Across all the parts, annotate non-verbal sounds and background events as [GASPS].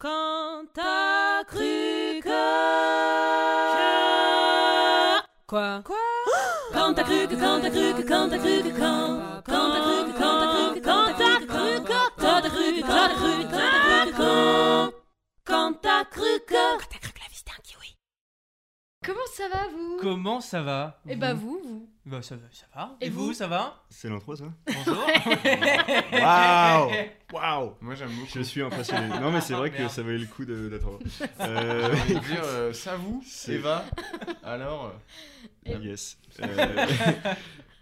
Quand t'as cru que... Quoi Quoi Quand t'as cru que, quand t'as cru que, quand t'as cru que, quand Quand t'as cru que, quand t'as cru que, quand t'as cru que, quand t'as cru que, quand t'as cru que, quand t'as cru que, quand Quand t'as cru que... Quand t'as cru que la vie c'était un kiwi. Comment ça va vous Comment ça va Eh bah vous, vous. Bah ça va, ça va. Et Et, vous, vous ça va C'est l'intro ça Bonjour. [LAUGHS] Waouh Waouh Moi j'aime beaucoup. Je suis impressionné. Non mais c'est Ah, vrai que merde. ça valait le coup de-. [LAUGHS] J'ai Euh, envie de dire, euh, ça vous, Eva Alors, euh, yes. [LAUGHS] Euh,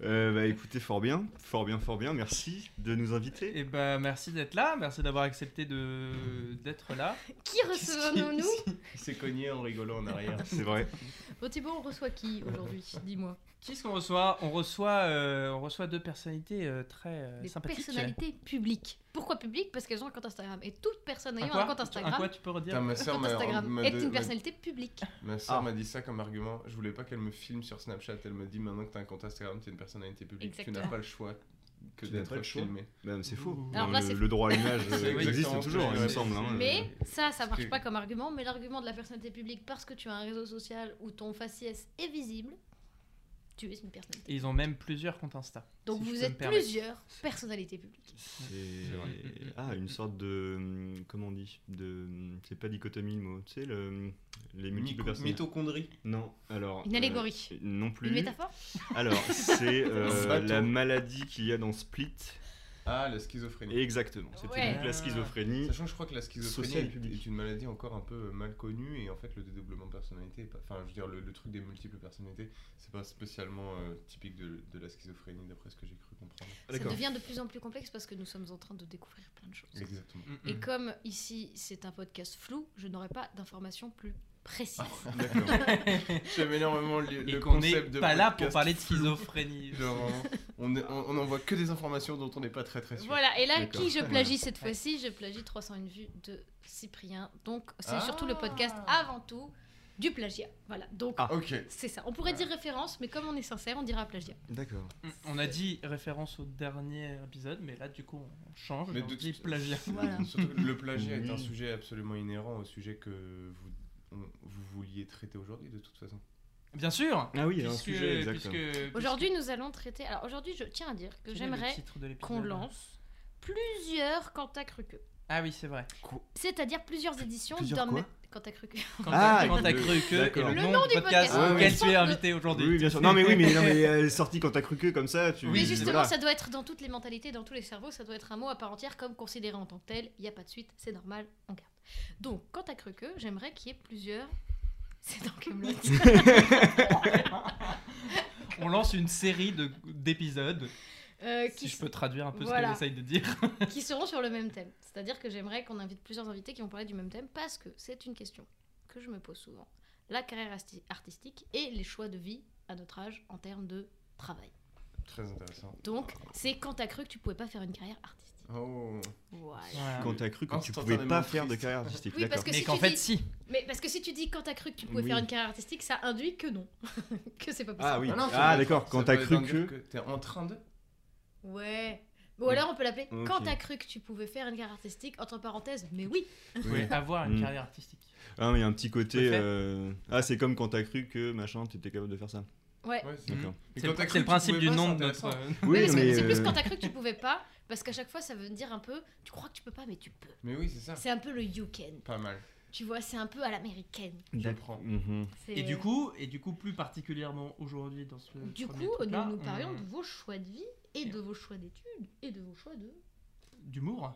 euh, bah écoutez, fort bien, fort bien, fort bien. Merci de nous inviter. Et bah merci d'être là, merci d'avoir accepté de d'être là. Qui recevons-nous [LAUGHS] il s'est cogné en rigolant en arrière. C'est vrai. Bon Thibaut, on reçoit qui aujourd'hui? Dis-moi. Qui est-ce qu'on reçoit? On reçoit euh, on reçoit deux personnalités euh, très euh, Des sympathiques. personnalités publiques. Pourquoi publiques? Parce qu'elles ont un compte Instagram. Et toute personne Un ayant un compte Un Instagram, quoi tu peux redire? Putain, ma un soeur compte Instagram m'a est de- une m'a- personnalité publique. Ma soeur Ah. m'a dit ça comme argument. Je voulais pas qu'elle me filme sur Snapchat. Elle me dit maintenant que t'as un compte Instagram, t'es une personnalité publique. Tu n'as pas le choix que Tu d'être filmé. Bah, c'est faux. Alors là, le, c'est le droit à l'image [LAUGHS] euh, existe toujours, il me semble. hein. Mais ça, ça marche pas comme argument. Mais l'argument de la personnalité publique, parce que tu as un réseau social où ton faciès est visible, tu es une personnalité. Et ils ont même plusieurs comptes Insta. Donc si vous êtes plusieurs personnalités publiques. C'est ah une sorte de comment on dit de c'est pas dichotomie le mot. Tu sais le les multiples personnes. Mitochondrie. Non, alors Une euh, allégorie. non plus. Une métaphore Alors, c'est [LAUGHS] euh, la maladie qu'il y a dans Split. Ah, la schizophrénie. Exactement. C'était Ouais. donc la schizophrénie. Sachant que je crois que la schizophrénie Sociale est, est une maladie encore un peu mal connue et en fait le dédoublement de personnalité, est pas- enfin je veux dire le, le truc des multiples personnalités, c'est pas spécialement euh, typique de, de la schizophrénie d'après ce que j'ai cru comprendre. Ça devient de plus en plus complexe parce que nous sommes en train de découvrir plein de choses. Exactement. Mm, Et mm. comme ici c'est un podcast flou, je n'aurai pas d'informations plus [LAUGHS] D'accord. J'aime énormément le, concept de pas là pour parler de schizophrénie. [LAUGHS] Genre, vraiment, on, est- on, on envoie que des informations dont on n'est pas très très sûr. Voilà, et là, qui je plagie cette fois-ci? Je plagie 301 vues de Cyprien. Donc, c'est Ah. surtout le podcast avant tout du plagiat. Voilà, donc Ah. C'est ça. On pourrait dire référence, mais comme on est sincère, on dira plagiat. D'accord. Mm, On a dit référence au dernier épisode, mais là du coup on change. Mais on de dit plagiat. Voilà. Le plagiat est un sujet absolument inhérent au sujet que vous, on- vous vouliez traiter aujourd'hui de toute façon. Bien sûr. Ah oui, il y a un puisque- sujet exact. puisque- Aujourd'hui, nous allons traiter. Alors, aujourd'hui, je tiens à dire que Quel est le j'aimerais titre de l'épisode qu'on lance plusieurs cru que. Ah oui, c'est vrai. C'est-à-dire plusieurs éditions Plusieurs quoi Quand t'as cru que. Quand [LAUGHS] Ah, t'as quand t'as le- cru que le, Le nom, du podcast podcast. auquel Ouais. tu es invité aujourd'hui. Oui, bien sûr. Non, mais oui, mais, non, mais [LAUGHS] elle est sortie quand t'as cru que comme ça. Tu... Oui, Mais justement, voilà. ça doit être dans toutes les mentalités, dans tous les cerveaux, ça doit être un mot à part entière, comme considéré en tant que tel. Il n'y a pas de suite, c'est normal, on garde. Donc, quand t'as cru que, j'aimerais qu'il y ait plusieurs. [LAUGHS] C'est dans Camelot. On lance une série de- d'épisodes, Euh, si qui, je peux traduire un peu Voilà. ce qu'elle essaye de dire. [LAUGHS] qui seront sur le même thème. C'est-à-dire que j'aimerais qu'on invite plusieurs invités qui vont parler du même thème parce que c'est une question que je me pose souvent. La carrière artistique et les choix de vie à notre âge en termes de travail. Très intéressant. Donc, c'est quand t'as cru que tu pouvais pas faire une carrière artistique. Oh. Voilà. Quand t'as cru que tu pouvais pas faire de carrière artistique. Oui, parce D'accord. que Mais si qu'en tu fait, dis- si. Mais parce que si tu dis quand t'as cru que tu pouvais Oui. faire une carrière artistique, ça induit que non. [LAUGHS] que c'est pas possible. Ah oui. Ah peut- d'accord. Quand t'as cru dire que. T'es en train de. Ouais. Ou alors on peut l'appeler Ok. quand t'as cru que tu pouvais faire une carrière artistique, entre parenthèses, mais oui. Pouvez avoir une Mm. carrière artistique. Ah, mais il y a un petit côté. Euh, Ah, c'est comme quand t'as cru que machin, t'étais capable de faire ça. Ouais. Ouais, c'est- D'accord. Le, principe du pas, nom c'est de notre. intéressant. [LAUGHS] Oui, Oui, c'est mais. c'est plus euh, quand t'as cru que tu pouvais pas, parce qu'à chaque fois ça veut dire un peu, tu crois que tu peux pas, mais tu peux. Mais oui, c'est ça. C'est un peu le you can. Pas mal. Tu vois, c'est un peu à l'américaine. Je prends. Mhm. C'est- Et du coup, et du coup, plus particulièrement aujourd'hui dans ce. du coup, nous nous parlions on- de vos choix de vie et de vos choix d'études et de vos choix de d'humour.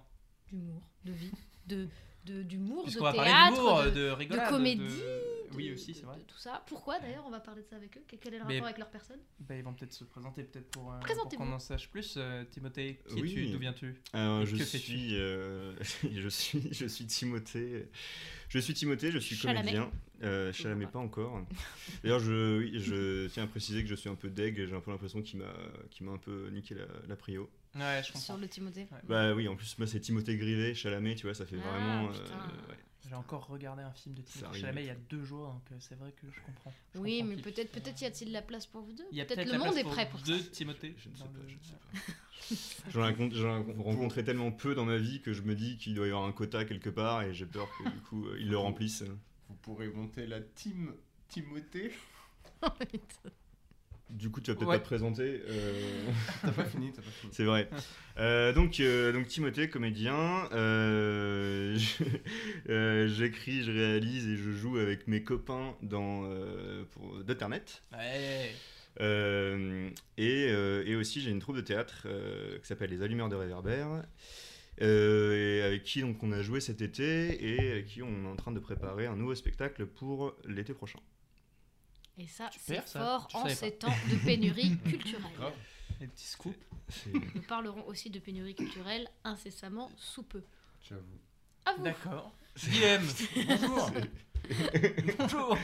d'humour, de vie, de de- d'humour, de va théâtre, de, de, rigolade, comédie, de- Oui, de- aussi, c'est vrai. de tout ça. Pourquoi d'ailleurs on va parler de ça avec eux? Quel est le Mais- rapport avec leur personne? Bah, ils vont peut-être se présenter peut-être pour, euh, pour qu'on en sache plus. Euh, Timothée, qui Oui. es-tu? D'où viens-tu? Et je que suis, euh, [LAUGHS] je suis, je suis Timothée. Je suis Timothée, je suis Chalamet. comédien. Euh, Chalamet pas. pas encore. D'ailleurs, je, oui, je tiens à préciser que je suis un peu deg. J'ai un peu l'impression qu'il m'a, qu'il m'a un peu niqué la, la prio. Ouais, je comprends. sur le Timothée Ouais. Bah oui, en plus moi c'est Timothée Grivet, Chalamet, tu vois, ça fait Ah, vraiment. euh. J'ai encore regardé un film de Ça Timothée. Chalamet il y a deux jours, donc euh, c'est vrai que je comprends. Je Oui, comprends mais peut-être peut-être y a-t-il la place pour vous deux? Il y a Peut-être peut-être le monde place est prêt pour deux ça. Timothée. Je ne sais pas, le- je ne sais pas. [LAUGHS] J'en ai rencontré tellement peu dans ma vie que je me dis qu'il doit y avoir un quota quelque part et j'ai peur que du coup euh, ils le remplissent. Vous pourrez monter la team Timothée. [LAUGHS] Du coup, tu vas peut-être Ouais. pas te présenter. euh, [LAUGHS] T'as pas fini, t'as pas fini. C'est vrai. Euh, donc, euh, donc Timothée, comédien. euh, je- euh, J'écris, je réalise et je joue avec mes copains dans euh, d'Internet. Ouais. Euh, et, euh, et aussi, j'ai une troupe de théâtre euh, qui s'appelle Les Allumeurs de Réverbère. euh, et avec qui donc on a joué cet été et avec qui on est en train de préparer un nouveau spectacle pour l'été prochain. Et ça, c'est fort en ces temps de pénurie [LAUGHS] culturelle. Les petits scoops. Nous parlerons aussi de pénurie culturelle incessamment sous peu. J'avoue. À vous. D'accord. Guillaume. Bonjour. [LAUGHS] [LAUGHS] Bonjour.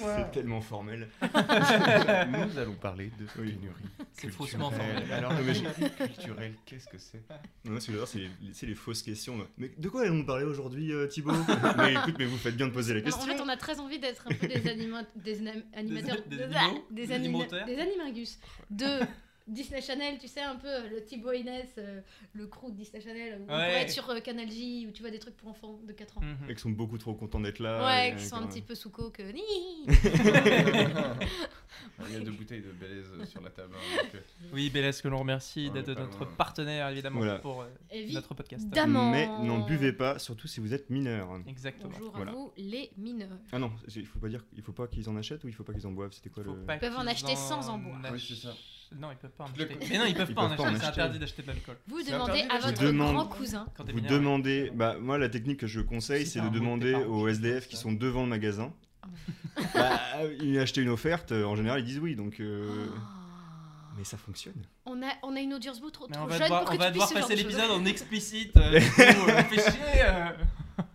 C'est tellement formel. [LAUGHS] Nous allons parler de Oui. pénurie. C'est faussement formel. Alors, la pénurie culturelle, qu'est-ce que c'est? Non, c'est c'est les, c'est les fausses questions. Mais de quoi allons-nous parler aujourd'hui, euh, Thibaut? [LAUGHS] Mais écoute, mais vous faites bien de poser la Non, question. en fait, on a très envie d'être un peu des, anima- des anima- animateurs. des des, Des anima- animateurs des animagus. De Disney Channel, tu sais, un peu euh, le Thibaut Inès, euh, le crew de Disney Channel. Où On Ouais. pourrait être sur euh, Canal J où tu vois des trucs pour enfants de 4 ans. Mhm. Et qui sont beaucoup trop contents d'être là. ouais, qui sont un petit peu sous coke. [LAUGHS] [LAUGHS] euh. Il y a deux bouteilles de Belaise sur la table. hein, donc, euh, Oui, Bélès, que l'on remercie d'être notre loin. partenaire, évidemment, Voilà. pour euh, notre podcast. Évidemment. Mais n'en buvez pas, surtout si vous êtes mineur. Exactement. Bonjour Voilà. à vous, les mineurs. Ah non, il faut pas dire, il faut pas qu'ils en achètent ou il faut pas qu'ils en boivent. C'était quoi Faut le Ils peuvent en acheter sans en boire. Oui, c'est ça. Non, ils peuvent pas en acheter. Mais non, ils peuvent Ils pas en peuvent pas en acheter. C'est interdit d'acheter de l'alcool. Vous demandez à votre demande- grand cousin. Quand Vous mineur. demandez, bah moi la technique que je conseille, c'est de demander aux SDF qui sont devant le magasin. Ah. bah, ils acheter une offerte, euh, en général ils disent oui, donc. euh. Mais ça fonctionne. On a, on a une audience beaucoup trop, trop on va jeune devoir, pour on va devoir passer l'épisode en explicite. [LAUGHS] euh, euh, euh.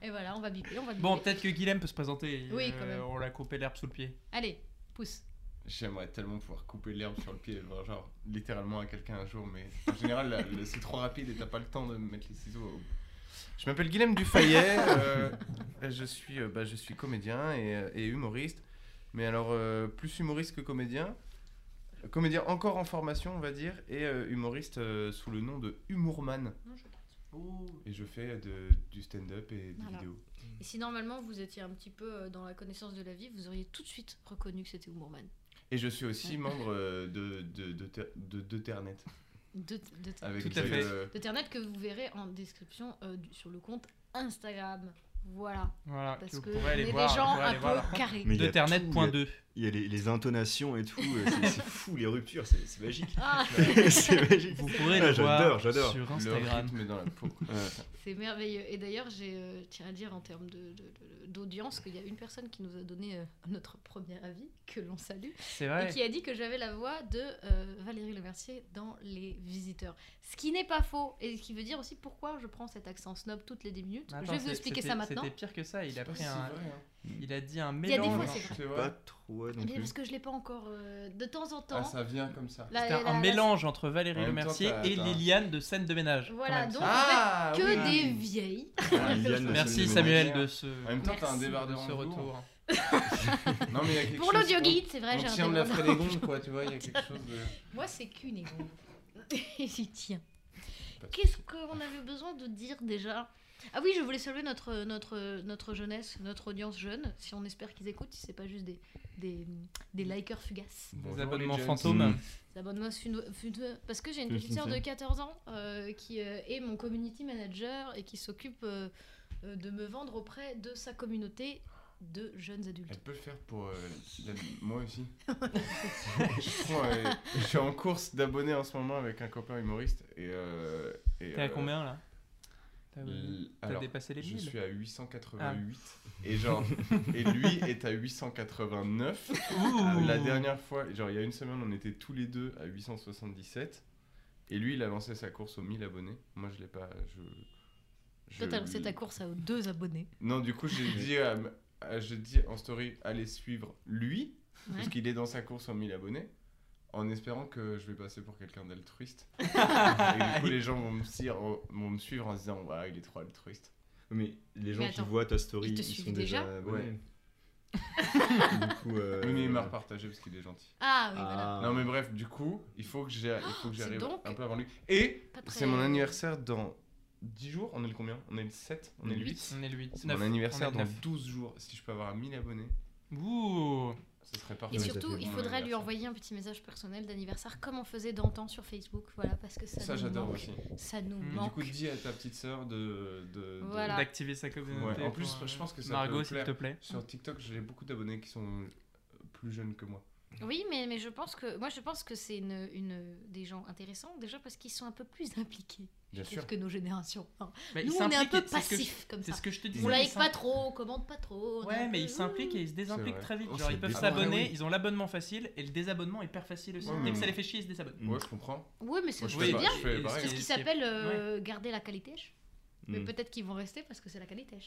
Et voilà, on va biper, on va biper. Bon, peut-être que Guilhem peut se présenter. Oui, euh, quand même. On l'a coupé l'herbe sous le pied. Allez, pousse. J'aimerais tellement pouvoir couper l'herbe sur le pied, genre, genre, littéralement à quelqu'un un jour, mais en général c'est trop rapide et t'as pas le temps de mettre les ciseaux. au- Je m'appelle Guilhem Dufayet, euh, je, suis, euh, bah, je suis comédien et, euh, et humoriste, mais alors euh, plus humoriste que comédien, comédien encore en formation on va dire, et euh, humoriste euh, sous le nom de Humourman, et je fais de, du stand-up et des Voilà. vidéos. Et si normalement vous étiez un petit peu dans la connaissance de la vie, vous auriez tout de suite reconnu que c'était Humourman. Et je suis aussi Ouais. membre de, de, de, de, de Ternet, De, de, avec Tout à fait. de Ternet que vous verrez en description euh, du- sur le compte Instagram. Voilà. Voilà, Parce que vous que pourrez on aller est voir. des gens un peu carrés. Mais il y a tout, Deternet.2. Il y a les, les intonations et tout, euh, c'est fou les ruptures, c'est magique. Ah, [LAUGHS] c'est magique. Vous pourrez Ah, le voir j'adore, j'adore. sur Instagram. rythme dans la peau. [LAUGHS] Ouais. c'est merveilleux. Et d'ailleurs, j'ai euh, tiens à dire en termes de- de- de- d'audience qu'il y a une personne qui nous a donné euh, notre premier avis, que l'on salue, C'est et vrai. qui a dit que j'avais la voix de euh, Valérie Lemercier dans Les Visiteurs. Ce qui n'est pas faux, et ce qui veut dire aussi pourquoi je prends cet accent snob toutes les 10 minutes. Attends, je vais vous expliquer ça maintenant. C'était pire que ça. Il a pris un. vrai, hein. Il a dit un Il y a des fois, mélange. c'est vrai. C'est vrai. Pas trop ouais, non Eh bien, plus. parce que je l'ai pas encore euh, de temps en temps. Ah, ça vient comme ça. La- C'était la- un la- mélange entre En Valérie même temps, Lemercier t'as- et t'as- Liliane de scène de ménage. Voilà, même. donc Ah, que oui. des vieilles. [LAUGHS] Ah, Liliane, Merci c'est- Samuel de ce, En même temps, t'as un Merci débardeur de ce en retour. Non, mais il y a quelque Pour chose. l'audio guide, c'est vrai, j'ai On un tient de la débardeur. Frédégonde, quoi, tu vois, il y a quelque [LAUGHS] chose de. Moi, c'est Cunégonde. Et [LAUGHS] j'y tiens. Qu'est-ce qu'on avait besoin de dire déjà? Ah oui, je voulais saluer notre, notre, notre jeunesse, notre audience jeune. Si on espère qu'ils écoutent, si c'est pas juste des, des, des likers fugaces. Bonjour, Des abonnements fantômes. Mm. Des abonnements Parce que j'ai une petite sœur de funo- 14 ans euh, qui euh, est mon community manager et qui s'occupe euh, de me vendre auprès de sa communauté de jeunes adultes. Elle peut le faire pour euh, la- moi aussi. [LAUGHS] je, euh, suis en course d'abonnés en ce moment avec un copain humoriste. Et, euh, et, T'es à combien là? T'as dépassé les Je 1000 suis à 888 et genre [LAUGHS] et lui est à 889. Ouh. La dernière fois, genre il y a une semaine, on était tous les deux à 877 et lui il a lancé sa course aux 1000 abonnés. Moi je l'ai pas je Toi, je- t'as lancé ta course à deux abonnés. Non, du coup, j'ai [LAUGHS] dit à à- en story allez suivre lui Ouais. parce qu'il est dans sa course aux 1000 abonnés. En espérant que je vais passer pour quelqu'un d'altruiste. [LAUGHS] et du coup, les gens vont me, suivre, vont me suivre en se disant, ouais, il est trop altruiste. Mais les gens Mais qui voient ta story, ils te ils, suivent sont déjà, déjà abonnés. du coup, euh, [LAUGHS] Oui, mais il m'a repartagé parce qu'il est gentil. Ah oui, Ah. voilà. Non, mais bref, du coup, il faut que j'ai- il faut que c'est j'arrive donc un peu avant lui. Et très- c'est mon anniversaire dans 10 jours. On est le combien? On est le 7 On est le 8 On est le 8. C'est mon anniversaire dans 12 jours. Si je peux avoir 1000 abonnés, Ouh ce serait parfait. Et surtout, il faudrait lui envoyer un petit message personnel d'anniversaire comme on faisait d'antan sur Facebook. Voilà, parce que ça, Ça, nous j'adore manque. aussi. Ça nous Mm. Du manque. coup, dis à ta petite sœur de. de, de- Voilà. D'activer sa communauté. Ouais, en plus, pour, euh, je pense que ça Margot, peut s'il plaire. te plaît. Sur TikTok, j'ai beaucoup d'abonnés qui sont plus jeunes que moi. Oui, mais, mais je pense que moi je pense que c'est une, une des gens intéressants déjà parce qu'ils sont un peu plus impliqués Bien sûr. que nos générations. Mais Nous on est un peu c'est ce que je- passifs comme C'est ça. ce que je te dis. On like pas trop, on commente pas trop. Ouais, mais peu- ils s'impliquent et ils se désimpliquent très vite. Oh, Genre, c'est ils peuvent s'abonner, oui. ils ont l'abonnement facile et le désabonnement est hyper facile aussi. Ouais, Dès mais que ça les fait chier, ils se désabonnent. Ouais, je comprends. Oui, mais c'est c'est pas- bien. je et- pareil. C'est ce qui c'est- s'appelle euh, garder la qualité. Mais Mm. peut-être qu'ils vont rester parce que c'est la qualité.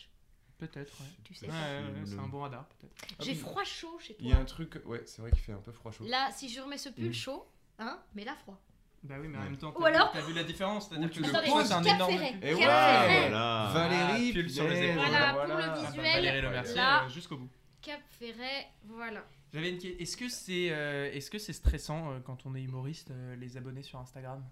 Peut-être, ouais. Tu sais Ouais, pas. ouais, ouais, Le- c'est un bon radar, peut-être. Ah, J'ai puis, froid chaud chez Il y a un toi. truc, ouais, c'est vrai qu'il fait un peu froid chaud. Là, si je remets ce pull Mm. chaud, hein, mais là froid. Bah oui, mais en même temps, Ou t'as vu- alors- t'as vu la différence C'est-à-dire Ou que tu le prends, c'est un Cap énorme Ferret. pull. Et ouais, Ferret. Voilà. Valérie, Ah, pull sur les épaules. Voilà, pour le Ah, bah, visuel. Valérie Le Mercier, euh, jusqu'au bout. Cap Ferret, voilà. J'avais une question. Est-ce que c'est euh, est-ce que c'est stressant euh, quand on est humoriste euh, les abonnés sur Instagram?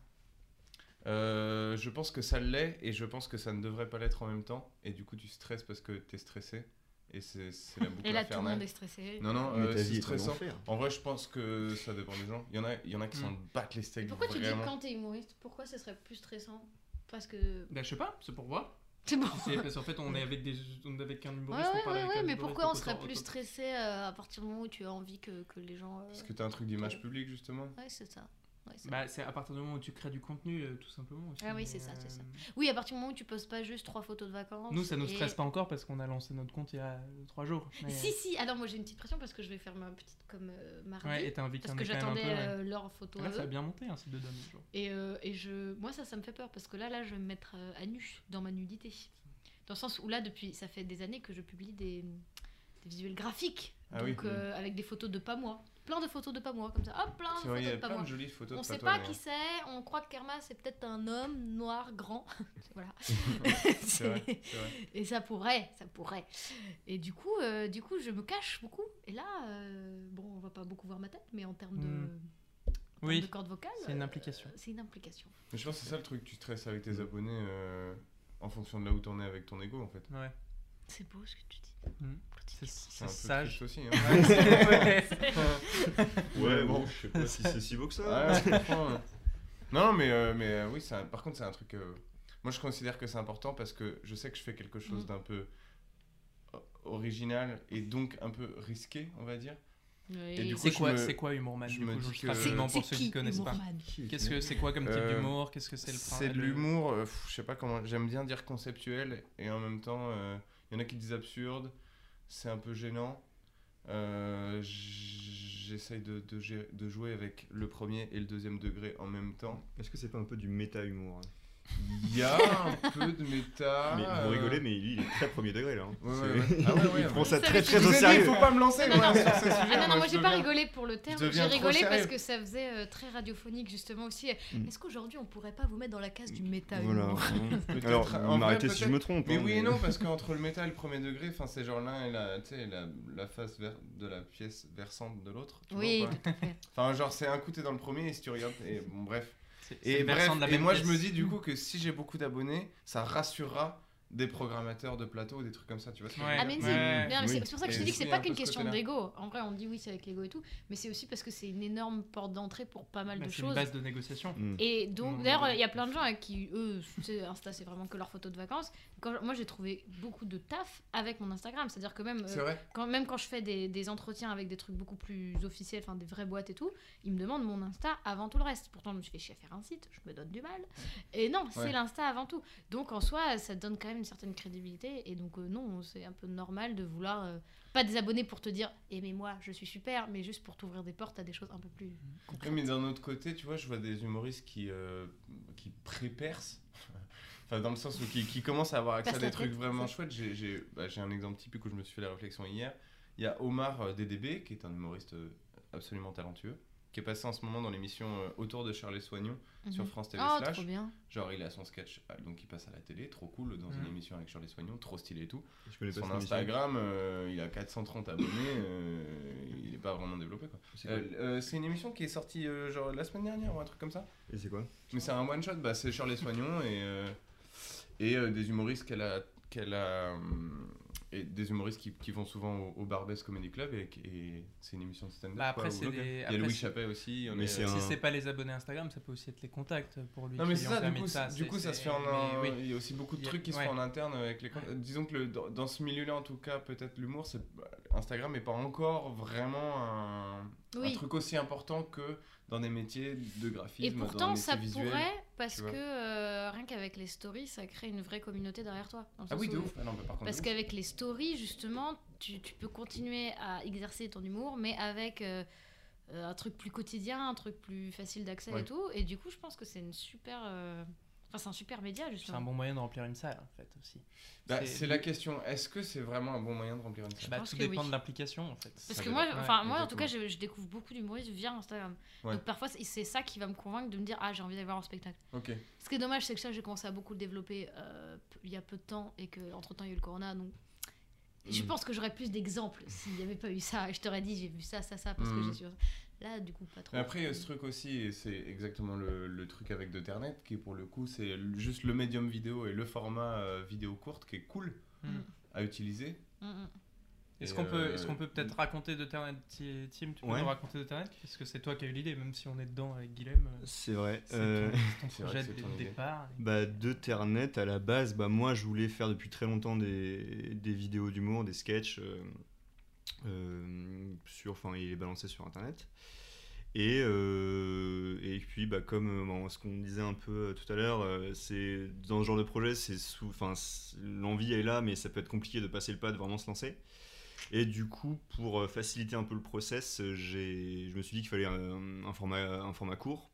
Euh, je pense que ça l'est et je pense que ça ne devrait pas l'être en même temps. Et du coup, tu stresses parce que t'es stressé. Et c'est c'est la boucle Et là, tout le monde est stressé. Non, non, Mais euh, c'est stressant. En vrai, je pense que ça dépend des gens. Il y en a, il y en a qui s'en Mm. battent les steaks. Pourquoi tu dis quand t'es humoriste Pourquoi ce serait plus stressant? Parce que. Bah je sais pas, c'est pour voir. C'est bon. C'est parce qu'en fait on est avec des on est avec un Ouais, humoriste. on ouais, ouais, avec ouais, un mais humoriste, pourquoi on serait plus stressé euh, à partir du moment où tu as envie que, que les gens. euh, Parce que t'as un truc d'image publique, justement. Ouais, c'est ça. Ouais, c'est Bah c'est à partir du moment où tu crées du contenu euh, tout simplement. aussi, Ah oui, c'est ça, c'est ça. euh, Oui, à partir du moment où tu postes pas juste trois photos de vacances. Nous ça nous et- stresse pas encore parce qu'on a lancé notre compte il y a 3 jours. mais- Si, si, alors moi j'ai une petite pression parce que je vais faire ma petite comme euh, mardi. Ouais, et parce que j'attendais ouais. euh, leur photo Là à ça a bien monté un site de données. genre. Et, euh, et je, moi, ça, ça me fait peur parce que là, là, je vais me mettre euh, à nu dans ma nudité. Dans le sens où là, depuis, ça fait des années que je publie des, des visuels graphiques. Ah oui. donc, euh, avec des photos de pas moi. Plein de photos de pas moi, comme ça. Hop, plein de vrai, photos a de pas plein moi. de jolies photos On de sait pas qui c'est, on croit que Kerma c'est peut-être un homme noir grand. [LAUGHS] voilà. [LAUGHS] C'est vrai, c'est vrai. Et ça pourrait, ça pourrait. Et du coup, euh, du coup, je me cache beaucoup. Et là, euh, bon, on va pas beaucoup voir ma tête, mais en termes de, Mm. en termes Oui, de cordes vocales, c'est une euh, implication. c'est une implication. Mais je pense que c'est ça le truc, tu stresses avec tes abonnés euh, en fonction de là où t'en es avec ton ego en fait. Ouais. C'est beau ce que tu dis. Mm. Petit C'est sage. aussi. Hein. [LAUGHS] Ouais. Ouais, bon, je sais pas si c'est si beau que ça. Ouais, je comprends. Non, mais, euh, mais euh, oui, par contre, c'est un truc. euh, moi, je considère que c'est important parce que je sais que je fais quelque chose Mhm. d'un peu original et donc un peu risqué, on va dire. Oui. du coup, C'est quoi, me- c'est quoi juste que- rapidement c'est pour ceux qui connaissent pas. Qu'est-ce que c'est quoi comme type Euh, d'humour? Qu'est-ce que c'est le C'est de l'humour, euh, je sais pas comment. J'aime bien dire conceptuel et en même temps, euh, il y en a qui disent absurde. C'est un peu gênant. Euh, J'essaye de, de jouer avec le premier et le deuxième degré en même temps. Est-ce que c'est pas un peu du méta-humour hein? Il y a un peu de méta. Mais vous euh, rigolez, mais lui, il est très premier degré là. hein. Ouais, ouais. Ah ouais, ouais, [LAUGHS] il prend ouais. ça Ça, très très au dit, il sérieux. faut pas me lancer Non, moi, non. sur ces sujets. Ah non, non, moi je j'ai pas deviens- rigolé pour le terme, j'ai rigolé parce sérieux. que ça faisait euh, très radiophonique justement aussi. Mm. Est-ce qu'aujourd'hui on pourrait pas vous mettre dans la case du méta Voilà. [LAUGHS] Peut-être, Alors, vous m'arrêtez si je me trompe. Mais hein, oui et non, parce qu'entre le méta et le premier degré, enfin, c'est genre l'un et la, tu sais, la, la face de la pièce versante de l'autre. Oui. Enfin, genre, c'est un coup, t'es dans le premier et si tu regardes. Et bon, bref. Et bref, versant de la et même moi, je me dis du coup que si j'ai beaucoup d'abonnés, ça rassurera des programmateurs de plateau ou des trucs comme ça, tu vois Ouais. Ah mais Ouais. C'est Oui. pour ça que je te dis que c'est pas qu'une question d'ego. En vrai, on dit oui, c'est avec l'ego et tout, mais c'est aussi parce que c'est une énorme porte d'entrée pour pas mal Bah, de C'est une choses. base de négociation. Mm. Et donc, Non, d'ailleurs, il y a plein de gens avec qui, eux, Insta, c'est vraiment que leurs photos de vacances. Quand, moi, j'ai trouvé beaucoup de taf avec mon Instagram. C'est-à-dire que même, euh, quand, même quand je fais des, des entretiens avec des trucs beaucoup plus officiels, enfin des vraies boîtes et tout, ils me demandent mon Insta avant tout le reste. Pourtant, je me suis fait chier à faire un site, je me donne du mal. Et non, c'est Ouais. l'Insta avant tout. Donc, en soi, ça donne quand même une certaine crédibilité. Et donc, euh, non, c'est un peu normal de vouloir. euh, pas des abonnés pour te dire aimez-moi, je suis super, mais juste pour t'ouvrir des portes à des choses un peu plus Oui, concrètes. mais d'un autre côté, tu vois, je vois des humoristes qui, euh, qui pré-percent. Enfin, dans le sens où qui, qui commencent à avoir accès à des trucs tête, vraiment chouettes. J'ai j'ai- bah, j'ai un exemple typique où je me suis fait la réflexion hier. Il y a Omar euh, DDB, qui est un humoriste euh, absolument talentueux. qui est passé en ce moment dans l'émission euh, Autour de Charles Soignon sur Mhm. France TV Oh, Slash. trop bien. Genre, il a son sketch, ah, donc il passe à la télé, trop cool, dans une Mhm. émission avec Charles Soignon, trop stylé et tout. Je Son. Instagram, euh, il a 430 abonnés, euh, il est pas vraiment développé quoi. C'est Euh, euh, une émission qui est sortie euh, genre la semaine dernière ou un truc comme ça. Et c'est quoi? Mais c'est un one shot, bah, c'est Charles Soignon et, euh, et euh, des humoristes qu'elle a, qu'elle a hum, et des humoristes qui, qui vont souvent au, au Barbès Comedy Club et, et c'est une émission de stand-up. Bah, après, quoi, des-. Il y a après, Louis Chappet aussi. on Mais est- c'est euh, un- Si c'est pas les abonnés Instagram, ça peut aussi être les contacts pour lui. Non mais c'est ça, du coup, ça. c'est- du C'est- coup ça se fait en un... mais oui. Il y a aussi beaucoup de a- trucs qui se ouais. font en interne avec les comptes. Disons que le- dans, ce milieu-là, en tout cas, peut-être l'humour, c'est Instagram n'est pas encore vraiment un... truc aussi important que dans des métiers de graphisme. Et pourtant, ça visuels. pourrait, parce que euh, rien qu'avec les stories, ça crée une vraie communauté derrière toi. Ah oui, de ouf. Ah non, mais par contre, Parce qu'avec les stories, justement, tu, tu peux continuer à exercer ton humour, mais avec euh, euh, un truc plus quotidien, un truc plus facile d'accès Ouais. et tout. Et du coup, je pense que c'est une super. euh, Enfin, c'est un super média, C'est un justement. bon moyen de remplir une salle, en fait, aussi. Bah, c'est- la question. Est-ce que c'est vraiment un bon moyen de remplir une salle? Bah, pense tout que dépend oui. de l'implication, en fait. Parce Ça que moi, Ouais, enfin, moi en tout cas, je, je découvre beaucoup d'humoristes via Instagram. Ouais. Donc parfois, c'est- ça qui va me convaincre de me dire Ah, j'ai envie d'aller voir un spectacle. Ok. Ce qui est dommage, c'est que ça, j'ai commencé à beaucoup le développer euh, il y a peu de temps et qu'entre temps, il y a eu le corona. Donc, je Mm. pense que j'aurais plus d'exemples s'il n'y avait pas eu ça. Je t'aurais dit, j'ai vu ça, ça, ça, parce que Mm. j'ai su. Là, du coup, pas trop. Mais après, il y a ce truc aussi, et c'est exactement le, le truc avec Deuternet, qui pour le coup, c'est juste le médium vidéo et le format euh, vidéo courte qui est cool Mm. à utiliser. Mm, mm. Est-ce qu'on peut, euh, est-ce qu'on peut peut-être raconter de Ternet, Ti- Tim, tu peux Ouais. nous raconter de Ternet Parce que c'est toi qui as eu l'idée, même si on est dedans avec Guilhem. euh, C'est vrai. C'est Euh, ton, [LAUGHS] projet dès le départ. Bah, à la base, bah, moi, je voulais faire depuis très longtemps des, des vidéos d'humour, des sketchs euh, sur, enfin, il est balancé sur Internet. Et, euh, et puis, bah, comme euh, ce qu'on disait un peu euh, tout à l'heure, euh, c'est dans ce genre de projet, c'est l'envie est là, mais ça peut être compliqué de passer le pas, de vraiment se lancer. Et du coup, pour euh, faciliter un peu le process, euh, je me suis dit qu'il fallait un, format, un format court,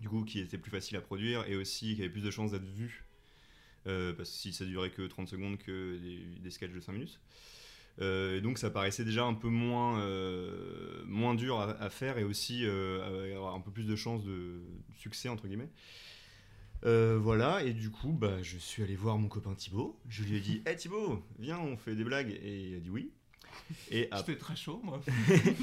du coup, qui était plus facile à produire et aussi qui avait plus de chances d'être vu. Euh, parce que si ça durait que 30 secondes que des, des sketchs de 5 minutes. Euh, et donc ça paraissait déjà un peu moins, euh, moins dur à, à faire et aussi euh, avoir un peu plus de chances de succès entre guillemets. Euh, voilà, et du coup, bah, je suis allé voir mon copain Thibaut. Je lui ai dit Hé Thibaut, viens, on fait des blagues. Et il a dit oui. Et [LAUGHS] J'étais très chaud, moi.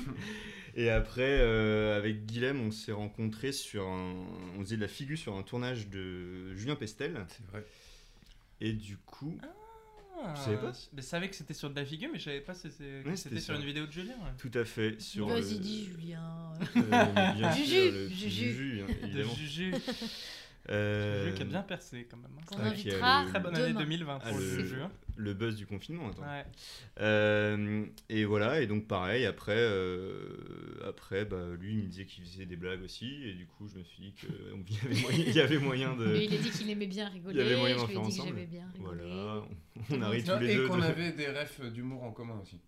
[LAUGHS] et après, euh, avec Guilhem, on s'est rencontrés sur un. On faisait de la figure sur un tournage de Julien Pestel. C'est vrai. Et du coup. Ah, savais pas Je savais que c'était sur de la figure, mais je savais pas si c'était que Ouais, c'était sur sur- une vidéo de Julien. ouais. Tout à fait. Sur Vas-y, le- dis, Julien. Euh, mais [LAUGHS] Juju, Juju. Juju, hein, De évidemment. Juju. Euh, Juju qui a bien percé quand même. hein. Qu'on Ah, a invitera le- Très bonne année demain. 2020 pour Ah, le le- Juju. hein. Le buzz du confinement, attends. Ouais. Euh, et voilà, et donc pareil, après, euh, après bah, lui, il me disait qu'il faisait des blagues aussi, et du coup, je me suis dit qu'il y avait moyen, il y avait moyen de. Et il a dit qu'il aimait bien rigoler. Il y avait moyen d'en faire dit que ensemble. j'aimais bien rigoler. Voilà, on arrive tous les et deux. qu'on de- avait des refs d'humour en commun aussi.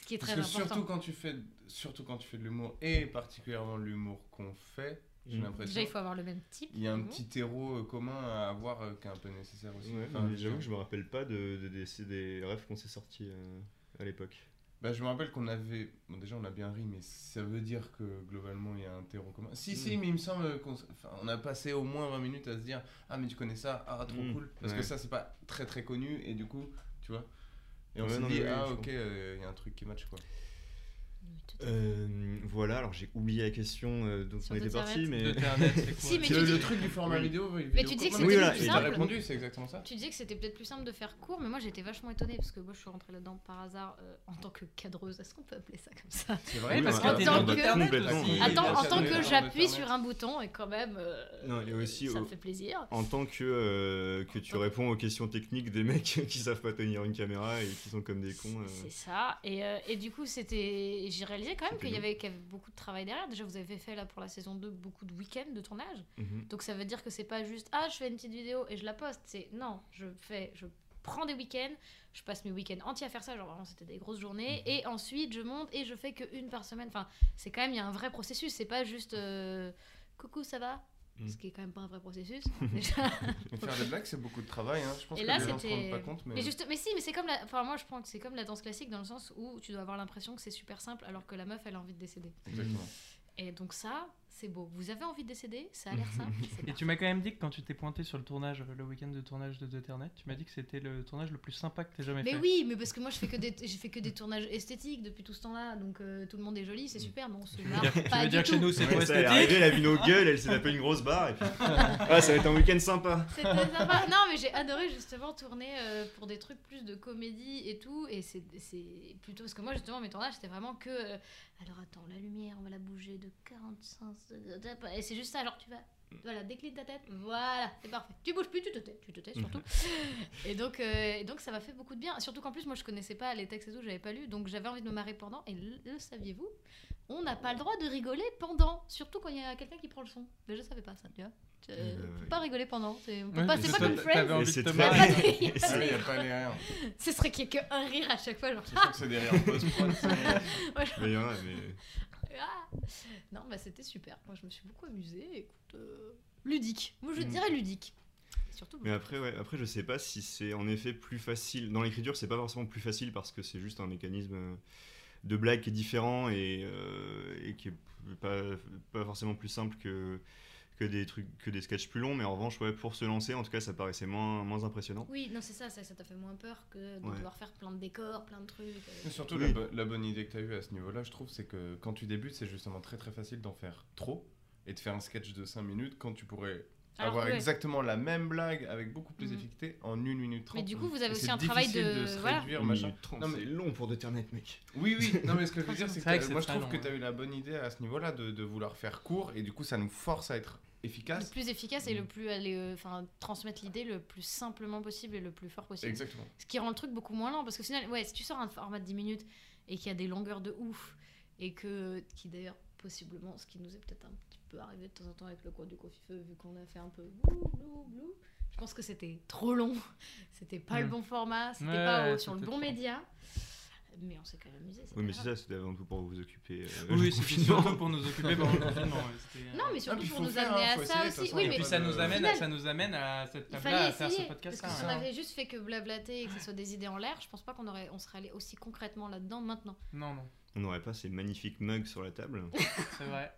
Ce qui est Parce très que important. surtout quand tu fais, surtout quand tu fais de l'humour et particulièrement l'humour qu'on fait, j'ai Mm. l'impression. Déjà, il faut avoir le même type. Il y a un petit terreau commun à avoir euh, qui est un peu nécessaire aussi. Ouais, Enfin, j'avoue que je me rappelle pas de, de, des- rêves qu'on s'est sortis euh, à l'époque. Bah, je me rappelle qu'on avait. Bon, déjà, on a bien ri, mais ça veut dire que globalement, il y a un terreau commun. Si, si, Mm. mais il me semble qu'on s- enfin, on a passé au moins 20 minutes à se dire Ah, mais tu connais ça? Ah, trop Mm. cool. Parce Ouais. que ça, c'est pas très très connu, et du coup, tu vois. Et on s'est dit Ah, ok, euh, il y a un truc qui match quoi. Oui, tout à fait. Euh, voilà, alors j'ai oublié la question euh, dont Sur on était parti, mais. [LAUGHS] Quoi Si, mais C'est tu le, dis- truc du format Oui. vidéo. Mais vidéo tu dis que c'était Oui, voilà, plus et Tu as simple. répondu, c'est exactement ça. Tu disais que c'était peut-être plus simple de faire court, mais moi j'étais vachement étonnée parce que moi je suis rentrée là-dedans par hasard euh, en tant que cadreuse. Est-ce qu'on peut appeler ça comme ça? C'est Oui, parce que en tant que-. Attends, en tant j'appuie sur un bouton et quand même, Non, et aussi, ça me fait plaisir. En tant que, que tu réponds aux questions techniques des mecs [LAUGHS] qui savent pas tenir une caméra et qui sont comme des cons. C'est ça. Et, et du coup, c'était. J'ai réalisé quand même qu'il y, avait, qu'il y avait beaucoup de travail derrière. Déjà, vous avez fait là pour la saison 2 beaucoup de week-ends de tournage. Mhm. Donc ça veut dire que c'est pas juste ah je fais une petite vidéo et je la poste. C'est non, je fais, je prends des week-ends, je passe mes week-ends entiers à faire ça. Genre vraiment c'était des grosses journées Mhm. et ensuite je monte et je fais que une par semaine. Enfin c'est quand même il y a un vrai processus. C'est pas juste euh, coucou ça va? Mhm. Ce qui est quand même pas un vrai processus. [LAUGHS] déjà. Mais faire des blagues, c'est beaucoup de travail. Hein. Je pense Et que là, les gens se rendent pas compte. Mais... Mais juste, mais si, mais c'est comme la, enfin moi je prends que c'est comme la danse classique dans le sens où tu dois avoir l'impression que c'est super simple alors que la meuf elle a envie de décéder. Exactement. Et donc ça, c'est beau. Vous avez envie de décéder? Ça a l'air simple. Et tu m'as quand même dit que quand tu t'es pointé sur le tournage, le week-end de tournage de Ethernet, tu m'as dit que c'était le tournage le plus sympa que t'aies jamais Mais fait. oui, mais parce que moi je fais que des, j'ai fait que des tournages esthétiques depuis tout ce temps-là, donc euh, tout le monde est joli, c'est super, non, on se Tu veux marre dire, tu pas veux du dire que tout. chez nous c'est Ouais, trop ça, elle est esthétique arrivée, elle a vu nos [LAUGHS] gueules, elle s'est tapé une grosse barre et puis. Ah, ça va être un week-end sympa. C'était sympa. Non, mais j'ai adoré justement tourner euh, pour des trucs plus de comédie et tout. Et c'est c'est plutôt. Parce que moi, justement, mes tournages, c'était vraiment que. euh, alors attends, la lumière, on va la bouger de 45 degrés. Et c'est juste ça, genre tu vas. Voilà, décline ta tête. Voilà, c'est parfait. Tu bouges plus, tu te tais. Tu te tais surtout. [LAUGHS] et, donc, euh, et donc, ça m'a fait beaucoup de bien. Surtout qu'en plus, moi, je connaissais pas les textes et tout, j'avais pas lu. Donc, j'avais envie de me marrer pendant. Et le, le saviez-vous On n'a pas le droit de rigoler pendant. Surtout quand il y a quelqu'un qui prend le son. Mais je savais pas ça, tu vois. Euh, faut pas rigoler pendant. C'est Ouais, pas- pas comme Friends. envie Et de c'est très- Il y a marrer. pas les rires. Ce serait qu'il y ait qu'un rire à chaque fois. Genre, C'est sûr que c'est des rires post-prod. [LAUGHS] il y en a, mais. Ah non, bah c'était super. Moi, je me suis beaucoup amusée. Écoute, euh, ludique. Moi, je Mm. dirais ludique. Surtout. Mais après, ouais, après, je sais pas si c'est en effet plus facile. Dans l'écriture, c'est pas forcément plus facile parce que c'est juste un mécanisme euh, de blague qui est différent et, euh, et qui est pas, pas forcément plus simple que, que des trucs que des sketchs plus longs. Mais en revanche, ouais, pour se lancer, en tout cas, ça paraissait moins, moins impressionnant. Oui, non, c'est ça, ça ça t'a fait moins peur que de Ouais. devoir faire plein de décors, plein de trucs. euh. Mais surtout, Oui. la, bo- la bonne idée que tu as eue à ce niveau-là, je trouve, c'est que quand tu débutes, c'est justement très très facile d'en faire trop et de faire un sketch de 5 minutes quand tu pourrais Alors avoir que ouais. exactement la même blague avec beaucoup plus Mhm. d'efficacité en 1 minute 30. Mais du coup, vous avez aussi un travail difficile de- se voilà. réduire, Une machin. minute trente, Non, mais- C'est long pour Internet, mec. Oui, oui, non, mais ce que je veux [LAUGHS] dire, c'est que, que moi je trouve long, que ouais. tu as eu la bonne idée à ce niveau-là de, de vouloir faire court et du coup, ça nous force à être Le efficace. plus efficace et Mm. le plus aller, euh, enfin, transmettre l'idée le plus simplement possible et le plus fort possible. Exactement. Ce qui rend le truc beaucoup moins lent parce qu'au final, ouais, si tu sors un format de 10 minutes et qu'il y a des longueurs de ouf et que, qui d'ailleurs, possiblement, ce qui nous est peut-être un petit peu arrivé de temps en temps avec le cours du coffee-feu, vu qu'on a fait un peu blou, blou, blou, je pense que c'était trop long, [LAUGHS] c'était pas le bon format, c'était Ouais, pas au- sur le bon trop. média. Mais on s'est quand même amusé. Oui, mais c'est ça, c'était avant tout pour vous occuper. euh, Oui, c'était surtout pour nous occuper pendant le confinement. euh, Non, mais Ah, surtout puis pour nous faire, amener hein, à ça aussi. façon, Oui, mais Et puis ça nous amène, final- ça nous amène à cette table-là, à faire ce podcast. Parce que si on avait juste fait que blablater et que ce soit des idées en l'air, je pense pas qu'on aurait, on serait allé aussi concrètement là-dedans maintenant. Non, non, On n'aurait pas ces magnifiques mugs sur la table, c'est vrai.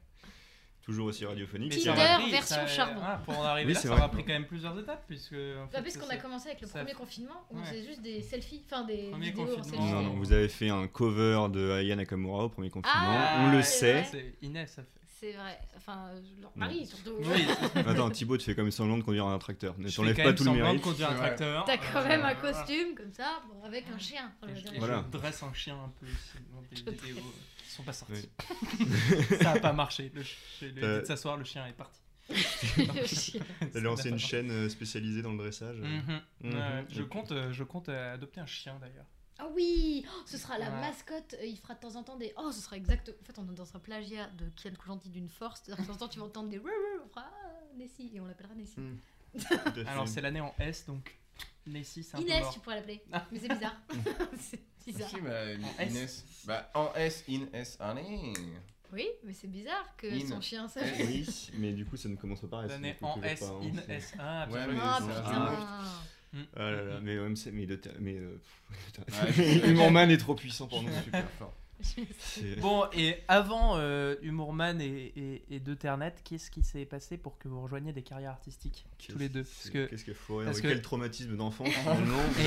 Toujours aussi radiophoniques. Mais Tinder pris- version ça- charbon. ah, pour en arriver Oui, là, c'est ça vrai. aura pris quand même plusieurs étapes, puisque. en Bah, fait, parce qu'on a commencé avec le ça- premier confinement, où Ouais. c'est juste des selfies, enfin des Premier vidéos en confinement. Non, non, vous avez fait un cover de Aya Nakamura au premier confinement, Ah, on le sait. Inès, fait. C'est vrai, enfin leur Non. mari surtout. Oui, [LAUGHS] Attends, Thibaut, tu fais comme semblant de conduire un tracteur. Ne t'enlève pas tout le semblant de mérite. conduire un tracteur. T'as quand même un voilà. costume comme ça, bon, avec un chien. on Et et Voilà. je dresse un chien un peu aussi dans des Je vidéos sont pas sorties. Oui. [LAUGHS] ça a pas marché. Le, Euh, dit de s'asseoir, le chien est parti. [LAUGHS] Une chaîne euh, spécialisée dans le dressage. Mhm. Mhm. Je compte, euh, je compte adopter un chien d'ailleurs. Ah oui, oh, ce sera la Ouais. mascotte. euh, Il fera de temps en temps des. Oh, ce sera exact. En fait, on est dans un plagiat de Kian Coujanti d'une force. De temps en temps, tu vas entendre des. On fera ah, Nessie et on l'appellera Nessie. [LAUGHS] Mm. Fait. Alors c'est l'année en S donc Nessie c'est un peu Inès, mort. tu pourrais l'appeler. Ah. Mais c'est bizarre. [LAUGHS] c'est bizarre. Si, bah, En S. Inès. Bah, en S, in S, allez. Oui, mais c'est bizarre que In. son chien s'appelle. Oui, mais du coup, ça ne commence pas par S. Donc, en S, pas, hein, in S. Ah, Ouais, bien mais joué. Ah c'est un putain. Ah là là, mais OMC, mais, le ter- mais euh, [LAUGHS] putain, est trop puissant pour nous. Super fort. Bon, et avant euh, Humorman et, et, et Deuternet, qu'est-ce qui s'est passé pour que vous rejoigniez des carrières artistiques tous les deux Parce que Qu'est-ce qu'il faut parce Avec que- quel traumatisme d'enfant [LAUGHS]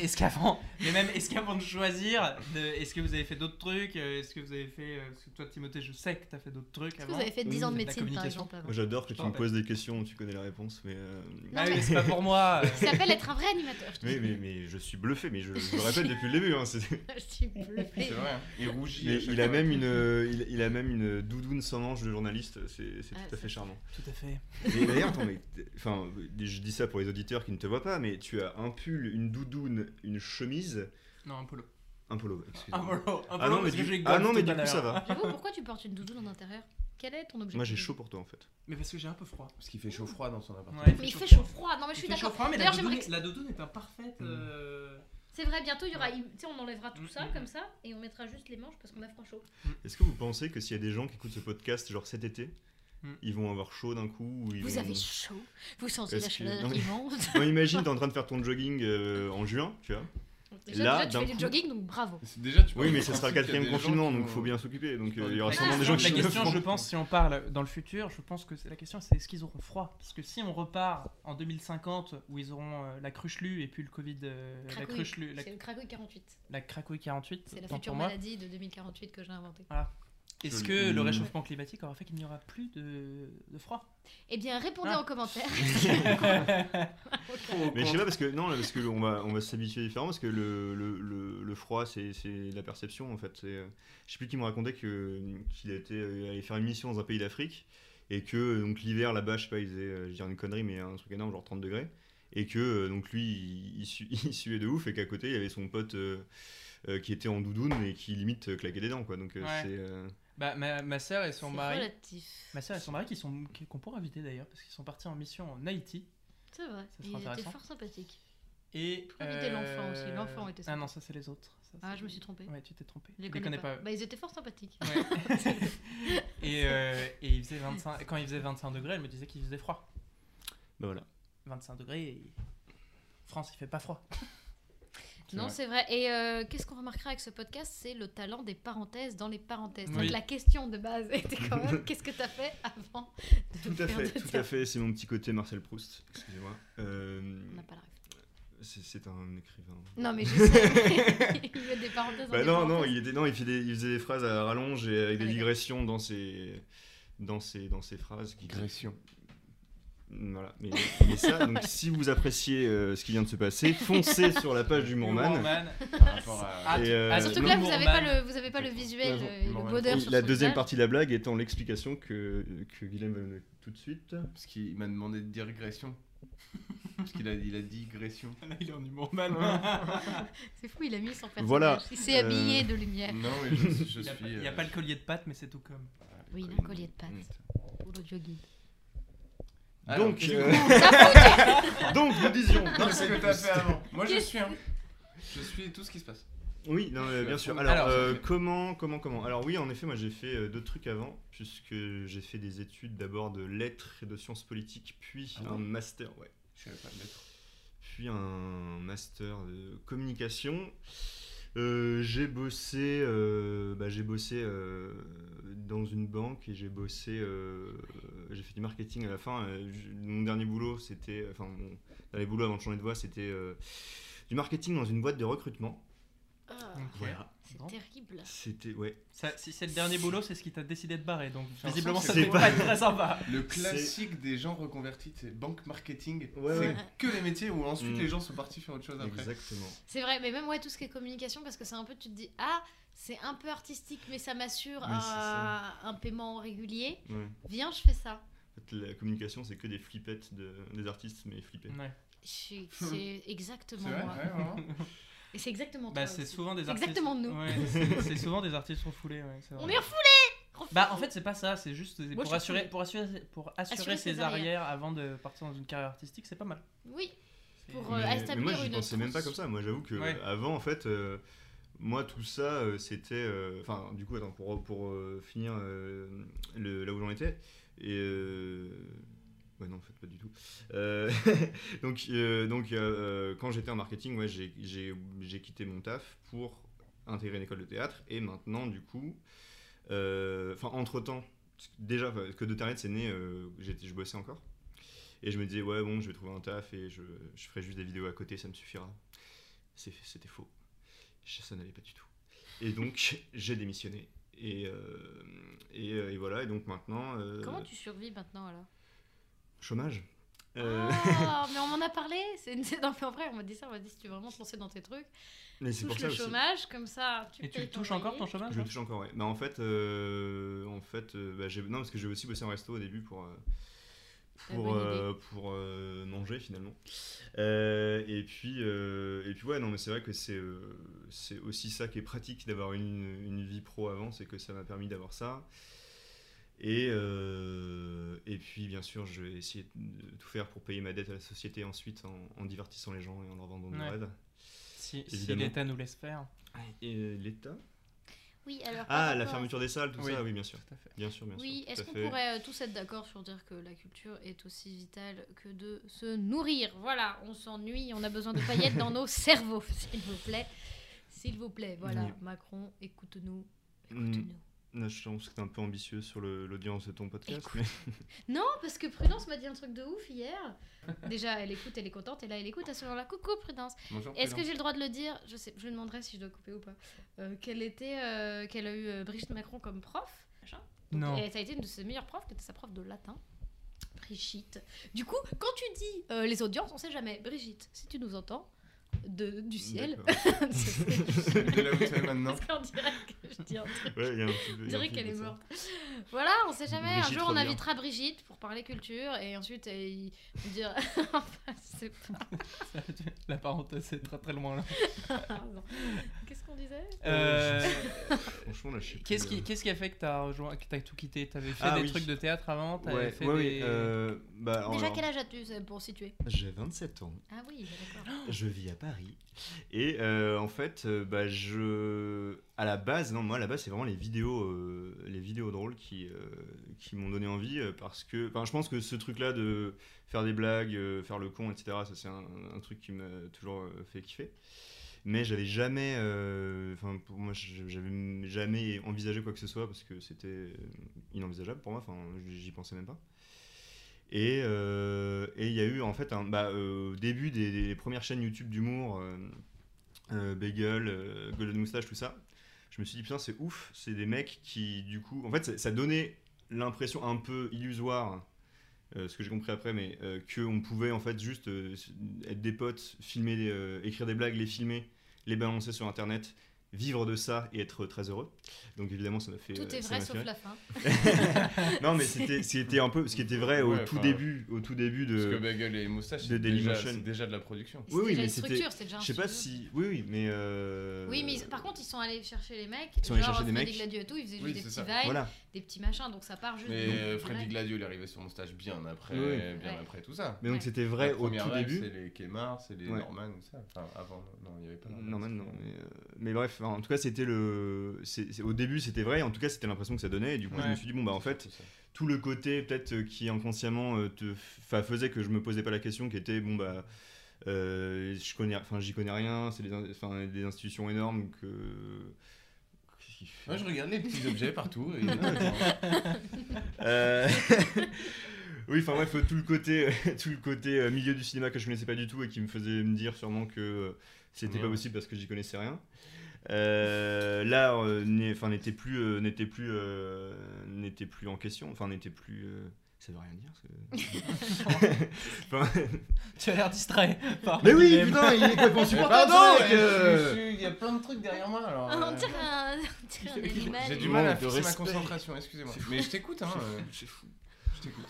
Et- est-ce qu'avant, mais même est-ce qu'avant de choisir, de- est-ce que vous avez fait d'autres trucs euh, Est-ce que vous avez fait, euh, parce que toi Timothée, je sais que tu as fait d'autres trucs Est-ce que avant. vous avez fait Oui, 10 ans de de médecine par communication. exemple avant Moi j'adore que tu me poses des questions où tu connais la réponse, mais. euh, Ah Non, oui, mais- c'est pas pour moi. [LAUGHS] Ça s'appelle être un vrai animateur. je mais, mais, mais je suis bluffé, mais je, je le répète depuis le début. hein, [LAUGHS] Je suis bluffée. C'est vrai. Il rougit. mais il a même une, euh, il, il a même une doudoune sans manche de journaliste, c'est Ah, tout à fait charmant. Tout à fait. Mais d'ailleurs, attends, mais, enfin, je dis ça pour les auditeurs qui ne te voient pas, mais tu as un pull, une doudoune, une chemise, Non, un polo. un polo. Un excusez-moi. polo. Un Ah non, mais parce que du, j'ai ah non, mais du coup ça va. J'avoue, pourquoi tu portes une doudoune en intérieur? Quel est ton objectif? Moi j'ai chaud pour toi en fait. Mais parce que j'ai un peu froid. Parce qu'il fait chaud-froid dans son appartement. Ouais, Mais il fait chaud froid. Non, mais je suis Il fait chaud d'accord. froid, mais la D'ailleurs, doudoune, j'aimerais que- la doudoune est imparfaite. euh, C'est vrai, bientôt, il y aura. Tu sais, on enlèvera tout Mm, ça mm, comme ça et on mettra juste les manches parce qu'on a froid chaud. Est-ce que vous pensez que s'il y a des gens qui écoutent ce podcast genre cet été, ils vont avoir chaud d'un coup ou ils Vous vont- avez chaud Vous sentez la que- chaleur non, mais- qui monte [LAUGHS] Non, imagine, t'es en train de faire ton jogging euh, en juin, tu vois. Déjà, Là, déjà, tu fais du jogging, donc bravo. C'est- Déjà, tu Oui, mais ce sera le quatrième confinement, donc il faut bien s'occuper. Donc euh, il y aura sûrement Ah, des gens La qui le question, je pense, si on parle dans le futur, je pense que c'est la question, c'est est-ce qu'ils auront froid? Parce que si on repart en 2050, où ils auront euh, la cruche-lue et puis le Covid, euh, la cruche-lue, la, C'est le cracouille 48. la cracouille 48, C'est la future maladie de 2048 que j'ai inventée. Est-ce Joli. que le Mm. réchauffement climatique aura fait qu'il n'y aura plus de, de froid? Eh bien, répondez Ah. en commentaire. [LAUGHS] Mais je sais pas parce que non, parce que on va on va s'habituer différemment parce que le, le, le, le froid c'est c'est la perception en fait. C'est, euh, je sais plus qui me racontait que qu'il était euh, allé faire une mission dans un pays d'Afrique et que euh, donc l'hiver là-bas je sais pas il faisait je dirais une connerie mais un truc énorme genre 30 degrés et que donc lui il, il, [LAUGHS] il suait de ouf et qu'à côté il y avait son pote euh, euh, qui était en doudoune et qui limite claquait des dents quoi donc euh, Ouais. c'est euh, Bah, ma, ma soeur et son mari, relatif. ma soeur et son mari qui sont qui- qu'on pourra inviter d'ailleurs parce qu'ils sont partis en mission en Haïti C'est vrai. Ça sera Ils étaient fort sympathiques. et Faut inviter l'enfant aussi, l'enfant était Ah sympa. non, ça c'est les autres. Ça, Ah, je me suis trompée. Ouais, tu t'es trompé. Je les connais, pas. Bah, ils étaient fort sympathiques. Ouais. [LAUGHS] et, euh, et il faisait 25, quand il faisait 25 degrés, elle me disait qu'il faisait froid. bah voilà. 25 degrés, et France il fait pas froid. Non, c'est vrai. Et euh, qu'est-ce qu'on remarquera avec ce podcast? C'est le talent des parenthèses dans les parenthèses. Oui. Donc la question de base [LAUGHS] était quand même qu'est-ce que tu as fait avant de Tout à faire fait, tout à fait. C'est mon petit côté Marcel Proust. Excusez-moi. Euh, On n'a pas la c'est un écrivain. Non, mais je sais. [LAUGHS] [LAUGHS] il met des parenthèses dans Bah des non, non, parenthèses. il, était, non il, fait des- il faisait des phrases à rallonge et avec des Ah, d'accord. digressions dans ses, dans ses, dans ses phrases. Qui, Digression. Voilà, mais, mais ça, donc [LAUGHS] si vous appréciez euh, ce qui vient de se passer, foncez [LAUGHS] sur la page d'Humour Man. Humourman. Par rapport à. Ah, euh, ah, Surtout que là, vous n'avez pas, le, vous avez pas le visuel euh, et le bonheur sur la deuxième partie de la blague étant l'explication que, que Guilhem va me donner tout de suite. Parce qu'il m'a demandé de dire digression. Parce qu'il a, il a dit digression. Là, [LAUGHS] il est en humourman. C'est fou, il a mis son personnage. Voilà. Il s'est Euh, habillé de lumière. Non, mais je, je Il n'y a, suis. pas- il y a euh, pas le collier de pattes, mais c'est tout comme. Oui, il a un collier de pattes pour l'audio guide. Alors, donc, euh, [LAUGHS] donc, nous disions. Qu'est-ce que t'as fait avant Moi, je suis. Hein. Je suis tout ce qui se passe. Oui, non, euh, bien sûr. Alors, Alors, euh, comment, comment, comment? Alors oui, en effet, moi j'ai fait euh, d'autres trucs avant, puisque j'ai fait des études d'abord de lettres et de sciences politiques, puis Ah un master, ouais, Je savais pas le mettre. puis un master de communication. Euh, j'ai bossé, euh, bah, j'ai bossé euh, dans une banque et j'ai bossé, euh, j'ai fait du marketing à la fin. Euh, mon dernier boulot, c'était, enfin mon dernier boulot avant de changer de voie, c'était euh, du marketing dans une boîte de recrutement. Ah, Voilà. C'est terrible. C'était, ouais. Ça, si c'est le dernier boulot, c'est ce qui t'a décidé de barrer. Donc visiblement, ça ne pas être très sympa. Le classique des gens reconvertis, c'est banque marketing. Ouais, c'est ouais. que les métiers où ensuite Mm. les gens sont partis faire autre chose après. Exactement. C'est vrai, mais même ouais, tout ce qui est communication, parce que c'est un peu, tu te dis, ah, c'est un peu artistique, mais ça m'assure un, un paiement régulier. Ouais. Viens, je fais ça. En fait, la communication, c'est que des flippettes de, des artistes, mais flippés. Ouais. C'est [LAUGHS] exactement vrai, moi. [LAUGHS] Et c'est exactement Bah, toi c'est aussi. souvent des C'est artistes. exactement nous. Ouais, c'est- c'est souvent des artistes refoulés. Ouais, c'est vrai. On est refoulés Bah en fait c'est pas ça, c'est juste je pour assurer, pour assurer, pour assurer, Assurer ses ses arrières. arrières. avant de partir dans une carrière artistique, c'est pas mal. Oui, C'est- Pour, euh, mais, mais établir moi, j'y une pensais même pas comme ça. Moi, j'avoue que Ouais. avant, en fait, euh, moi, tout ça, euh, c'était. euh, Enfin, du coup, attends, pour, pour euh, finir euh, le, là où j'en étais. Et. Ouais, non, en fait, pas du tout. Euh, [LAUGHS] donc, euh, donc euh, quand j'étais en marketing, ouais, j'ai- quitté mon taf pour intégrer une école de théâtre. Et maintenant, du coup, enfin, entre-temps, déjà, que de Target, c'est né, je bossais encore. Et je me disais, ouais, bon, je vais trouver un taf et je, je ferai juste des vidéos à côté, ça me suffira. C'était faux. Ça n'allait pas du tout. Et donc, [LAUGHS] j'ai démissionné. Et, et, voilà, et donc maintenant. comment tu survis maintenant alors? Chômage. Euh, Ah, [LAUGHS] mais on m'en a parlé. C'est une... Non, mais en vrai, on m'a dit ça. On m'a dit si tu veux vraiment te lancer dans tes trucs, mais c'est pour touche ça le aussi. chômage, comme ça, tu Et tu ton touches encore ton chômage Je le touche encore, ouais. Bah, en fait, euh, en fait euh, bah, j'ai- non, parce que j'ai aussi bossé en resto au début pour, euh, pour, euh, pour euh, manger finalement. Euh, et, puis, euh, et puis, ouais, non, mais c'est vrai que c'est euh, c'est aussi ça qui est pratique d'avoir une, une vie pro avant, c'est que ça m'a permis d'avoir ça. Et, euh, et puis, bien sûr, je vais essayer de tout faire pour payer ma dette à la société ensuite en, en divertissant les gens et en leur vendant du Ouais. rêve. Si, l'État nous laisse faire. Et l'État? Oui, alors. Ah, la à- fermeture des salles, tout Oui. ça, oui, bien sûr. Tout à fait. Bien sûr, bien sûr. Oui, est-ce qu'on pourrait euh, tous être d'accord sur dire que la culture est aussi vitale que de se nourrir? Voilà, on s'ennuie, on a besoin de paillettes dans nos cerveaux, [LAUGHS] s'il vous plaît. S'il vous plaît, voilà, Oui. Macron, écoute-nous. Mm. Écoute-nous. Je pense que t'es un peu ambitieux sur le- l'audience de ton podcast. Mais- [LAUGHS] Non, parce que Prudence m'a dit un truc de ouf hier. [LAUGHS] Déjà, elle écoute, elle est contente, et là, elle écoute à ce moment-là. Coucou, Prudence. Bonjour. Est-ce que j'ai le droit de le dire? Je sais, je lui demanderai si je dois couper ou pas. Euh, qu'elle était, euh, qu'elle a eu euh, Brigitte Macron comme prof? machin. Donc, Non. Et ça a été une de ses meilleures profs, qui était sa prof de latin. Brigitte. Du coup, quand tu dis euh, les audiences, on sait jamais. Brigitte, si tu nous entends de, du ciel. [LAUGHS] De là où tu es maintenant. parce qu'on dirait que je dis un truc. Ouais, il y a un petit peu- On dirait qu'elle est morte. Voilà, on sait jamais. Brigitte un jour, on invitera Brigitte pour parler culture et ensuite, euh, il on dira. [LAUGHS] enfin, c'est pas. [LAUGHS] La parenthèse est très très loin là. Qu'est-ce qu'on disait? Euh, Franchement, là, je Qu'est-ce qui, euh. qu'est-ce qui a fait que t'as rejoint, que t'as tout quitté? T'avais fait Ah des oui. trucs de théâtre avant? T'avais Ouais, fait ouais, oui, des... euh, bah, Déjà, alors, quel âge as-tu c'est pour situer? J'ai 27 ans. Ah oui, d'accord. Je vis à Paris. Et euh, en fait, euh, bah, je. À la base, non, moi, à la base, c'est vraiment les vidéos, euh, les vidéos drôles qui, qui m'ont donné envie. parce que. Enfin, je pense que ce truc-là de faire des blagues, faire le con, etc., ça, c'est un, truc qui m'a toujours fait kiffer. Mais j'avais jamais. Enfin, pour moi, j'avais jamais envisagé quoi que ce soit parce que c'était inenvisageable pour moi. Enfin, j'y pensais même pas. Et euh, et il y a eu en fait un, bah, euh, au début des, premières chaînes YouTube d'humour, euh, Bagel, Golden Moustache, tout ça, je me suis dit putain c'est ouf, c'est des mecs qui du coup, en fait ça, donnait l'impression un peu illusoire, ce que j'ai compris après, mais qu'on pouvait en fait juste être des potes, filmer, écrire des blagues, les filmer, les balancer sur internet, vivre de ça et être très heureux. Donc évidemment ça m'a fait... Tout euh, est ça vrai sauf la fin. [LAUGHS] non mais c'était c'était un peu ce qui était vrai au Ouais, tout de au tout début Parce que de Bagel et Moustache, de c'est déjà, Dailymotion. c'est déjà de la production. C'est Oui, oui, déjà mais une c'était- structure, c'est déjà un je sais pas si oui oui mais euh, Oui, mais ils- par contre, ils sont allés chercher les mecs. Ils sont allés genre chercher des mecs. Et tout, ils faisaient Oui, juste des petits vibes, voilà des petits machins, donc ça part juste. Mais du- euh, Freddy. Gladio, il est arrivé sur Moustache bien après, Oui, bien Ouais. après tout ça. mais donc Ouais. c'était vrai au tout début C'est les Kmart, c'est les Ouais. Norman, tout ça. Enfin, avant, non, il n'y avait pas Norman. non même non mais, euh, mais bref en tout cas c'était le c'est- c'est- au début c'était vrai en tout cas c'était l'impression que ça donnait et du coup je me suis dit bon bah en fait Tout le côté peut-être euh, qui inconsciemment te faisait que je me posais pas la question qui était bon bah euh, je connais enfin j'y connais rien c'est des, in- des institutions énormes que Moi, je regarde les petits objets partout. Et... [LAUGHS] Euh, [LAUGHS] oui, enfin bref, tout le côté, [LAUGHS] tout le côté euh, milieu du cinéma que je connaissais pas du tout et qui me faisait me dire sûrement que euh, c'était pas Merde. possible parce que j'y connaissais rien. Euh, là, euh, n'était plus, euh, n'était plus, euh, n'était plus en question. Enfin, n'était plus. Euh, ça veut rien dire. [LAUGHS] Enfin, [LAUGHS] Tu as l'air distrait. par mais oui, putain, il est complètement Mais insupportable. pardon, euh, euh. il y a plein de trucs derrière moi. Alors, Ah, euh, on dirait un, on [LAUGHS] dirait un animal. J'ai du mal à fixer ma concentration, excusez-moi. Mais je t'écoute, hein. euh, C'est fou. Je t'écoute.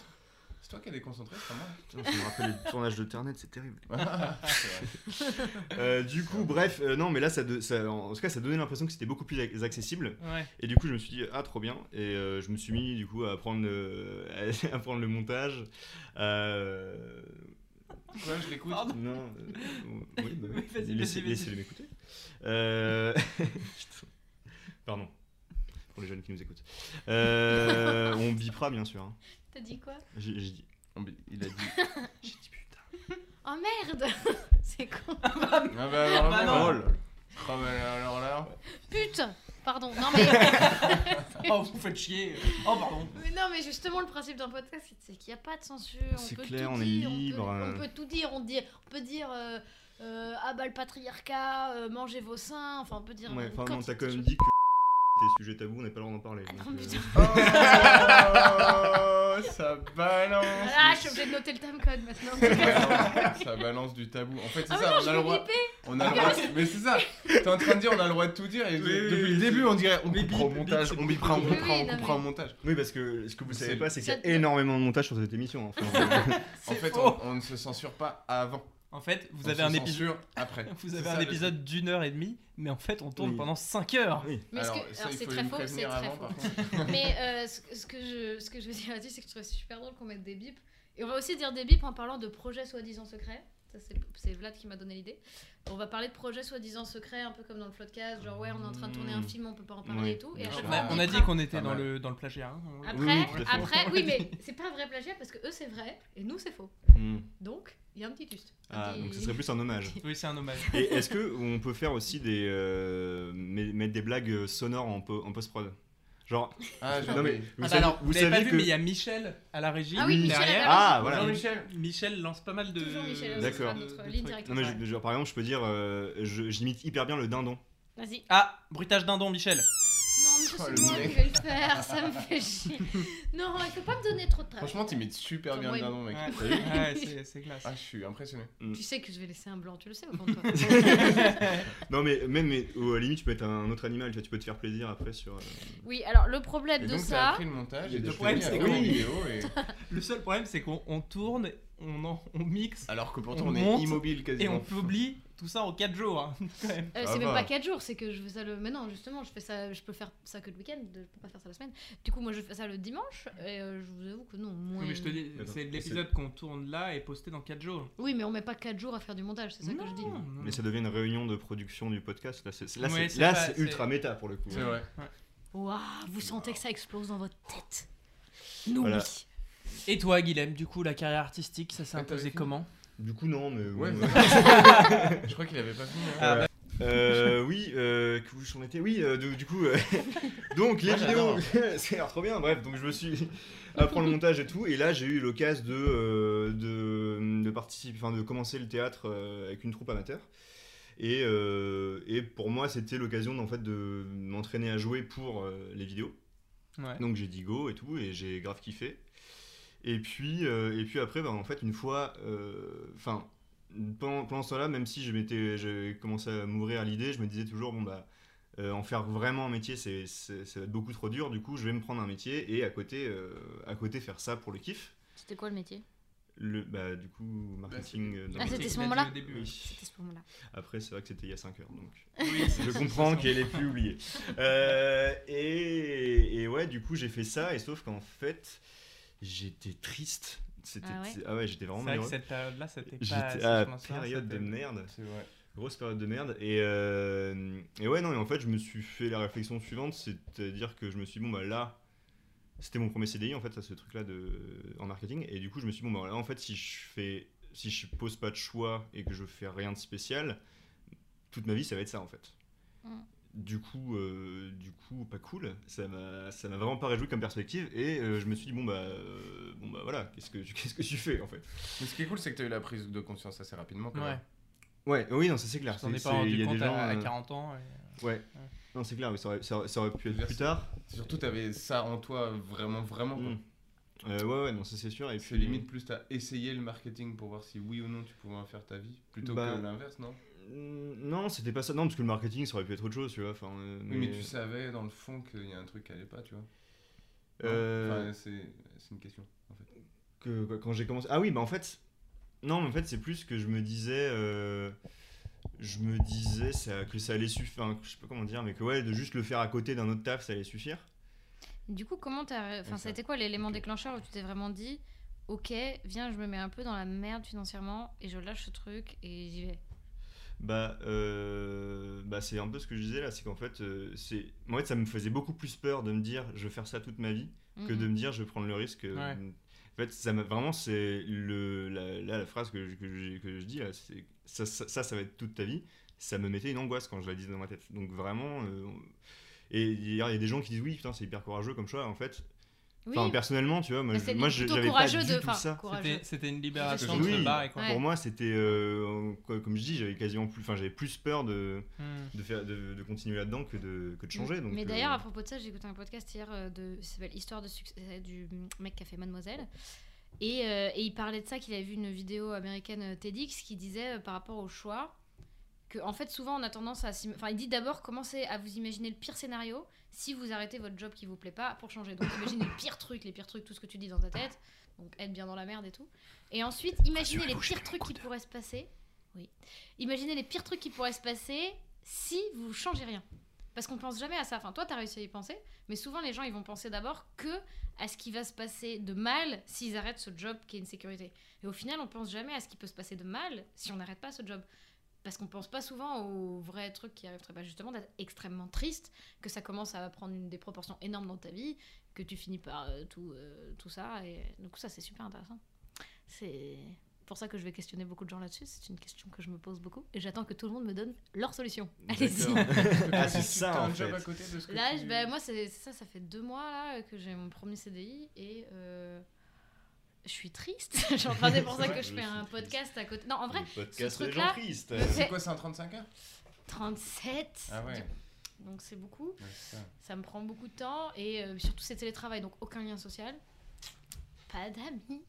Toi qui as déconcentré, c'est pas moi. [LAUGHS] Putain, Ça me rappelle le tournage de Ternet, c'est terrible. [LAUGHS] Vrai. Euh, du coup, bref, euh, non, mais là, ça, de- ça- en tout cas, ça donnait l'impression que c'était beaucoup plus ac- accessible. Ouais. Et du coup, je me suis dit, ah, trop bien. Et euh, je me suis mis, du coup, à apprendre le, [LAUGHS] à apprendre le montage. Quoi, je l'écoute Pardon. Non. oui, bah oui. Vas-y, vas-y, Laissez- vas-y. Laissez-le m'écouter. Pardon. Pour les jeunes qui nous écoutent. On bipera, bien sûr. hein. T'as dit quoi J'ai dit. Il a dit. [LAUGHS] J'ai dit putain. Oh merde [LAUGHS] C'est con. Ah bah alors, Bah non. oh là. Oh, bah alors là. Putain Pardon, non mais, [LAUGHS] Oh, vous faites chier. Oh, pardon. mais non mais justement le principe d'un podcast c'est qu'il n'y a pas de censure. C'est clair, tout on est dire, libre, On peut, on peut tout dire. On, dit, on peut dire euh, euh, ah bah le patriarcat, euh, mangez vos seins. Enfin on peut dire. Ouais, euh, enfin, non, t'as quantité quand même dit que tes sujets tabous, on n'est pas le droit d'en parler. Ah donc, non, euh, putain. Oh, ça balance. Ah, je suis obligée de noter le timecode maintenant. ça balance du tabou. En fait, c'est Ah ça, non, on a le droit. On a le droit. Mais c'est ça. T'es en train de dire, on a le droit de tout dire. Et Oui, oui, depuis oui, le début, on dirait, on coupera au montage, on bipera, on oui, on non, coupera au montage. Oui, parce que ce que vous savez C'est- pas, c'est qu'il y a énormément de montage sur cette émission. Enfin, En fait, on ne se censure pas avant. En fait, vous On avez un épisode. censure après. [LAUGHS] Vous C'est avez ça, un le épisode d'une heure et demie, mais en fait, on tourne Oui. pendant 5 heures. oui. Mais Alors, alors, c'est très faux, c'est très faux. Mais euh, ce, ce que je, ce que je veux dire là-dessus, c'est que je trouve super drôle qu'on mette des bips. Et on va aussi dire des bips en parlant de projets soi-disant secrets. C'est- Vlad qui m'a donné l'idée. On va parler de projets soi-disant secrets, un peu comme dans le podcast, genre ouais, on est en train de tourner un Mmh. film, on peut pas en parler Oui. et tout. Et à chaque On fois, a, on a dit qu'on était dans le, dans le plagiat. hein. Après, Oui, oui, après, oui, mais [LAUGHS] c'est pas un vrai plagiat parce que eux c'est vrai et nous c'est faux. Hmm. Donc, il y a un petit juste. Ah, petit- donc ce serait plus un hommage. [LAUGHS] Oui, c'est un hommage. Et est-ce que on peut faire aussi des euh, met- mettre des blagues sonores en, po- en post prod Genre, Ah, genre, non mais oui. vous Ah, savez, alors, vous vous l'avez pas vu, que mais il y a Michel à la régie Ah oui, Michel derrière. ah voilà. Jean-Michel. Michel lance pas mal de. Toujours Michel, D'accord. non, mais je- par exemple, je peux dire, euh, je- j'imite hyper bien le dindon. Vas-y. Ah, bruitage dindon, Michel. Oh, moi mec. qui vais le faire, ça me fait chier. Non, il faut pas me donner trop de travail. Franchement, t'imites super bien le il- mec. Ouais, ouais, c'est- c'est classe. Ah, je suis impressionné. Tu sais que je vais laisser un blanc, tu le sais au fond de toi. [LAUGHS] Non mais même mais, au- à la limite tu peux être un autre animal, tu, vois, tu peux te faire plaisir après sur. euh, Oui, alors le problème Et de donc, ça. appris le montage et Le problème, c'est et... [LAUGHS] Le seul problème, c'est qu'on on tourne, on, en- on mixe Alors que pourtant, On on, est monte immobile et quasiment. on publie tout ça en 4 jours. hein. [LAUGHS] Euh, Ça c'est même va. pas 4 jours, c'est que je fais ça le. Mais non, justement, je fais ça, je peux faire ça que le week-end, je peux pas faire ça la semaine. Du coup, moi, je fais ça le dimanche, et euh, je vous avoue que non, moins. Oui, mais je te dis, c'est l'épisode qu'on tourne là est posté dans 4 jours. Oui, mais on met pas 4 jours à faire du montage, c'est ça que je dis. Non, non. Mais ça devient une réunion de production du podcast. Là c'est Ouais, ultra méta pour le coup. C'est vrai. Waouh, vous sentez que ça explose dans votre tête Nous, Voilà. oui. Et toi, Guilhem, du coup, la carrière artistique, ça s'est Ah, imposé fini comment? Du coup non mais. Ouais, bon, [LAUGHS] je crois qu'il avait pas fini. hein. Ah, bah, Euh, oui, euh, que où j'en étais Oui, euh, du, du coup, euh, [LAUGHS] donc les Ah, vidéos, [LAUGHS] c'est trop bien. Bref, donc je me suis apprendre le montage et tout, et là j'ai eu l'occasion de, euh, de de participer, enfin de commencer le théâtre euh, avec une troupe amateur. Et, euh, et pour moi, c'était l'occasion en fait de m'entraîner à jouer pour euh, les vidéos. ouais. Donc j'ai dit go et tout, et j'ai grave kiffé. Et puis, euh, et puis après, bah, en fait, une fois, euh, enfin, pendant, pendant ce temps-là, même si je m'étais, j'avais commencé à m'ouvrir à l'idée, je me disais toujours, bon bah, euh, en faire vraiment un métier, c'est, c'est- ça va être beaucoup trop dur. Du coup, je vais me prendre un métier et à côté, euh, à côté faire ça pour le kiff. C'était quoi le métier? Le, bah, du coup, marketing. dans Ah, le c'était ce moment-là? au début. Oui. C'était ce moment-là. Après, c'est vrai que c'était il y a 5 heures, donc. Oui, je comprends qu'elle ait pu oublier. Euh, et, et ouais, du coup, j'ai fait ça, et sauf qu'en fait, j'étais triste. C'était, Ah ouais ah ouais, j'étais vraiment C'est vrai que malheureux. cette période-là, c'était pas. J'étais à période de merde, C'est vrai. grosse période de merde. Et, euh, et ouais, non, et en fait, je me suis fait la réflexion suivante, c'est-à-dire que je me suis dit, bon, bah là, c'était mon premier CDI, en fait, ça, ce truc-là de, en marketing. Et du coup, je me suis dit, bon, bah là, en fait, si je fais, si je pose pas de choix et que je fais rien de spécial, toute ma vie, ça va être ça, en fait. Mm. Du coup, euh, du coup, pas cool. Ça m'a, ça m'a vraiment pas réjoui comme perspective. Et euh, je me suis dit, bon, bah, euh, bon, bah voilà, qu'est-ce que, tu- [LAUGHS] qu'est-ce que tu fais, en fait? Mais ce qui est cool, c'est que t'as eu la prise de conscience assez rapidement. quand Ouais. même. Ouais, oui, non, ça c'est clair. T'en C'est- pas y rendu a compte des gens, à, à euh, 40 ans. et- Ouais. Non, c'est clair, oui, ça aurait, ça aurait- ça aurait pu être plus tard. Surtout, t'avais ça en toi vraiment, vraiment. quoi. Mm. Euh, ouais, ouais, non, ça c'est sûr. Et C'est puis limite plus t'as essayé le marketing pour voir si oui ou non tu pouvais en faire ta vie, plutôt Bah, que l'inverse, non? Non, c'était pas ça. Non, parce que le marketing, ça aurait pu être autre chose, tu vois. Enfin, euh, Oui, mais tu savais dans le fond qu'il y a un truc qui allait pas, tu vois. Euh, Enfin, c'est une question, en fait. que, quand j'ai commencé. Ah oui, bah en fait. Non, mais en fait, c'est plus que je me disais. euh, Je me disais ça, que ça allait suffire. Enfin, je sais pas comment dire, mais que ouais, de juste le faire à côté d'un autre taf, ça allait suffire. Du coup, comment t'as. Enfin, ça. a été quoi l'élément déclencheur où tu t'es vraiment dit Ok, viens, je me mets un peu dans la merde financièrement et je lâche ce truc et j'y vais? Bah, euh, bah c'est un peu ce que je disais là, c'est qu'en fait, euh, c'est, moi, en fait, ça me faisait beaucoup plus peur de me dire je vais faire ça toute ma vie que de Mhm. me dire je vais prendre le risque. euh, Ouais. En fait, ça m'a vraiment, c'est le, la, la phrase que je, que je, que je dis là, c'est ça, ça, ça, ça va être toute ta vie. Ça me mettait une angoisse quand je la disais dans ma tête. Donc vraiment, euh, et il y a il y a des gens qui disent oui, putain, c'est hyper courageux comme choix. En fait, Oui, enfin personnellement, tu vois, moi, je- moi, j'avais pas courageux du de. tout Enfin, ça. C'était- une libération Oui. de se barrer, quoi. Ouais. Pour moi, c'était, euh, comme je dis, j'avais quasiment plus, enfin, j'avais plus peur de, Hmm. de, faire, de, de continuer là-dedans que de, que de changer. Donc, Mais euh, d'ailleurs, à propos de ça, j'ai écouté un podcast hier euh, de, ça s'appelle Histoire de succès du mec qui a fait Mademoiselle. Et, euh, et il parlait de ça, qu'il avait vu une vidéo américaine TEDx qui disait euh, par rapport au choix que, en fait, souvent on a tendance à. Enfin, il dit d'abord commencez à vous imaginer le pire scénario si vous arrêtez votre job qui vous plaît pas pour changer. Donc, imaginez le pire truc, les pires trucs, tout ce que tu dis dans ta tête. Donc, être bien dans la merde et tout. Et ensuite, imaginez les pires trucs qui pourraient se passer. Oui. Imaginez les pires trucs qui pourraient se passer si vous changez rien. Parce qu'on pense jamais à ça. Enfin, toi, t'as réussi à y penser, mais souvent les gens ils vont penser d'abord que à ce qui va se passer de mal s'ils arrêtent ce job qui est une sécurité. Et au final, on pense jamais à ce qui peut se passer de mal si on n'arrête pas ce job. Parce qu'on pense pas souvent aux vrais trucs qui arrivent pas justement d'être extrêmement triste, que ça commence à prendre une, des proportions énormes dans ta vie, que tu finis par euh, tout, euh, tout ça. Et donc ça, c'est super intéressant. C'est pour ça que je vais questionner beaucoup de gens là-dessus. C'est une question que je me pose beaucoup. Et j'attends que tout le monde me donne leur solution. Allez-y. [LAUGHS] Ah, c'est ça, en un job fait. à côté de ce que Là, tu- je- bah, moi, c'est c'est ça, ça fait deux mois là, que j'ai mon premier CDI et euh, je suis triste. [LAUGHS] c'est pour ça que je Je fais suis un triste. podcast à côté. Non, en vrai, Le podcast ce truc-là, C'est quoi, c'est un 35 heures? 37. Ah ouais. Donc c'est beaucoup. Ouais, c'est ça. Ça me prend beaucoup de temps et euh, surtout c'est télétravail, donc aucun lien social. Pas d'amis.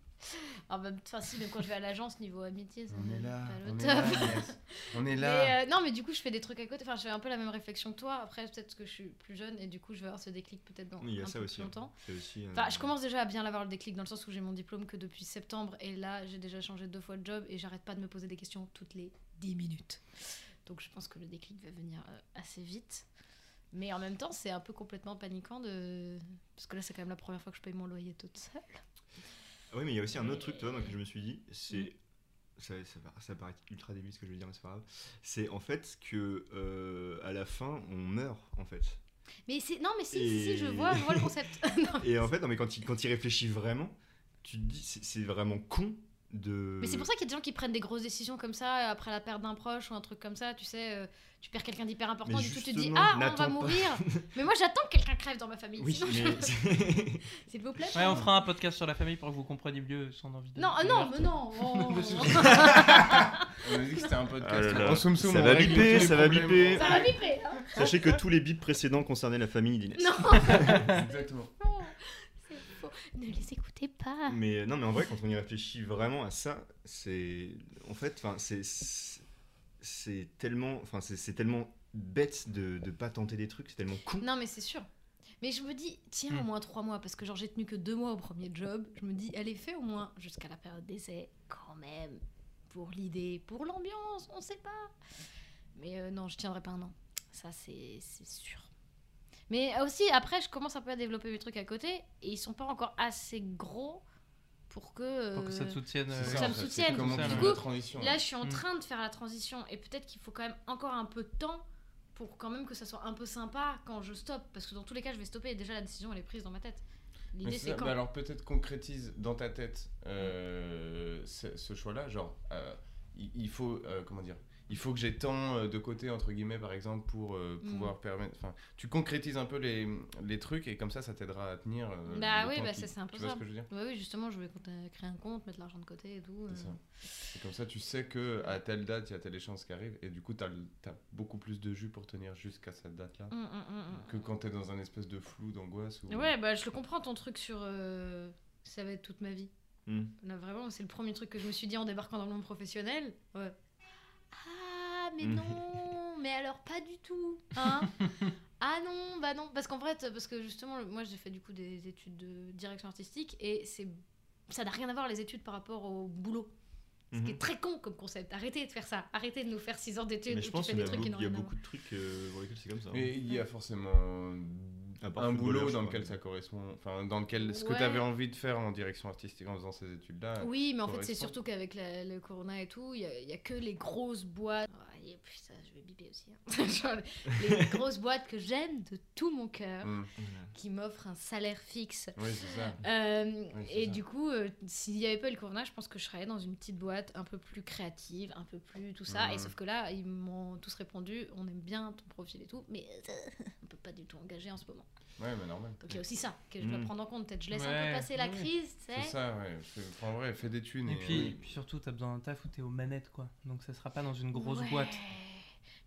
En [LAUGHS] même temps, si, même quand je vais à l'agence, niveau amitié, c'est On est là, pas le on est top. là, Inès. [LAUGHS] On est là. Mais, euh, non, mais du coup, je fais des trucs à côté. Enfin, je fais un peu la même réflexion que toi. Après, peut-être que je suis plus jeune et du coup, je vais avoir ce déclic peut-être dans Oui, il y a un ça peu aussi. plus longtemps. C'est aussi, euh, Enfin, je commence déjà à bien l'avoir le déclic dans le sens où j'ai mon diplôme que depuis septembre et là, j'ai déjà changé deux fois de job et j'arrête pas de me poser des questions toutes les 10 minutes. Donc, je pense que le déclic va venir euh, assez vite. Mais en même temps, c'est un peu complètement paniquant de. Parce que là, c'est quand même la première fois que je paye mon loyer toute seule. Oui, mais il y a aussi un autre truc, toi, moi, que je me suis dit, Mm. c'est. Ça, ça, ça paraît ultra débile ce que je veux dire, mais c'est pas grave. C'est en fait que euh, à la fin, on meurt, en fait. Mais c'est. Non, mais si, si, je vois, je vois le [LAUGHS] concept. [LAUGHS] Non, Et en fait, non, mais quand il, quand il réfléchit vraiment, tu te dis, c'est vraiment con de. Mais c'est pour ça qu'il y a des gens qui prennent des grosses décisions comme ça après la perte d'un proche ou un truc comme ça. Tu sais, euh, tu perds quelqu'un d'hyper important, du coup tu te dis Ah, on va mourir. [LAUGHS] mais moi j'attends que quelqu'un crève dans ma famille. Oui, sinon mais. je- [LAUGHS] S'il vous plaît. Ouais, on fera un podcast sur la famille pour que vous compreniez mieux son envie de. Non, ah non, mais non. oh. [LAUGHS] On a dit que c'était un podcast. Ah là là. Somme, Ça on va biper, tous les ça va biper. Ça va biper. Sachez que tous les bips précédents concernaient la famille d'Inès. Non, Exactement. Ne les écoutez pas. Mais non, mais en vrai, quand on y réfléchit vraiment à ça, c'est. En fait, enfin, c'est. c'est- tellement. Enfin, c'est tellement bête de, de pas tenter des trucs, c'est tellement con. Non, mais c'est sûr. Mais je me dis, tiens, au Hmm. moins trois mois, parce que genre j'ai tenu que deux mois au premier job. Je me dis, allez, fais au moins jusqu'à la période d'essai, quand même. Pour l'idée, pour l'ambiance, on sait pas. Mais euh, non, je tiendrai pas un an. Ça, c'est c'est sûr. Mais aussi, après, je commence un peu à développer mes trucs à côté, et ils sont pas encore assez gros pour que. Pour que ça te euh, soutienne. C'est euh, ça en me soutienne. Du coup, fais la transition Là, je suis en Mm. train de faire la transition et peut-être qu'il faut quand même encore un peu de temps pour quand même que ça soit un peu sympa quand je stoppe. Parce que dans tous les cas, je vais stopper et déjà la décision elle est prise dans ma tête. L'idée c'est ça, quand. bah alors peut-être concrétise dans ta tête euh, ce, ce choix-là, genre euh, il, il faut euh, comment dire, il faut que j'ai tant euh, de côté entre guillemets par exemple pour euh, Mm. pouvoir permettre, enfin tu concrétises un peu les, les trucs et comme ça ça t'aidera à tenir. euh, Bah le oui, temps bah ça, c'est un peu Tu vois ça. ce que je veux dire Ouais, oui, justement, je vais compter- créer un compte, mettre l'argent de côté et tout. C'est euh. ça. Et comme ça tu sais que à telle date il y a telle échéance qui arrive et du coup t'as as beaucoup plus de jus pour tenir jusqu'à cette date-là hum, hum. que quand t'es dans un espèce de flou d'angoisse ou. Ouais, bah je le comprends ton truc sur. euh, ça va être toute ma vie. Là, vraiment, c'est le premier truc que je me suis dit en débarquant dans le monde professionnel. Ouais. Ah, mais Mhm. non, mais alors pas du tout. Hein [LAUGHS] ah non, bah non. Parce qu'en fait, parce que justement, moi j'ai fait du coup des études de direction artistique et c'est ça n'a rien à voir les études par rapport au boulot. Ce qui Mhm. est très con comme concept. Arrêtez de faire ça. Arrêtez de nous faire 6 ans d'études Mais je pense qu'il y, il y a beaucoup de trucs euh, pour lesquels c'est comme ça. hein. Mais il y a forcément un boulot dans lequel ça correspond, enfin dans lequel ce que tu avais envie de faire en direction artistique en faisant ces études-là. Oui, mais en fait, c'est surtout qu'avec la- le corona et tout, il y, y a que les grosses boîtes. Et puis ça, je vais biper aussi. hein. [LAUGHS] Genre, les [LAUGHS] grosses boîtes que j'aime de tout mon cœur, Hmm. qui m'offrent un salaire fixe. Oui, c'est ça. Euh, Oui, et ça. du coup, euh, s'il n'y avait pas eu le corona, je pense que je serais dans une petite boîte un peu plus créative, un peu plus tout ça. Et sauf que là, ils m'ont tous répondu on aime bien ton profil et tout, mais [LAUGHS] on peut pas du tout engager en ce moment. Ouais, mais normal. Donc il y a aussi ça que je dois Mhm. prendre en compte. Peut-être je laisse un peu passer la crise, tu C'est sais. ça, ouais. Enfin, en vrai, fais des thunes. Et Et, puis, puis surtout, t'as besoin d'un taf où t'es aux manettes, quoi. Donc ça sera pas dans une grosse Ouais. boîte.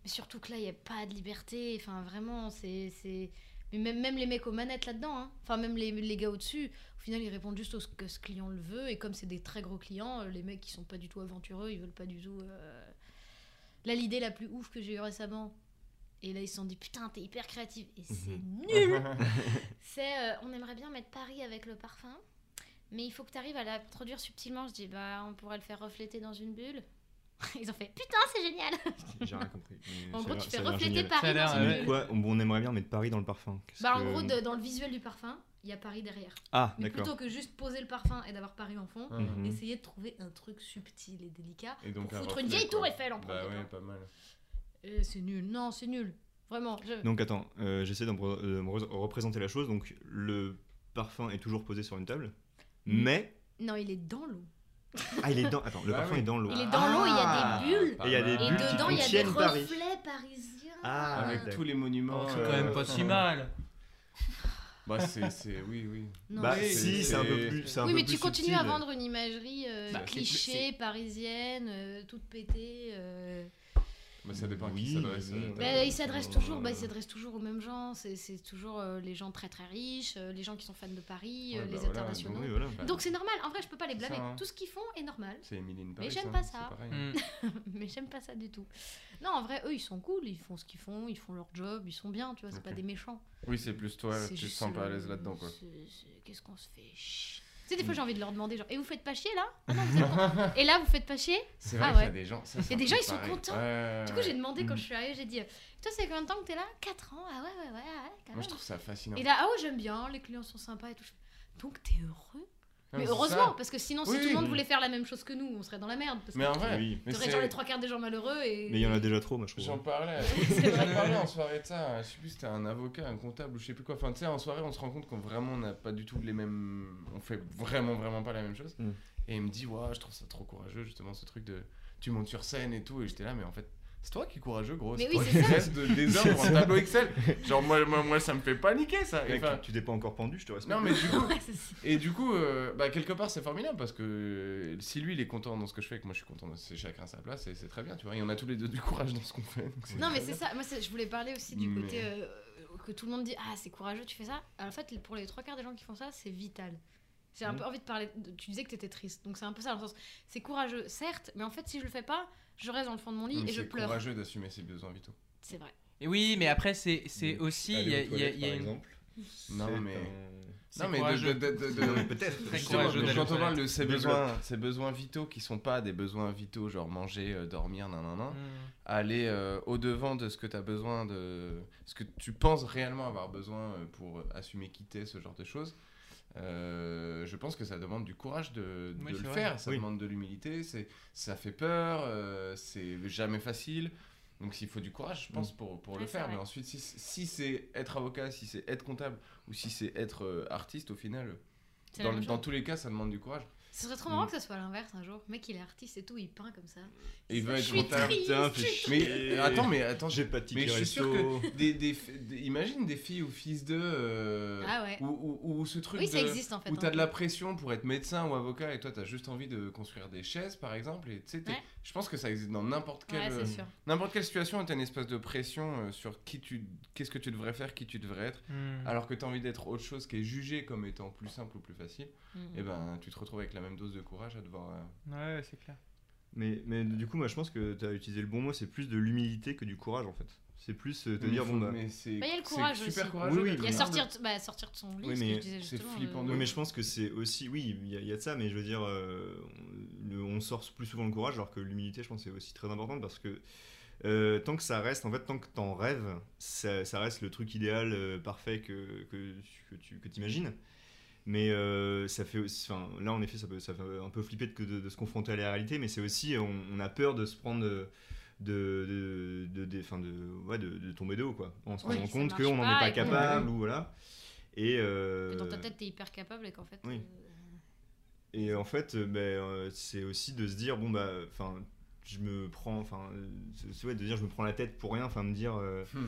Mais surtout que là, il n'y a pas de liberté. Enfin, vraiment, c'est. c'est- Mais même, même les mecs aux manettes là-dedans, hein. enfin, même les, les gars au-dessus, au final, ils répondent juste au ce que ce client le veut. Et comme c'est des très gros clients, euh, les mecs qui sont pas du tout aventureux, ils veulent pas du tout. euh, Là, l'idée la plus ouf que j'ai eue récemment. Et là, ils se sont dit, putain, t'es hyper créative. Et c'est nul [LAUGHS] C'est, euh, on aimerait bien mettre Paris avec le parfum, mais il faut que tu arrives à l'introduire subtilement. Je dis, bah, on pourrait le faire refléter dans une bulle. [LAUGHS] Ils ont fait putain, c'est génial. J'ai rien compris. [LAUGHS] En gros, tu fais refléter. Paris dans une ouais. bulle. Quoi on, aimerait bien mettre Paris dans le parfum. Bah, en gros, de- dans le visuel du parfum, il y a Paris derrière. Ah, Mais d'accord. plutôt que juste poser le parfum et d'avoir Paris en fond, Mhm. essayer de trouver un truc subtil et délicat. Et donc Pour foutre une vieille quoi. tour Eiffel en Bah premier ouais, plan. pas mal. Euh, c'est nul. Non, c'est nul. Vraiment. je- Donc attends, euh, j'essaie de me représenter la chose. Donc le parfum est toujours posé sur une table, Mm. mais Non, il est dans l'eau. ah il est dans. Attends, le Ah parfum oui. est dans l'eau. Il est dans l'eau, il y a Ah. des bulles. Pas Et il y a des. Et bulles dedans, il y a des Paris. reflets parisiens. Ah, Avec tous les monuments. Oh, c'est euh, quand même pas si mal. Bah c'est, c'est, oui, oui. Non, Bah c'est- si, c'est un peu plus. c'est un Oui, peu mais plus tu continues subtil. à vendre une imagerie euh, Bah, cliché, parisienne, euh, toute pétée. Euh. Bah ça dépend à qui Oui, s'adresse. mais euh, ta- Bah, il s'adresse euh, toujours, bah, toujours aux mêmes gens. C'est c'est toujours euh, les gens très très riches, euh, les gens qui sont fans de Paris, euh, bah les voilà, internationaux. Oui, voilà. Donc c'est normal. En vrai, je peux pas les blâmer. Ça, hein. Tout ce qu'ils font est normal. C'est Paris. j'aime hein, pas ça. pareil. Mm. [LAUGHS] mais j'aime pas ça du tout. Non, en vrai, eux, ils sont cool. Ils font ce qu'ils font. Ils font leur job. Ils sont bien. Tu vois, c'est pas des méchants. Oui, c'est plus toi, tu te sens pas à l'aise là-dedans quoi. Qu'est-ce qu'on se fait chier. Tu sais, des fois, Mm. j'ai envie de leur demander genre, et vous faites pas chier là? Ah non, vous êtes [LAUGHS] contents Et là, vous faites pas chier? C'est vrai Ah qu'il y a ouais. des gens. ça, Il y c'est a un des peu gens, ils sont pareil. contents. Ouais, Du coup, ouais. j'ai demandé quand Mm. je suis arrivée, j'ai dit, toi, c'est combien de temps que t'es là? 4 ans Ah ouais, ouais, ouais, ouais, quand Moi même. je trouve ça fascinant. Et là, ah ouais, j'aime bien, les clients sont sympas et tout. Je fais, Donc, t'es heureux? Mais heureusement, ça. parce que sinon, si Oui, tout le oui. monde voulait faire la même chose que nous, on serait dans la merde. Parce Mais que en vrai, Oui. mais t'aurais genre les trois quarts des gens malheureux et. Mais il y en a déjà trop, moi je trouve. [LAUGHS] J'en parlais, j'en parlais en soirée de ça. Je sais plus, c'était un avocat, un comptable ou je sais plus quoi. Enfin, tu sais, en soirée, on se rend compte qu'on vraiment on n'a pas du tout les mêmes. On fait vraiment, vraiment pas la même chose. Mm. Et il me dit, ouais, je trouve ça trop courageux, justement, ce truc de. Tu montes sur scène et tout. Et j'étais là, mais en fait. C'est toi qui es courageux, gros. Mais C'est oui, toi c'est qui ça. restes de- des heures pour un [LAUGHS] tableau Excel. Genre, moi, moi, moi, ça me fait paniquer, ça. Et Mec, enfin, tu t'es pas encore pendu, je te respecte. non, mais du coup, [LAUGHS] et du coup, euh, bah, quelque part, c'est formidable parce que euh, si lui il est content dans ce que je fais, et que moi je suis content, c'est chacun à sa place et c'est très bien, tu vois. Et on a tous les deux du courage dans ce qu'on fait. donc Non, mais c'est ça. Moi, je voulais parler aussi du Mais- côté euh, que tout le monde dit Ah, c'est courageux, tu fais ça. En fait, pour les trois quarts des gens qui font ça, c'est vital. J'ai un Mhm. peu envie de parler. de- Tu disais que t'étais triste, donc c'est un peu ça dans le sens. C'est courageux, certes, mais en fait, si je le fais pas, je reste dans le fond de mon lit Mais et je C'est pleure. courageux d'assumer ses besoins vitaux. C'est vrai. Et oui, mais après, c'est c'est aussi. Il y a, y y une. exemple, Non, c'est mais- c'est Non, mais peut-être. Quand on parle de ces besoins, ces besoins vitaux qui sont pas des besoins vitaux, genre manger, euh, dormir, nan, nan, nan, Mm. aller euh, au-devant de ce que tu as besoin, de ce que tu penses réellement avoir besoin euh, pour assumer quitter ce genre de choses. Euh, je pense que ça demande du courage de, de Oui, le vrai. faire, ça Oui. demande de l'humilité, c'est ça fait peur, euh, c'est jamais facile. Donc s'il faut du courage, je pense, pour, pour Ouais, le faire. vrai. Mais ensuite, si, si c'est être avocat, si c'est être comptable ou si c'est être euh, artiste, au final, dans, dans tous les cas, ça demande du courage. Ce serait trop marrant Mm. que ça soit l'inverse un jour. Le mec, il est artiste et tout, il peint comme ça. Et il veut Je être comptable. Mais attends, mais attends, J'ai pas de mais je suis sûr que des, des, des- imagine des filles ou fils de euh, Ah ouais. ou, ou- ou ce truc Oui, de, ça existe en fait. où hein. t'as de la pression pour être médecin ou avocat et toi t'as juste envie de construire des chaises par exemple et tu sais t'es- Ouais. Je pense que ça existe dans n'importe quelle Ouais, euh, n'importe quelle situation où t'as une espèce de pression euh, sur qui tu qu'est-ce que tu devrais faire qui tu devrais être Mm. alors que t'as envie d'être autre chose qui est jugé comme étant plus simple ou plus facile Mm. et ben tu te retrouves avec la même dose de courage à devoir euh, Ouais, c'est clair. Mais, mais du coup, moi je pense que tu as utilisé le bon mot, c'est plus de l'humilité que du courage en fait. C'est plus euh, te mais dire, faut- bon bah. mais c'est Bah, il y a le courage super aussi. courageux Oui, oui, Il y a capable de- sortir, bah, sortir de son lit, Oui, ce que mais je disais c'est justement. flippant euh, de Oui, mais je pense que c'est aussi. Oui, il y, a- il y a de ça, mais je veux dire, euh, on, le- on sort plus souvent le courage, alors que l'humilité, je pense, c'est aussi très importante parce que euh, tant que ça reste, en fait, tant que t'en rêves, ça, ça reste le truc idéal, euh, parfait que, que, que tu que imagines. Mais euh, ça fait aussi. Enfin, là, en effet, ça, peut, ça fait un peu flipper de, que de, de se confronter à la réalité, mais c'est aussi. On, on a peur de se prendre. De, de, de, de, ouais, de, de tomber de haut, quoi. En se Oui, rendant ça compte qu'on n'en est pas capable, ou voilà. Et, euh, Et dans ta tête, t'es hyper capable et qu'en fait. Oui. euh, et en fait, euh, c'est aussi de se dire, bon, bah, enfin, je me prends, enfin, c'est- ouais, de dire, je me prends la tête pour rien, enfin, me dire, euh, Hmm.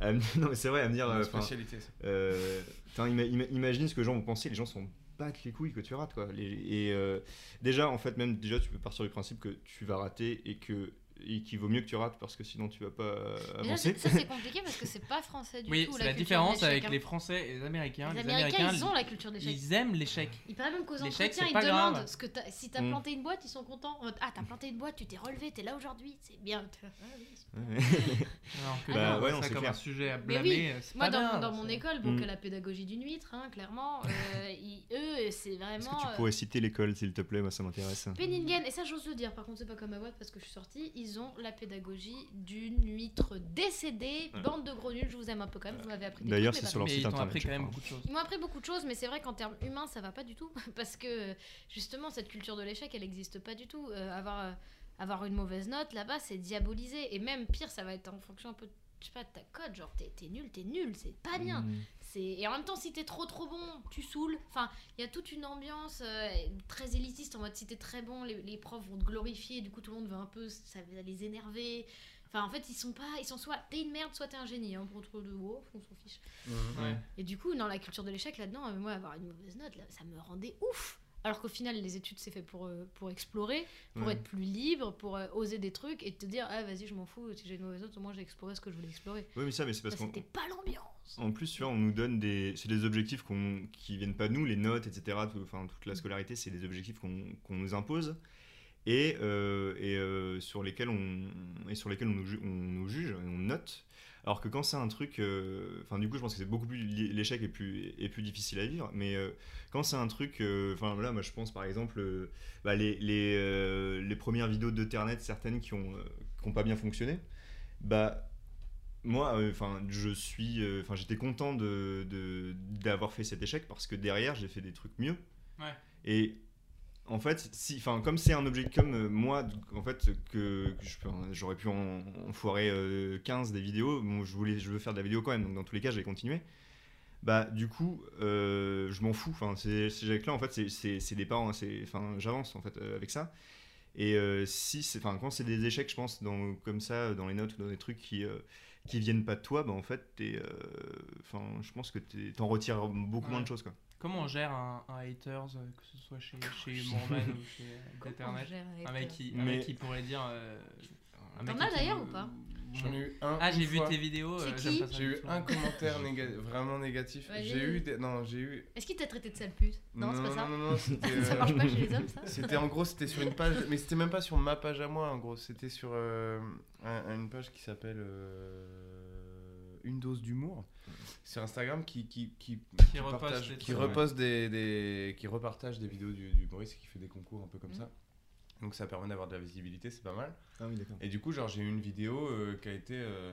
[LAUGHS] non, mais c'est vrai, à me dire, Une euh, spécialité ça. euh, putain, ima- ima- imagine ce que les gens vont penser, les gens sont battent les couilles que tu rates, quoi. Les- et euh, déjà, en fait, même, déjà, tu peux partir du principe que tu vas rater et que et qu'il vaut mieux que tu rates parce que sinon tu vas pas euh, Déjà, ça c'est [LAUGHS] compliqué parce que c'est pas français du Oui, tout. c'est la différence avec hein. les Français et les Américains. Les Américains, ils ont la culture d'échec. ils aiment l'échec. Il paraît même qu'aux entretiens, ils demandent grave. ce que t'as- si t'as Mm. planté une boîte, ils sont contents. En mode, Ah, t'as planté une boîte, tu t'es relevé, t'es là aujourd'hui, c'est bien. [LAUGHS] Ah oui. Alors que Bah non, ouais, c'est comme clair. un sujet à blâmer. oui, Moi, pas dans, bien, dans mon école, bon, Mm. que la pédagogie d'une huître, hein, clairement, [LAUGHS] euh, ils- eux, c'est Est-ce vraiment. que tu euh, pourrais citer l'école, s'il te plaît? Moi, ça m'intéresse. Penningen, et ça j'ose le dire, par contre c'est pas comme ma boîte parce que je suis sortie, ils ont la pédagogie d'une huître décédée, Ouais. bande de gros nuls, je vous aime un peu quand même, vous m'avez appris des D'ailleurs, c'est sur leur site internet. appris quand même beaucoup de choses. Ils m'ont appris beaucoup de choses, mais c'est vrai qu'en termes humains, ça va pas du tout. [LAUGHS] Parce que justement, cette culture de l'échec, elle n'existe pas du tout. Euh, avoir, euh, avoir une mauvaise note là-bas, c'est diabolisé. Et même pire, ça va être en fonction un peu, je sais pas, de ta cote. Genre, t'es nul, t'es nul, c'est pas bien. Mm. C'est- Et en même temps, si t'es trop trop bon, tu saoules. Enfin, il y a toute une ambiance euh, très élitiste en mode si t'es très bon, les, les profs vont te glorifier, du coup tout le monde veut un peu, ça va les énerver. Enfin, en fait, ils sont pas, ils sont soit t'es une merde, soit t'es un génie. Hein, pour trop de haut, on s'en fiche. Ouais. Et du coup, dans la culture de l'échec là-dedans, euh, moi, avoir une mauvaise note, là, ça me rendait ouf. Alors qu'au final, les études, c'est fait pour, euh, pour explorer, pour Ouais. être plus libre, pour euh, oser des trucs et te dire, ah vas-y, je m'en fous, si j'ai une mauvaise note, au moins j'ai exploré ce que je voulais explorer. Oui, mais ça, mais c'est parce Ça, qu'en c'était pas l'ambiance. en plus, tu vois, on nous donne des, c'est des objectifs qu'on, qui viennent pas de nous, les notes, etc. tout- enfin, toute la scolarité, c'est des objectifs qu'on, qu'on nous impose et, euh, et euh, sur lesquels on, et sur lesquels on nous, ju- on nous juge et on note. Alors que quand c'est un truc, euh, enfin du coup je pense que c'est beaucoup plus l'échec est plus est plus difficile à vivre, mais euh, quand c'est un truc, euh, enfin là moi je pense par exemple bah, les les, les premières vidéos de Internet certaines qui ont qui ont pas bien fonctionné, bah moi euh, enfin je suis, euh, enfin j'étais content de de- d'avoir fait cet échec parce que derrière j'ai fait des trucs mieux. Ouais. Et en fait, si, enfin, comme c'est un objet comme euh, moi, en fait, que, j'aurais pu en, en foirer euh, 15 des vidéos, bon, je voulais, je veux faire de la vidéo quand même, donc dans tous les cas, j'ai continué. Bah, du coup, euh, je m'en fous. Enfin, ces échecs-là, en fait, c'est- des parents. c'est- Enfin, j'avance en fait euh, avec ça. Et euh, si, enfin, quand c'est des échecs, je pense, dans, comme ça, dans les notes ou dans des trucs qui euh, qui viennent pas de toi, bah en fait, euh, enfin, je pense que t'en retires beaucoup Ouais. moins de choses, quoi. Comment on gère un, un haters, euh, que ce soit chez, chez Morman ou chez [LAUGHS] Internet Un mec qui, un Mais- mec qui pourrait dire. euh, un mec T'en as qui- d'ailleurs ou pas J'en ai eu un. Ah, j'ai vu fois. tes vidéos. C'est euh, qui j'aime pas ça J'ai du eu tout. un commentaire néga- vraiment négatif. Ouais, j'ai eu des... Non, j'ai eu... Est-ce qu'il t'a traité de sale pute? Non, c'est pas ça. Non, non, non, [LAUGHS] c'était... Ça euh, marche pas chez les hommes, ça? C'était en gros, c'était sur une page, mais c'était même pas sur ma page à moi, en gros, c'était sur euh, un- une page qui s'appelle euh, Une dose d'humour sur Instagram qui, qui, qui, Qui reposte partage, des qui trucs, reposte des, des- qui repartage des vidéos du, du et qui fait des concours un peu comme Mhm. ça. Donc ça permet d'avoir de la visibilité, c'est pas mal. Ah oui, d'accord. Et du coup, genre, j'ai eu une vidéo euh, qui a été. euh,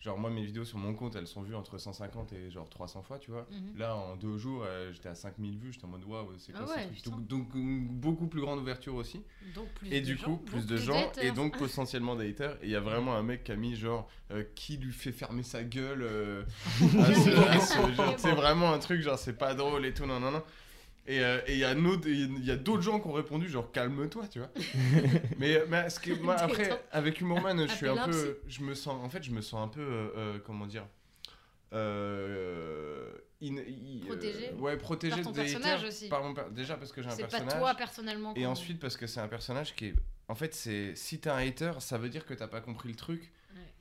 genre, moi, mes vidéos sur mon compte, elles sont vues entre 150 et genre 300 fois, tu vois. Mhm. Là, en deux jours, euh, j'étais à 5000 vues, j'étais en mode waouh, c'est quoi Ah ce truc donc, donc, une beaucoup plus grande ouverture aussi. Donc plus Et du gens, coup, plus de gens, et donc [LAUGHS] potentiellement des haters. Et il y a vraiment un mec qui a mis genre, euh, qui lui fait fermer sa gueule euh, [LAUGHS] [LAUGHS] C'est vraiment un truc, genre, c'est pas drôle et tout, non, non, non. Et euh, il y autre- il y a d'autres gens qui ont répondu, genre, calme-toi, tu vois. [LAUGHS] mais, mais ce qui, moi, après, avec Humorman, je suis un peu. Je me sens, en fait, je me sens un peu. euh, euh, comment dire euh, in- i- euh, Protégé ouais, protégé Par ton des personnage haters, aussi. par mon per- déjà parce que j'ai un C'est pas personnage. toi personnellement. Et ensuite parce que c'est un personnage qui est... En fait, c'est si t'es un hater, ça veut dire que t'as pas compris le truc.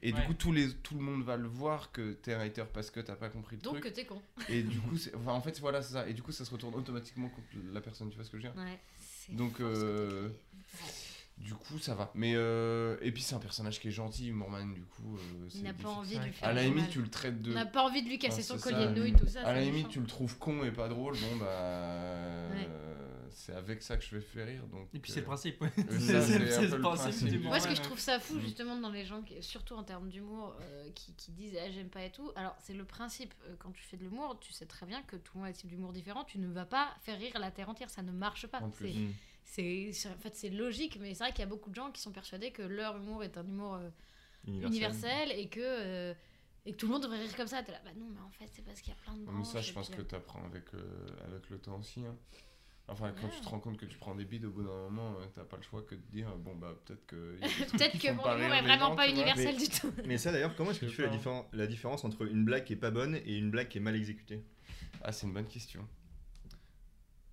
Et Ouais. du coup, tous les... tout le monde va le voir que t'es un hater parce que t'as pas compris le Donc que truc. t'es con. Et du coup, enfin, en fait, voilà, c'est ça. Et du coup, ça se retourne automatiquement contre la personne, tu vois ce que je veux dire? Ouais. Donc, que euh. Du coup, ça va. Mais euh, Et puis, c'est un personnage qui est gentil, Morman, du coup. euh, Il n'a pas envie de lui À faire À la limite, tu le traites de. On n'a pas envie de lui casser son collier de nouilles, tout ça. À la limite, méchant. tu le trouves con et pas drôle. Bon, bah. Ouais. Euh, C'est avec ça que je vais faire rire. Donc, Et puis euh, c'est le principe. [LAUGHS] ça, c'est c'est le le principe Moi, ce que je trouve ça fou, Mm. justement, dans les gens, qui, surtout en termes d'humour, euh, qui, qui disent ah, j'aime pas et tout. Alors, c'est le principe. euh, quand tu fais de l'humour, tu sais très bien que tout le monde a des types d'humour différents. Tu ne vas pas faire rire la terre entière. Ça ne marche pas. En plus. C'est- Mm. C'est c'est- en fait c'est logique, mais c'est vrai qu'il y a beaucoup de gens qui sont persuadés que leur humour est un humour euh, Universel. universel et que euh, et que tout le monde devrait rire comme ça. T'es là, bah non, mais en fait c'est parce qu'il y a plein de Mais ça, je pense que euh, tu apprends avec, euh, avec le temps aussi. hein. Enfin, quand Ouais. tu te rends compte que tu prends des bides, au bout d'un moment, euh, t'as pas le choix que de dire bon, bah peut-être que. [LAUGHS] Peut-être que mon humour est vraiment gens, pas tu universel Mais- du tout. [LAUGHS] Mais ça d'ailleurs, comment est-ce que tu fais la, pas. différen- la différence entre une blague qui est pas bonne et une blague qui est mal exécutée? Ah, c'est une bonne question.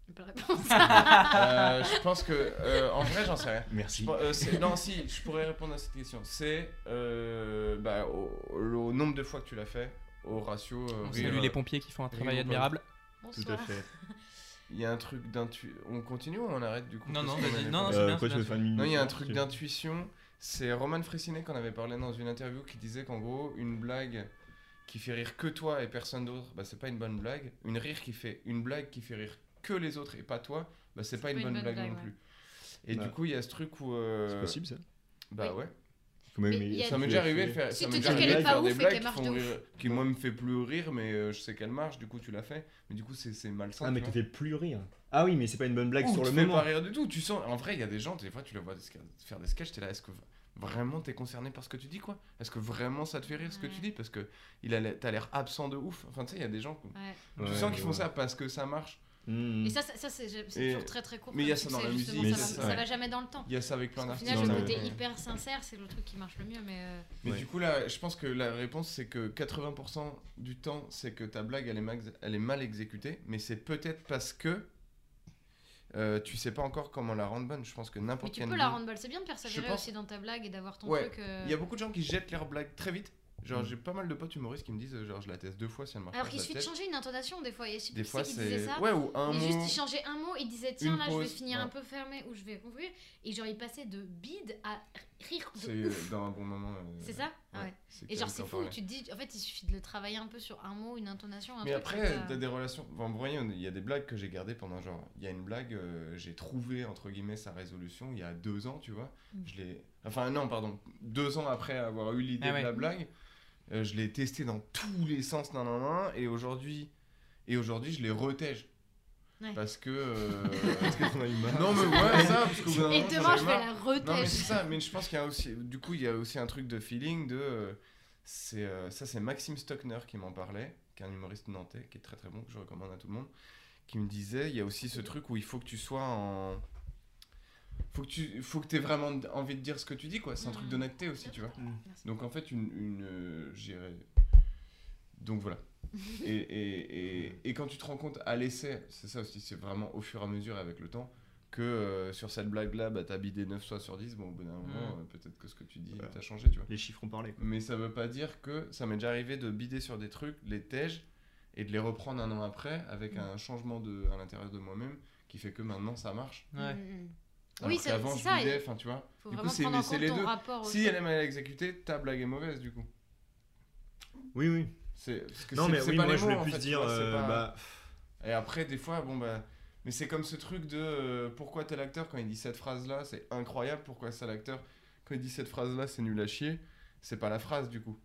J'ai pas réponse. Euh, je pense que. euh, en vrai, j'en sais rien. Merci. euh, non, si, je pourrais répondre à cette question. C'est euh, bah, au, au nombre de fois que tu l'as fait, au ratio. euh, On rire, salue les pompiers qui font un travail admirable. Tout à fait. [LAUGHS] Il y a un truc d'intuition. On continue ou on arrête du coup? Non, non, vas-y. Non, c'est bien, quoi, c'est tu veux bien. faire une minute Non, il y a un truc tu- d'intuition. C'est Roman Fressinet qu'on avait parlé dans une interview qui disait qu'en gros, une blague qui fait rire que toi et personne d'autre, bah, c'est pas une bonne blague. Une rire qui fait une blague qui fait rire que les autres et pas toi, bah, c'est pas, une bonne blague, non ouais. plus. Et Bah. du coup, il y a ce truc où. euh, C'est possible ça Bah Oui. ouais. Ça m'est tu déjà arrivé de faire. Si ça tu m'est déjà qu'elle arrivé de faire ouf des et blagues qu'elle qui rire- qui moi me fait plus rire, mais euh, je sais qu'elle marche, du coup tu l'as fait. Mais du coup, c'est c'est malsain. Ah, mais tu vois. fait plus rire. Ah oui, mais c'est pas une bonne blague sur tu le fais moment. pas rire du tout. Tu sens, en vrai, il y a des gens, des fois, tu les vois faire des sketchs, t'es là, est-ce que vraiment t'es concerné par ce que tu dis, quoi? Est-ce que vraiment ça te fait rire ce que tu dis? Parce que il a l'air- t'as l'air absent de ouf. Enfin, tu sais, il y a des gens, Ouais. tu Ouais, sens qu'ils font ouais. ça parce que ça marche. Mmh. Et ça, ça, ça, c'est toujours très très court. mais il y a ça dans la musique, Ça, mais va, c'est- ça va jamais dans le temps. Il y a ça avec plein Au d'artistes. final, Non, le côté ouais. hyper sincère, c'est le truc qui marche le mieux. Mais euh, Mais Ouais. du coup, là, je pense que la réponse, c'est que 80% du temps, c'est que ta blague, elle est, max- elle est mal exécutée. Mais c'est peut-être parce que euh, tu sais pas encore comment la rendre bonne. Je pense que n'importe tu quel peux la rendre bonne. C'est bien de persévérer pense- aussi dans ta blague et d'avoir ton Ouais, truc. euh, Il y a beaucoup de gens qui jettent leurs blagues très vite. Genre, Mm. j'ai pas mal de potes humoristes qui me disent, euh, genre, je la teste deux fois si elle marche Alors qu'il suffit de changer une intonation des fois. Et je sais Des plus fois, c'est. ça. Ouais, ou un Et mot. juste, il changeait un mot, il disait tiens là je vais finir ouais. un peu fermé ou je vais ouvrir. Et genre il passait de bide à rire C'est euh, dans un bon moment. euh, C'est ça ouais. Et genre c'est fou, tu te dis, en fait il suffit de le travailler un peu sur un mot, une intonation, un Mais truc. après, et t'as- des relations. Enfin, vous voyez, il y a des blagues que j'ai gardées pendant genre. Il y a une blague, euh, j'ai trouvé entre guillemets sa résolution il y a deux ans, tu vois. Mm. Je l'ai. Enfin, non, pardon. Deux ans après avoir eu l'idée Ah de la blague, euh, je l'ai testé dans tous les sens, nan, nan, nan, et aujourd'hui, et aujourd'hui, je les retège. Ouais. Parce que. euh, [LAUGHS] Parce que t'en as eu marre. non, mais ouais, ça, parce d'un Et demain je vais la Non mais retèche. c'est ça, mais je pense qu'il y a aussi, du coup il y a aussi un truc de feeling de, euh, c'est euh, ça c'est Maxime Stockner qui m'en parlait, qui est un humoriste nantais qui est très très bon que je recommande à tout le monde, qui me disait il y a aussi ce truc où il faut que tu sois en, faut que tu, faut que aies vraiment envie de dire ce que tu dis quoi, c'est un truc Mhm. d'honnêteté aussi tu vois. Merci. Donc en fait une, une euh, j'irais- donc voilà. [LAUGHS] et, et, et, et quand tu te rends compte à l'essai, c'est ça aussi, c'est vraiment au fur et à mesure avec le temps que euh, sur cette blague-là, bah, t'as bidé 9 fois sur 10, bon au bout d'un moment, euh, peut-être que ce que tu dis Ouais. t'as changé, tu vois. Les chiffres ont parlé. quoi. Mais ça veut pas dire que ça m'est déjà arrivé de bider sur des trucs, les tèges, et de les reprendre un an après avec Mm. un changement de, à l'intérieur de moi-même qui fait que maintenant ça marche. Ouais. Alors Oui, c'est je ça. Il enfin tu vois. faut Du coup, vraiment c'est- prendre mais en c'est compte les ton deux. Si elle est mal exécutée, ta blague est mauvaise du coup. Oui, oui. C'est parce que Non, mais c'est oui, pas moi les je voulais en plus dire. euh, pas- bah, Et après, des fois, bon bah. Mais c'est comme ce truc de euh, pourquoi tel acteur, quand il dit cette phrase-là, c'est incroyable, pourquoi tel acteur, quand il dit cette phrase-là, c'est nul à chier, c'est pas la phrase du coup.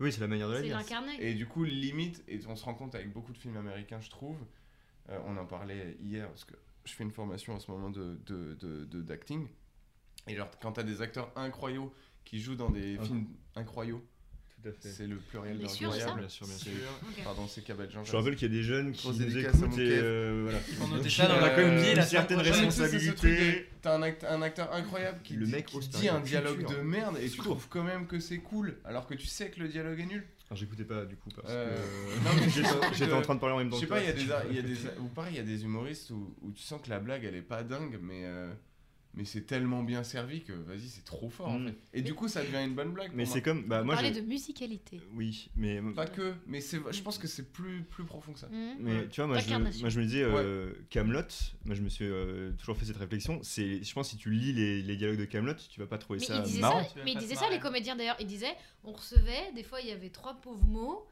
oui, c'est la manière de la C'est dire. Et du coup, limite, et on se rend compte avec beaucoup de films américains, je trouve, euh, on en parlait hier, parce que je fais une formation en ce moment de, de, de- de- d'acting, et genre, quand t'as des acteurs incroyaux qui jouent dans des Ah. films incroyaux, fait. c'est le pluriel d'incroyable. Bien sûr, bien sûr. Pardon, c'est Cabadjan. Je rappelle qu'il y a des jeunes qui Grosse nous écoutent et euh, voilà. Ils vont noter ça dans il la a quand même communauté une la semaine certaine responsabilité. T'as un, act- un acteur incroyable qui, Le dit, mec qui au dit stade un dialogue culture. de merde et tu trouves quand même que c'est cool alors que tu sais que le dialogue est nul. Alors j'écoutais pas du coup parce Euh, que [LAUGHS] j'étais en train de parler en même temps. Je sais pas, il y a des, il y a des, ou pareil, il y a des humoristes où, où tu sens que la blague elle est pas dingue, mais euh, mais c'est tellement bien servi que vas-y c'est trop fort en Mm. fait. Et du coup ça devient une bonne blague. Mais c'est comme bah On moi parlait je- de musicalité. oui, mais pas que, mais c'est, je pense que c'est plus plus profond que ça. Mhm. Mais tu vois, moi je, moi je me disais, euh, Camelot, moi je me suis euh, toujours fait cette réflexion. C'est, je pense, si tu lis les, les dialogues de Camelot, tu vas pas trouver Mais ça marrant. ça, mais il pas disait te ça les comédiens d'ailleurs. Il disait, on recevait, des fois il y avait trois pauvres mots.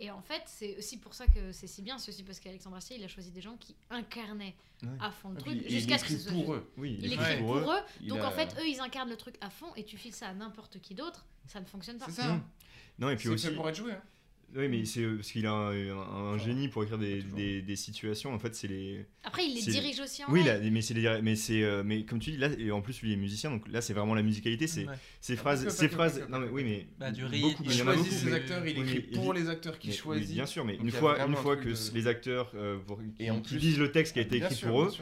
Et en fait, c'est aussi pour ça que c'est si bien, c'est aussi parce qu'Alexandre Astier, il a choisi des gens qui incarnaient Ouais. à fond le Et truc, jusqu'à ce que ce soit pour eux. Oui, Il écrit fait pour eux, donc a- en fait, eux, ils incarnent le truc à fond, et tu files ça à n'importe qui d'autre, ça ne fonctionne pas. C'est ça. Non, et puis C'est aussi, fait pour être joué. hein. Oui, mais c'est euh, parce qu'il a un, un- un Enfin, génie pour écrire des, situations. En fait, c'est les. Après, il les dirige aussi en Oui, là, mais c'est les- mais c'est, euh, mais comme tu dis là, et en plus lui il est musicien, donc là c'est vraiment la musicalité, c'est Ouais. ces Pas phrases, ces pas phrases. pas Non mais oui, mais Bah, du beaucoup, rythme, il Il y en a choisit beaucoup, ses mais- acteurs, il oui, écrit pour les acteurs qu'il choisit. bien sûr, mais Donc, une fois, une un fois que de- les acteurs euh, pour- qui, Et en qui plus- lisent le texte qui a été écrit pour eux,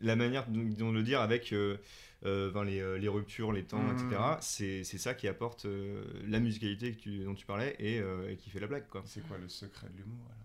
la manière dont, le dire avec euh, enfin, les, euh, les ruptures, les temps, Mhm. etc. C'est c'est ça qui apporte euh, la musicalité que tu, dont tu parlais et, euh, et qui fait la blague quoi. C'est quoi le secret de l'humour alors?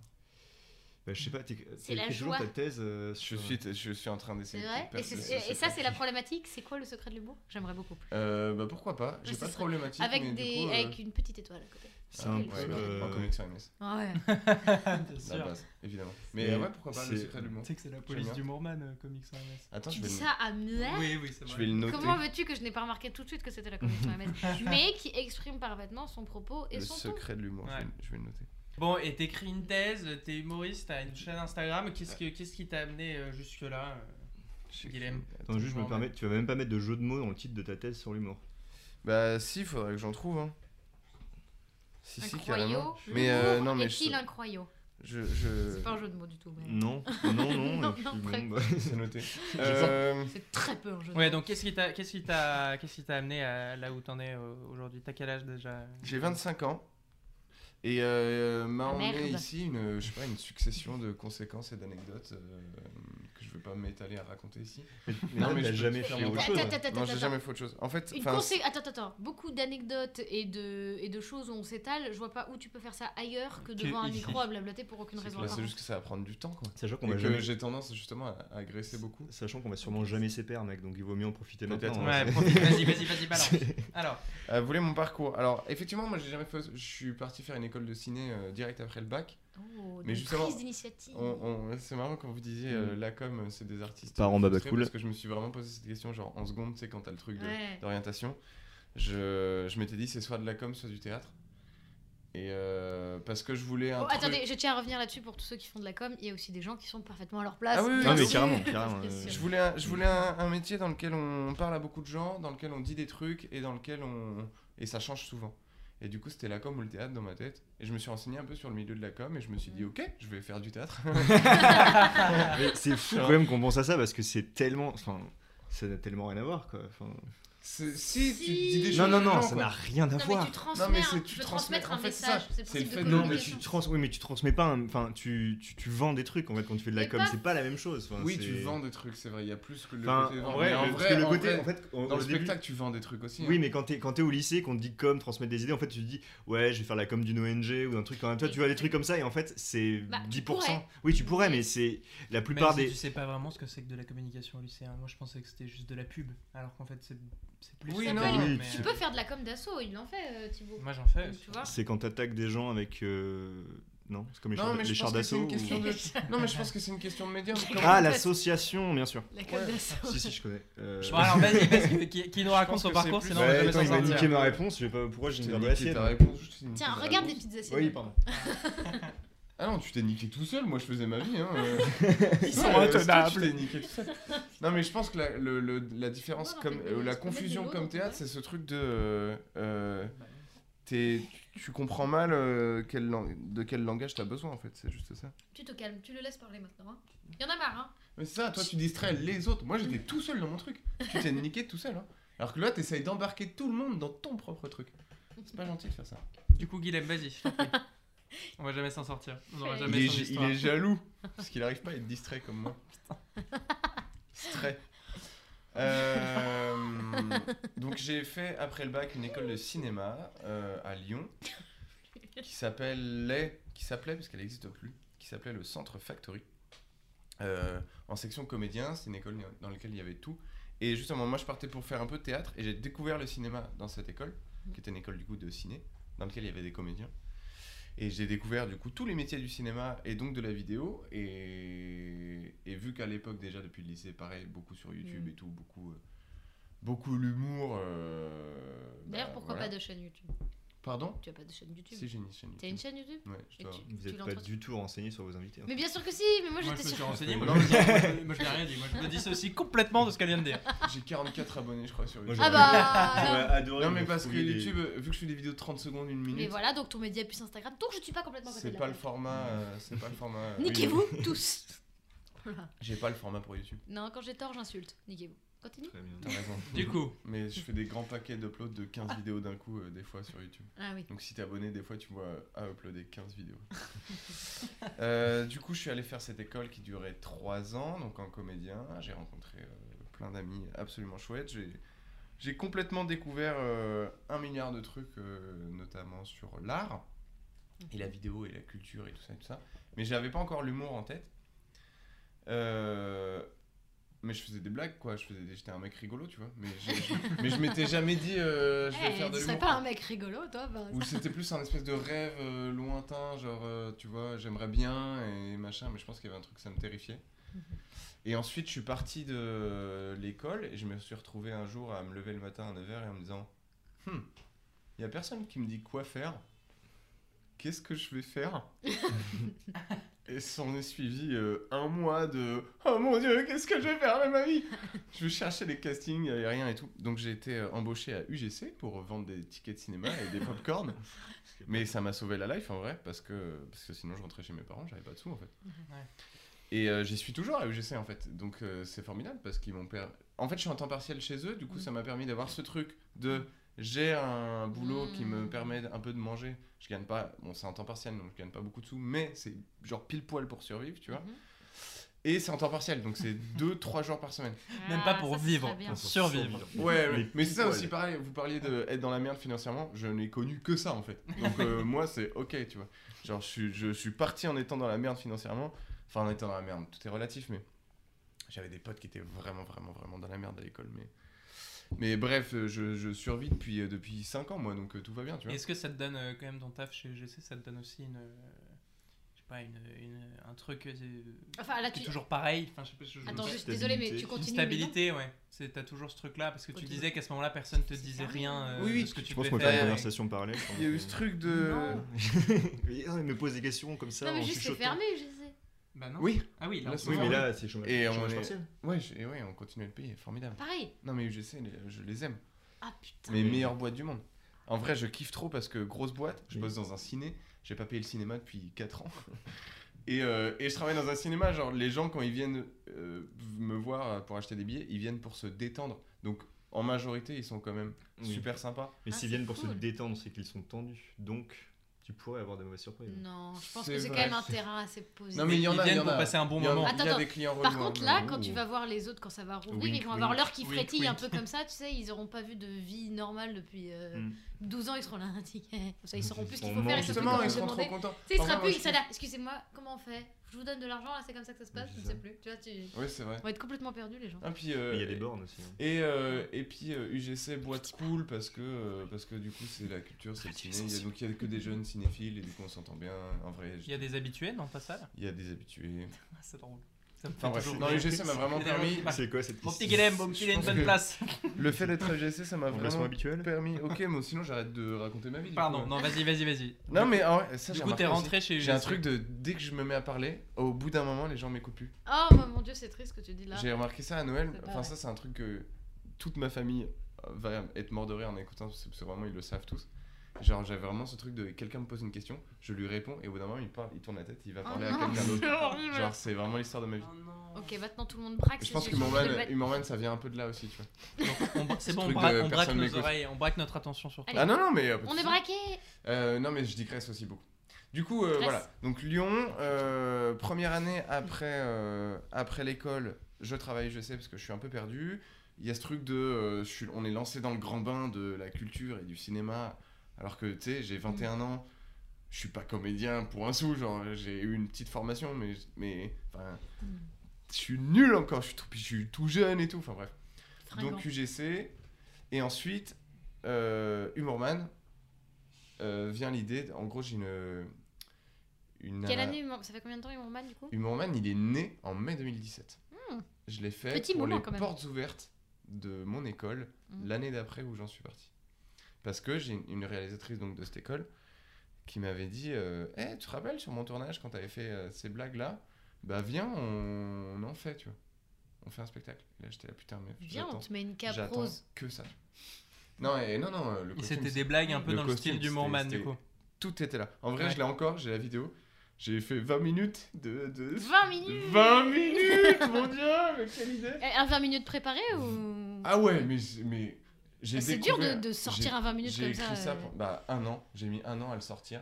Bah, je sais pas, t'es- C'est la joie. ta thèse euh, Je suis, je suis en train d'essayer. de et, et- ça, c'est la problématique? C'est quoi le secret de l'humour? J'aimerais beaucoup plus. Euh, bah pourquoi pas? J'ai pas de problématique. Avec, mais des, du coup, euh, avec une petite étoile à côté. C'est un Ouais, peu. Euh, en comics sur MS. Ouais. [LAUGHS] Bien La sûr. base, évidemment. Mais ouais, pourquoi pas le secret de l'humour Tu sais que c'est la police du Moorman, euh, comics sur MS. Attends, Tu je vais, dis le... ça à Muet Oui, oui, c'est je vrai. vais le noter. Comment veux-tu que je n'ai pas remarqué tout de suite que c'était la comédie sur MS [LAUGHS] Mais qui exprime parfaitement son propos et Le son ton. secret de l'humour, je Ouais. vais- je vais le noter. Bon, et t'écris une thèse, t'es humoriste, t'as une chaîne Instagram. Qu'est-ce que- qu'est-ce qui t'a amené euh, jusque-là euh, Guilhem. Attends, juste, je me permets, tu vas même pas mettre de jeu de mots dans le titre de ta thèse sur l'humour. Bah si, faudrait que j'en trouve. Hein. Si, si, carrément. Mais euh, non, mais je... incroyaux je, je... C'est pas un jeu de mots du tout. Mais... Non, non, non. [LAUGHS] Bon, bah, [LAUGHS] C'est noté. [LAUGHS] Euh, C'est très peu un jeu de Ouais, mots. donc qu'est-ce qui t'a qu'est-ce qui t'a qu'est-ce qui t'a amené à là où t'en es euh, aujourd'hui? T'as quel âge déjà? J'ai 25 ans. Et euh, m'a Ah, emmené ici une, je sais pas, une succession de conséquences et d'anecdotes euh, vais pas m'étaler à raconter ici. mais Non, mais peux jamais fait faire autre mon- chose. Attends, attends, non, attends, j'ai jamais fait autre chose. En fait, Attends, attends, attends. Beaucoup d'anecdotes et de, et de choses où on s'étale. Je vois pas où tu peux faire ça ailleurs que devant un micro à blablater pour aucune raison. c'est juste que ça va prendre du temps, quoi. Sachant qu'on j'ai tendance justement à, agresser beaucoup. Sachant qu'on va sûrement jamais s'y perdre, mec, donc il vaut mieux en profiter Peut-être, maintenant. Ouais, hein. [LAUGHS] profite, vas-y, vas-y, vas-y, balance. Alors, Euh, vous voulez mon parcours? Alors, effectivement, moi j'ai jamais fait. Je suis parti faire une école de ciné euh, direct après le bac. Oh, Mais justement, c'est marrant quand vous disiez euh, la com, euh, c'est des artistes. Parents baba frustrés, cool. Parce que je me suis vraiment posé cette question, genre en seconde, tu sais, quand t'as le truc Ouais. d'orientation. Je, je m'étais dit, c'est soit de la com, soit du théâtre. Et euh, parce que je voulais un. Oh, truc- attendez, je tiens à revenir là-dessus pour tous ceux qui font de la com. Il y a aussi des gens qui sont parfaitement à leur place. Ah oui, oui, carrément, carrément. Euh. Je voulais, un, je voulais un, un métier dans lequel on parle à beaucoup de gens, dans lequel on dit des trucs et dans lequel on. Et ça change souvent. Et du coup, c'était la com ou le théâtre dans ma tête. Et je me suis renseigné un peu sur le milieu de la com et je me suis dit, ok, je vais faire du théâtre. [LAUGHS] C'est fou quand même qu'on pense à ça parce que c'est tellement. Enfin, ça n'a tellement rien à voir quoi. Enfin, Si, tu dis des choses. non, non, non, ça n'a rien à Non, mais voir. tu transmets, Non, mais un- c'est- tu tu peux transmets- transmettre en un fait, message. C'est le fait de- Non, mais tu, trans... oui, mais tu transmets pas. un- Enfin, tu, tu, tu vends des trucs en fait quand tu fais de la Mais com. pas- C'est pas la même chose. Enfin, Oui, tu vends des trucs, c'est vrai. Il y a plus que le Enfin, côté en vendre. vrai, Mais en parce vrai, que le en côté, vrai, en fait, au- dans le début- spectacle, tu vends des trucs aussi. Oui, hein. mais quand t'es quand t'es au lycée, qu'on te dit com, transmettre des idées, en fait, tu te dis ouais, je vais faire la com d'une ONG ou d'un truc comme toi, tu vois des trucs comme ça, et en fait, c'est Bah, tu 10%. pourrais. Oui, tu pourrais, mais c'est la plupart même des. tu sais pas vraiment ce que c'est que de la communication au lycée. hein. Moi, je pensais que c'était juste de la pub, alors qu'en fait, c'est c'est plus. Oui, non, mais, oui, mais, Tu peux faire de la com d'assaut, il en fait, euh, Thibaut. Moi, j'en fais. C'est quand t'attaques des gens avec. euh, Non, c'est comme les Non, chars, les chars d'assaut. ou- de. Non, mais je pense que c'est une question de médium. Ah, l'association, bien sûr. La com Ouais. d'assaut. si, si, je connais. Euh, Bon, alors, vas-y, vas-y, qui, qui nous raconte son parcours, sinon Ouais, on va il va sortir. niquer ma réponse, je sais pas pourquoi j'ai Je une niqué niqué Tiens, regarde les réponse. petites assiettes. Oui, pardon. [LAUGHS] Ah non, tu t'es niqué tout seul, moi je faisais ma vie. Hein. euh. [LAUGHS] Ils sont euh, intenables. Tu t'es niqué tout seul. Non, mais je pense que la, le- le- la différence, Ouais, comme, euh, la confusion comme théâtre, c'est ce truc de. euh, euh, t'es- tu comprends mal euh, quel lang- de quel langage t'as besoin en fait, c'est juste ça. Tu te calmes, tu le laisses parler maintenant. Hein. Il y en a marre, hein. Mais c'est ça, toi tu distrais les autres. Moi j'étais tout seul dans mon truc. Tu t'es niqué tout seul. Hein. Alors que là t'essayes d'embarquer tout le monde dans ton propre truc. C'est pas gentil de faire ça. Du coup, Guilhem, vas-y, je t'en prie. [LAUGHS] On va jamais s'en sortir. On Il jamais Il est, il jaloux parce qu'il arrive pas à être distrait comme moi. Distrait. Euh, donc j'ai fait après le bac une école de cinéma euh, à Lyon qui s'appelait qui s'appelait parce qu'elle n'existe plus qui s'appelait le Centre Factory Euh, en section comédien c'est une école dans laquelle il y avait tout et justement moi je partais pour faire un peu de théâtre et j'ai découvert le cinéma dans cette école qui était une école du coup de ciné dans laquelle il y avait des comédiens et j'ai découvert du coup tous les métiers du cinéma et donc de la vidéo. Et, et vu qu'à l'époque déjà depuis le lycée, pareil, beaucoup sur YouTube Mm. et tout, beaucoup, euh, beaucoup l'humour. euh, D'ailleurs, bah, pourquoi voilà. pas de chaîne YouTube? Pardon Tu as pas de chaîne YouTube Si j'ai une chaîne T'as une YouTube. chaîne YouTube Ouais, je dois- tu- Vous tu êtes pas du tout renseigné sur vos invités. hein. Mais bien sûr que si, mais moi Moi, je j'étais sûre. renseigné, moi, Non, je me dis- moi, je n'ai rien dit. Moi, je me dissocie complètement de ce qu'elle vient de dire. J'ai 44 abonnés, je crois, sur Moi, YouTube. Ah bah adoré non, mais parce que des- YouTube, vu que je fais des vidéos de 30 secondes, une Mais minute, voilà, donc ton média plus Instagram. Donc je suis pas complètement c'est pas le format. euh, c'est pas le format. euh, Niquez-vous tous. Voilà. J'ai pas le format pour YouTube. Non, quand j'ai tort, j'insulte. Niquez-vous. Continue. Très bien. T'as raison. Du coup, Mais je fais des grands paquets d'upload de 15 vidéos d'un coup, euh, des fois sur YouTube. Ah oui. Donc si t'es abonné, des fois tu vois à uploader 15 vidéos. [LAUGHS] Euh, du coup, je suis allé faire cette école qui durait 3 ans, donc en comédien. J'ai rencontré euh, plein d'amis absolument chouettes. J'ai, j'ai complètement découvert euh, un milliard de trucs, euh, notamment sur l'art. Et la vidéo et la culture et tout ça et tout ça. Mais j'avais pas encore l'humour en tête. Mais je faisais des blagues, quoi. Je faisais des- J'étais un mec rigolo, tu vois. Mais, je... mais je m'étais jamais dit, euh, je vais Eh, faire de tu serais l'humour. pas un mec rigolo, toi ben, Ou c'était plus un espèce de rêve euh, lointain, genre, euh, tu vois, j'aimerais bien et machin, mais je pense qu'il y avait un truc, ça me terrifiait. Mhm. Et ensuite, je suis parti de l'école et je me suis retrouvé un jour à me lever le matin à 9h et en me disant Hum, il y a personne qui me dit quoi faire. Qu'est-ce que je vais faire? [LAUGHS] Et s'en est suivi euh, un mois de Oh mon dieu, qu'est-ce que je vais faire de ma vie? [LAUGHS] Je cherchais des castings, il n'y avait rien et tout. Donc j'ai été euh, embauché à UGC pour vendre des tickets de cinéma et des [LAUGHS] popcorn. Mais ça m'a sauvé la life en vrai, parce que, parce que sinon je rentrais chez mes parents, j'avais pas de sous en fait. Ouais. Et euh, j'y suis toujours à UGC en fait, donc euh, c'est formidable parce qu'ils m'ont permis. En fait, je suis en temps partiel chez eux, du coup Mm. ça m'a permis d'avoir ce truc de j'ai un boulot qui me Mm. permet un peu de manger. Je gagne pas, bon c'est en temps partiel donc je gagne pas beaucoup de sous, mais c'est genre pile poil pour survivre, tu vois. Mhm. Et c'est en temps partiel donc c'est [LAUGHS] 2-3 jours par semaine. Même Ah, pas pour ça, ce vivre, pour survivre. Ouais, Mais mais, c'est ça aussi pareil, vous parliez d'être dans la merde financièrement, je n'ai connu que ça en fait. Donc euh, [LAUGHS] moi c'est ok, tu vois. Genre je suis, je suis parti en étant dans la merde financièrement, enfin en étant dans la merde, tout est relatif, mais j'avais des potes qui étaient vraiment, vraiment, vraiment dans la merde à l'école, mais... Mais bref, euh, je, je survis depuis, euh, depuis 5 ans moi, donc euh, tout va bien, tu vois. Est-ce que ça te donne euh, quand même ton taf chez GC, ça te donne aussi une. je sais pas, une, une- un truc euh, Enfin, là, qui tu. est toujours pareil. Enfin, je sais pas, je- je- Attends, je- juste désolé, mais tu continues. stabilité, ouais. T'as toujours ce truc-là parce que tu disais qu'à ce moment-là, personne te disait rien euh, Oui, oui, de ce que tu Je pense devais qu'on va faire une conversation parallèle. Il y a eu ce truc de... Non. [LAUGHS] Il me pose des questions comme ça. Non, mais en juste c'est fermé. Bah non. Oui, Ah oui, là, c'est Oui, mais là, c'est chômage, Et on est- partiel. ouais, je- et ouais, on continue à le payer, formidable. Pareil. Non mais UGC, les- je les aime. Ah putain. mes meilleures boîtes du monde. En vrai, je kiffe trop parce que grosse boîte, je bosse dans un ciné, j'ai pas payé le cinéma depuis 4 ans. [LAUGHS] Et, euh, et je travaille dans un cinéma, genre les gens quand ils viennent euh, me voir pour acheter des billets, ils viennent pour se détendre. Donc en majorité, ils sont quand même Oui. super sympas. Mais Ah, s'ils viennent pour se cool. détendre, c'est qu'ils sont tendus. Donc, tu pourrais avoir de mauvaises surprises. Non, je pense que c'est quand même un terrain assez positif. Non mais il y en Ils a, il y viennent en pour passer un bon moment. Il y a Attends, des clients Par contre, là, quand tu vas voir les autres, quand ça va rouvrir, Wink, ils vont avoir l'heure qui Wink, frétille un peu comme ça, tu sais, ils auront pas vu de vie normale depuis euh, Mm. 12 ans, ils seront là, ils sauront plus ce qu'il faut faire, ils Justement, ils seront trop contents. Tu sais, ils plus, ils excusez-moi, comment on fait? Je vous donne de l'argent, là, c'est comme ça que ça se passe, je ne sais plus. Tu vois, tu... Ouais, c'est vrai. On va être complètement perdus, les gens. Ah, puis, euh, Mais il y a des bornes aussi. hein. Et, euh, et puis euh, UGC boîte cool parce que, euh, parce que du coup c'est la culture, c'est le ciné, il y a, donc il y a que des jeunes cinéphiles et du coup on s'entend bien. En vrai, Il y a des habitués dans ta salle? Il y a des habitués. [LAUGHS] C'est drôle. Ça me Enfin fait bref, toujours non, rire. UGC m'a vraiment permis-. C'est quoi cette Mon petit Guilhem, il a une bonne place. Le fait d'être UGC, ça m'a vraiment habituel permis. Ok, mais sinon j'arrête de raconter ma vie. Pardon, coup. non, vas-y, vas-y, vas-y. Non, mais en vrai, ça Du coup, t'es rentré aussi. chez J'ai un UGC. truc de dès que je me mets à parler, au bout d'un moment, les gens m'écoutent plus. Oh bah, mon dieu, c'est triste ce que tu dis là. J'ai remarqué ça à Noël. Enfin, ça, c'est un truc que toute ma famille va être mort de rire en écoutant, parce que vraiment, ils le savent tous. Genre, j'avais vraiment ce truc de quelqu'un me pose une question, je lui réponds, et au bout d'un moment, il parle, il tourne la tête, il va Oh parler à non, quelqu'un d'autre. [LAUGHS] Genre, c'est vraiment l'histoire de ma vie. Oh. Ok, maintenant tout le monde braque. Je pense que. Humorman, [LAUGHS] ça vient un peu de là aussi, tu vois. C'est Ce bon, on on braque nos oreilles, on braque notre attention sur toi. Ah non, non, mais. euh, On est braqué Euh, non, mais je digresse aussi beaucoup. Du coup, euh, voilà. Donc, Lyon, euh, première année après, euh, après l'école, je travaille, je sais, parce que je suis un peu perdu. Il y a ce truc de. euh, je suis, on est lancé dans le grand bain de la culture et du cinéma, alors que, tu sais, j'ai 21 ans. Je suis pas comédien pour un sou, genre j'ai eu une petite formation, mais, mais enfin, je suis nul encore, je suis, tout, je suis tout jeune et tout, enfin bref. Fringant. Donc UGC. Et ensuite, euh, Humorman euh, vient l'idée. En gros, j'ai une. une Quelle année Humor- Ça fait combien de temps Humorman du coup? Humorman, il est né en mai 2017. Hmm. Je l'ai fait Petit pour moment, les quand même. portes ouvertes de mon école Hmm. l'année d'après où j'en suis parti. Parce que j'ai une- réalisatrice donc, de cette école qui m'avait dit euh, Eh, Tu te rappelles sur mon tournage quand tu avais fait euh, ces blagues-là? Bah viens, on, on en fait, tu vois. On fait un spectacle. Et là, j'étais là, putain, mais Viens, on te met une cape rose. que ça. Non, et non, non, le Et costume, c'était des blagues un peu Le dans le costume, style du Moorman, du coup. tout était là. En vrai, Ouais. je l'ai encore, j'ai la vidéo. J'ai fait 20 minutes de. de... 20 minutes 20 minutes Mon dieu, mais quelle idée Eh, Un 20 minutes préparé ou Ah ouais, mais, C'est dur de, sortir j'ai- un 20 minutes J'ai comme écrit ça. ça, euh. pour- bah, un an. J'ai mis un an à le sortir.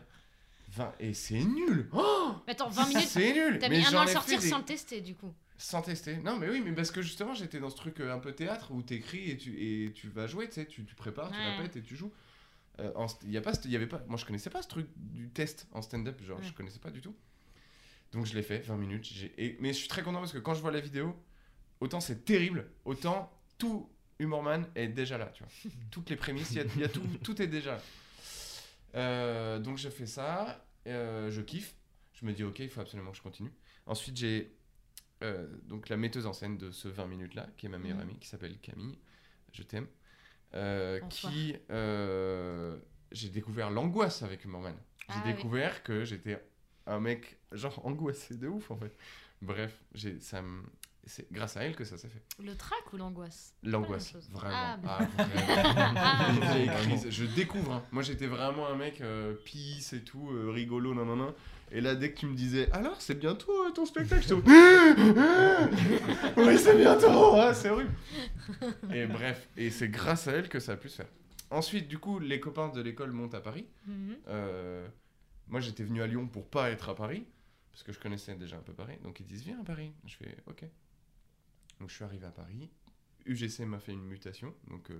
20... Et c'est nul oh [GASPS] Mais attends, 20 minutes C'est nul T'as Mais mis un an à le sortir des- sans le tester du coup. Sans tester. Non, mais oui, mais parce que justement, j'étais dans ce truc euh, un peu théâtre où t'écris et tu, et tu vas jouer, tu sais, tu, tu prépares, tu Ouais. répètes et tu joues. Euh, en y a pas, y avait pas, moi je connaissais pas ce truc du test en stand-up, genre je Ouais. connaissais pas du tout. Donc je l'ai fait, 20 minutes. j'ai- et- mais je suis très content parce que quand je vois la vidéo, autant c'est terrible, autant tout Humorman est déjà là, tu vois. [LAUGHS] Toutes les prémices, il y y a tout, tout est déjà là. Euh, donc je fais ça, euh, je kiffe. Je me dis ok, il faut absolument que je continue. Ensuite j'ai euh, donc la metteuse en scène de ce 20 minutes là, qui est ma meilleure Mhm. amie, qui s'appelle Camille. Je t'aime. Euh, qui euh, j'ai découvert l'angoisse avec Humorman. J'ai Ah oui. découvert que j'étais un mec genre angoissé de ouf en fait. Bref, j'ai ça me- c'est grâce à elle que ça s'est fait. Le trac ou l'angoisse? L'angoisse, vraiment. Ah. Ah, [LAUGHS] vraiment. Ah, [LAUGHS] écrit- je découvre. hein. Moi, j'étais vraiment un mec euh, peace et tout, euh, rigolo, nan, nan, nan. Et là, dès que tu me disais, alors, c'est bientôt euh, ton spectacle, j'étais [LAUGHS] Oui, c'est bientôt C'est horrible. Et bref, et c'est grâce à elle que ça a pu se faire. Ensuite, du coup, les copains de l'école montent à Paris. Mhm. Euh, moi, j'étais venu à Lyon pour pas être à Paris, parce que je connaissais déjà un peu Paris. Donc, ils disent, viens à Paris. Je fais, ok. Donc, je suis arrivé à Paris. UGC m'a fait une mutation. Donc, euh,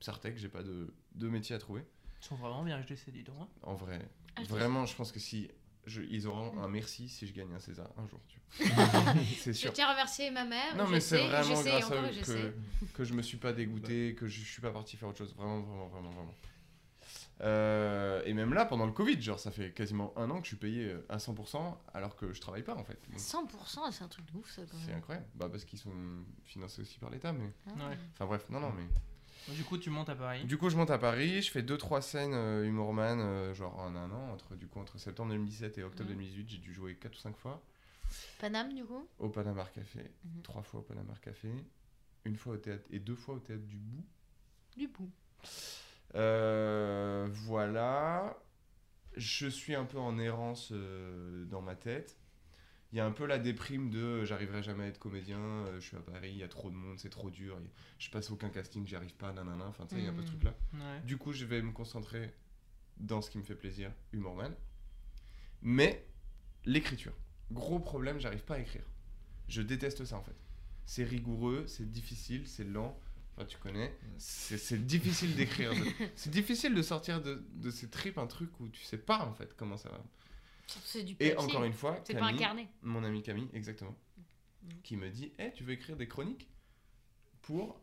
Psartec, j'ai pas de, de métier à trouver. Ils sont vraiment bien HDC, dis donc. hein. En vrai, Ah, je vraiment, je pense que si. Je, ils auront un merci si je gagne un César un jour. Tu vois. [LAUGHS] [LAUGHS] c'est Je sûr. tiens à remercier ma mère. Non, je mais c'est sais, vraiment je grâce à encore, eux je que, sais. que je me suis pas dégoûté, que je suis pas parti faire autre chose. Vraiment, vraiment, vraiment, vraiment. Euh, et même là, pendant le Covid, genre, ça fait quasiment un an que je suis payé euh, à 100% alors que je travaille pas en fait. Donc, 100%, c'est un truc de ouf ça quand C'est même. incroyable. Bah, parce qu'ils sont financés aussi par l'État, mais. Ah. Ouais. Enfin bref, non, non, mais. Du coup, tu montes à Paris. Du coup, je monte à Paris, je fais 2-3 scènes euh, Humorman, euh, genre en un an, entre, du coup, entre septembre 2017 et octobre Mhm. 2018, j'ai dû jouer 4 ou 5 fois. Paname du coup? Au Panama Café, Mhm. 3 fois au Panama Café, une fois au théâtre et deux fois au théâtre du Bout. Du bout. Euh, voilà. Je suis un peu en errance euh, dans ma tête. Il y a un peu la déprime de euh, j'arriverai jamais à être comédien, je suis à Paris, il y a trop de monde, c'est trop dur, y- je passe aucun casting, j'y arrive pas, nanana. Enfin, tu sais, il y a un peu ce Mhm. truc-là. Ouais. Du coup, je vais me concentrer dans ce qui me fait plaisir, Humorman. Mais l'écriture. Gros problème, j'arrive pas à écrire. Je déteste ça en fait. C'est rigoureux, c'est difficile, c'est lent. Enfin, tu connais. C'est difficile d'écrire. de- [LAUGHS] C'est difficile de sortir de, de ces tripes un truc où tu sais pas en fait comment ça va. C'est du Et encore une fois, C'est pas Camille, incarné. mon ami Camille, exactement, Mhm. qui me dit Eh, tu veux écrire des chroniques pour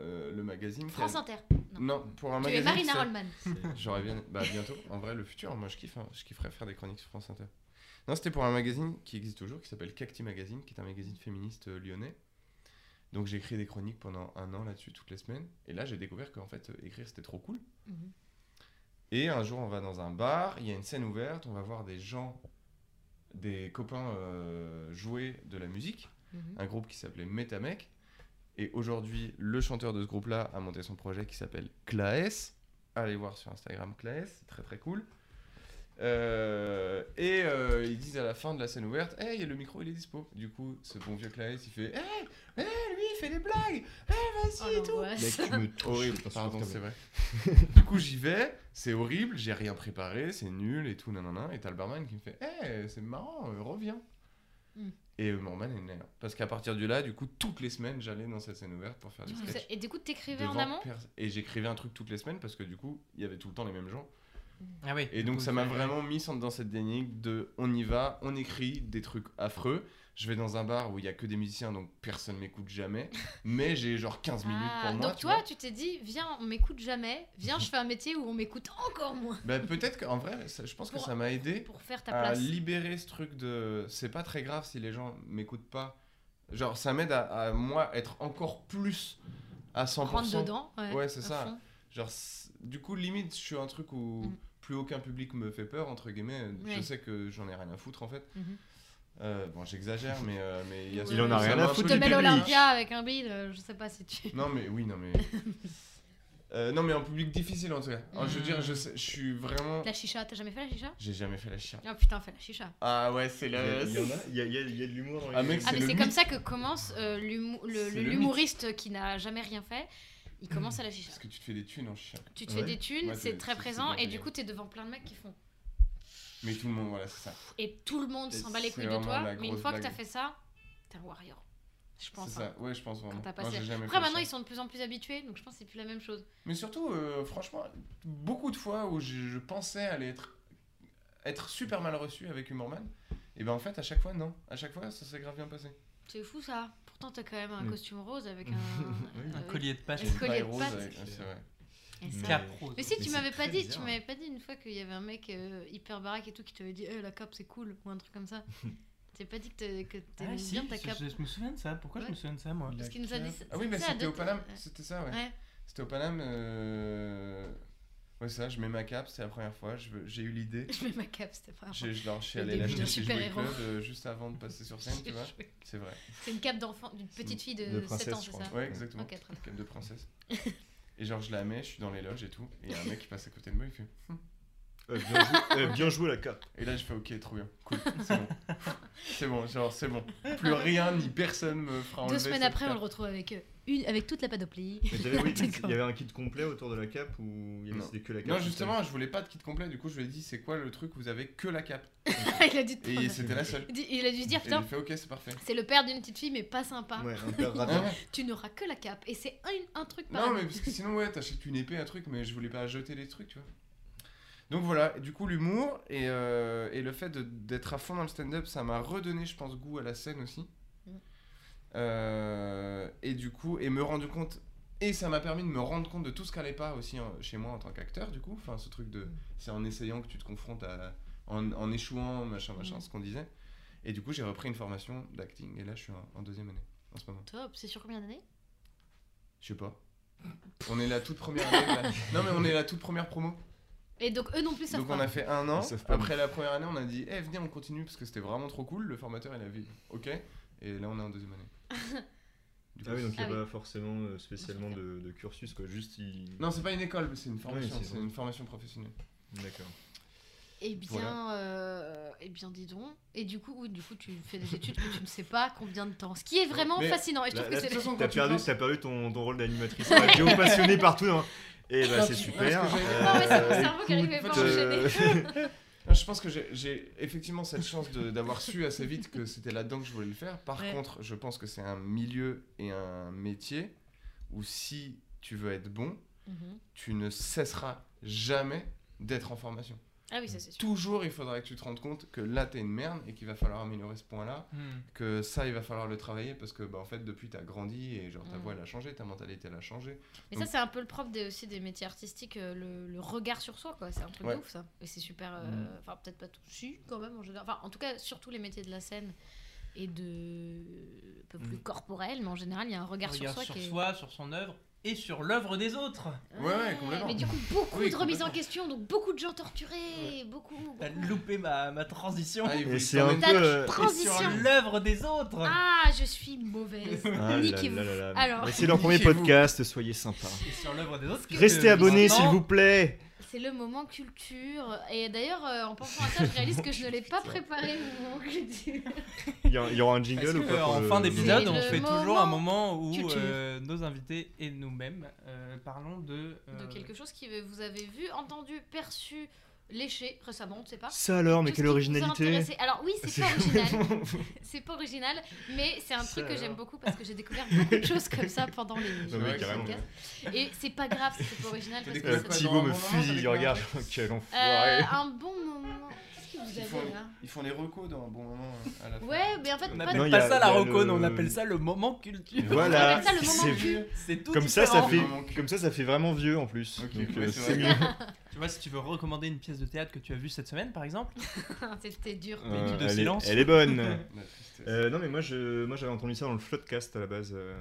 euh, le magazine France Inter. Non. Non, pour un Tu es magazine. Marina Rollman. [LAUGHS] J'aurais bien. Bah, bientôt. En vrai, le futur, moi, je kiffe. hein. Je kifferais faire des chroniques sur France Inter. Non, c'était pour un magazine qui existe toujours, qui s'appelle Cacti Magazine, qui est un magazine féministe euh, lyonnais. Donc, j'ai écrit des chroniques pendant un an là-dessus, toutes les semaines. Et là, j'ai découvert qu'en fait, euh, écrire, c'était trop cool. Mhm. Et un jour, on va dans un bar, il y a une scène ouverte, on va voir des gens, des copains euh, jouer de la musique. Mhm. Un groupe qui s'appelait Metamec. Et aujourd'hui, le chanteur de ce groupe-là a monté son projet qui s'appelle Claes. Allez voir sur Instagram Claes, c'est très très cool. Euh, et euh, ils disent à la fin de la scène ouverte Hey, le micro il est dispo. Du coup, ce bon vieux Claes il fait Hey, hey, lui il fait des blagues Hey, vas-y Oh, et tout l'angoisse. Mec, tu me touches. Horrible, pardon, c'est vrai. [LAUGHS] du coup, j'y vais, c'est horrible, j'ai rien préparé, c'est nul et tout, nanana. Et t'as le barman qui me fait Hey, c'est marrant, euh, reviens. Mm. Et euh, Morman est né là. Parce qu'à partir de là, du coup, toutes les semaines, j'allais dans cette scène ouverte pour faire des sketchs. Et du coup, t'écrivais en amont pers- Et j'écrivais un truc toutes les semaines parce que du coup, il y avait tout le temps les mêmes gens. Ah oui. Et donc, ça m'a vraiment mis dans cette dénique de on y va, on écrit des trucs affreux. Je vais dans un bar où il y a que des musiciens, donc personne m'écoute jamais. mais j'ai genre 15 minutes Ah, pour moi. donc tu toi, vois. tu t'es dit, viens, on m'écoute jamais. Viens, je fais un métier où on m'écoute encore moins. Bah, peut-être qu'en vrai, ça- je pense que ça m'a aidé Pour faire ta à place. libérer ce truc de c'est pas très grave si les gens m'écoutent pas. Genre, ça m'aide à, à moi être encore plus à 100%. Rentre dedans. Ouais, Ouais, c'est à ça. fond. Genre, du coup, limite, je suis un truc où Mm. plus aucun public me fait peur, entre guillemets. Je sais que j'en ai rien à foutre, en fait. Mhm. Euh, bon, j'exagère, mais euh, mais il y a [LAUGHS] Il en a rien à foutre Tu te mets l'Olympia avec un bide, euh, je sais pas si tu. Non, mais oui, non, mais. [LAUGHS] Euh, non, mais en public difficile, en tout cas. Alors, je veux dire, je, sais- je suis vraiment. La chicha, t'as jamais fait la chicha? J'ai jamais fait la chicha. Oh putain, fais la chicha. Ah ouais, c'est Il y, a- il y en a, il y a, [LAUGHS] il y a- il y a de l'humour dans les Ah, mec, Ah, C'est mais le c'est comme ça que commence euh, l'humo- le- C'est le- le l'humoriste qui n'a jamais rien fait. Il commence à la chicha. Parce que tu te fais des thunes en chicha. Tu te Ouais. fais des thunes, Ouais, c'est c'est- très c'est- présent, bien et du payé. coup, t'es devant plein de mecs qui font. Mais tout le monde, voilà, c'est ça. Et tout le monde s'en bat les couilles de toi, mais une fois que t'as fait ça, t'es un warrior. Je pense. C'est hein. ça, ouais, je pense vraiment. passé- Après, maintenant, ça. ils sont de plus en plus habitués, donc je pense que c'est plus la même chose. Mais surtout, euh, franchement, beaucoup de fois où je, je pensais aller être, être super mal reçu avec Humorman, et ben en fait, à chaque fois, non. À chaque fois, ça s'est grave bien passé. C'est fou ça. Pourtant, t'as quand même un Mm. costume rose avec un. [LAUGHS] Oui. Un avec- collier de pattes. Un collier de Rose pattes. avec- ouais, c'est vrai. Mais- Cap rose. Mais si, tu m'avais pas dit, tu m'avais pas dit une fois qu'il y avait un mec euh, hyper baraque et tout qui t'avait dit Eh, la cape c'est cool ou un truc comme ça. [LAUGHS] T'as pas dit que t'es- que Ah, t'aimais si, bien ta je, cape. je me souviens de ça. Pourquoi je me souviens de ça, moi Parce qu'il nous a dit Ah oui, mais c'était au Paname, ouais. c'était ça, ouais. Ouais. C'était au Paname. Euh... Ouais, ça, je mets ma cape, c'était la première fois, je j'ai eu l'idée. [LAUGHS] Je mets ma cape, c'était pas J'ai- Je leur je suis allé l'acheter chez. Jouet Club euh, juste avant de passer sur scène, [LAUGHS] tu vois. C'est vrai. C'est une cape d'enfant, d'une petite fille de, De 7 princesse, ans, je c'est crois. ça Ouais, exactement. Bien. Cape de princesse. Et genre, je la mets, je suis dans les loges et tout. Et il y a un mec qui passe à côté de moi, il fait. Hum. Euh, bien, joué, euh, bien joué la cape. Et là, je fais ok, trop bien, cool, c'est bon. c'est bon, genre, c'est bon. Plus rien ni personne me fera enlever. Deux semaines cette après, on le retrouve avec, euh, une, avec toute la panoplie. Mais oui, [LAUGHS] il y avait un kit complet autour de la cape ou il y avait que la cape Non, justement, je voulais pas de kit complet, du coup, je lui ai dit, c'est quoi le truc où vous avez que la cape [LAUGHS] il a dû te Et prendre. c'était la seule. Il a dû se dire Putain, fait ok, c'est parfait. c'est le père d'une petite fille, mais pas sympa. Ouais, un père radin. [LAUGHS] Tu n'auras que la cape. Et c'est un, un truc par Non, mais parce que sinon, ouais, t'achètes une épée, un truc, mais je voulais pas jeter les trucs, tu vois. Donc voilà, du coup, l'humour et, euh, et le fait d'être à fond dans le stand-up, ça m'a redonné, je pense, goût à la scène aussi. Euh, et du coup, et me rendu compte, et ça m'a permis de me rendre compte de tout ce qui allait pas aussi hein, chez moi en tant qu'acteur, du coup. Enfin, ce truc de. C'est en essayant que tu te confrontes à. En, en échouant, machin, machin, Mm. ce qu'on disait. Et du coup, j'ai repris une formation d'acting, et là, je suis en, en deuxième année, en ce moment. Top, c'est sur combien d'années? Je sais pas. On est la toute première année. là. [LAUGHS] Non, mais on est la toute première promo. Et donc eux non plus savent Donc pas. on a fait un an. Après la première année, on a dit, eh venez, on continue parce que c'était vraiment trop cool. Le formateur, il a vu, ok. Et là, on est en deuxième année. Du Ah oui, donc il n'y a Ah oui. pas forcément euh, spécialement de, de cursus, quoi. Juste il. Non, c'est pas une école, mais c'est une formation. c'est une formation professionnelle. D'accord. Eh bien, Voilà. euh, eh bien, dis donc. Et du coup, oui, du coup, tu fais des études que tu ne sais pas combien de temps. Ce qui est vraiment Mais fascinant. Et je trouve que c'est. façon, T'as perdu, penses- t'as perdu ton, ton rôle d'animatrice radio passionné partout. hein. Et bah Quand c'est super. Non, mais c'est mon Euh, cerveau qui arrivait pas à euh, [LAUGHS] Non, Je pense que j'ai- effectivement cette chance d'avoir su assez vite que c'était là-dedans que je voulais le faire. Par Ouais. contre, je pense que c'est un milieu et un métier où si tu veux être bon, Mhm. tu ne cesseras jamais d'être en formation. Ah oui, ça c'est sûr. Toujours, il faudra que tu te rendes compte que là, t'es une merde et qu'il va falloir améliorer ce point-là. Hmm. Que ça, il va falloir le travailler parce que, bah, en fait, depuis, t'as grandi et genre ta Mm. voix, elle a changé, ta mentalité, elle a changé. Mais Donc- ça, c'est un peu le propre des, aussi des métiers artistiques, euh, le, le regard sur soi, quoi. C'est un truc Ouais. de ouf, ça. Et c'est super. euh, Mm. Enfin, peut-être pas tout. Si, quand même, en général. Enfin, en tout cas, surtout les métiers de la scène et de. un peu plus Mm. corporel, mais en général, il y a un regard, sur soi sur qui est. soi, sur son œuvre et sur l'œuvre des autres. Ouais, ouais, complètement. Mais du coup, beaucoup Oui, de remises en complètement. question, donc beaucoup de gens torturés, beaucoup. T'as beaucoup- loupé ma, ma transition. Ah, il c'est un même- peu. Euh, Et transition. sur l'œuvre des autres. Ah, je suis mauvaise. Ah là Niquez-vous. là là là. Alors- Mais c'est leur premier Niquez-vous. podcast, soyez sympa. Et sur l'œuvre des autres. Restez abonnés maintenant, s'il vous plaît. C'est le moment culture. Et d'ailleurs, euh, en pensant à ça, je réalise que je ne l'ai pas préparé, mon moment culture. Il y, a- il y aura un Est-ce jingle ou que, pas pour en le- fin d'épisode, C'est on le fait toujours un moment où culture. euh, nos invités et nous-mêmes euh, parlons de. euh, De quelque chose que vous avez vu, entendu, perçu, léché récemment, on ne sait pas. Ça alors, mais quelle originalité. Alors oui, c'est pas original. [LAUGHS] C'est pas original, mais c'est un Ça truc que j'aime beaucoup parce que j'ai découvert beaucoup de choses comme ça pendant les. Et c'est pas grave si c'est pas original parce que ça Thibaut me un regarde. Quel Euh, enfoiré. un bon moment. Qu'est-ce que vous Ils font, avez là ils font les recos dans un bon moment euh, à la fin. Ouais, mais en fait, On pas n'appelle Non, pas a- ça la reco, le- on appelle ça le moment culture. Voilà. On appelle ça le moment c'est- tout Comme ça, ça différent. fait, comme ça, ça fait vraiment vieux en plus. Ok, Donc ouais, euh, c'est mieux. [LAUGHS] Tu vois, si tu veux recommander une pièce de théâtre que tu as vue cette semaine, par exemple. [LAUGHS] C'était dur. Euh, de elle, est, silence. elle est bonne. [LAUGHS] Tristesse. Euh, non mais moi je moi j'avais entendu ça dans le Floodcast à la base euh,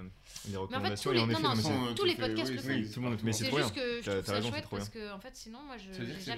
des recommandations tous et en les- effet non, non, mais non, c'est- Façon, tous les podcasts oui, le oui, font. c'est tout le monde- mais c'est C'est trop juste bien. que je trouve ça c'est chouette parce que en fait sinon moi je Ça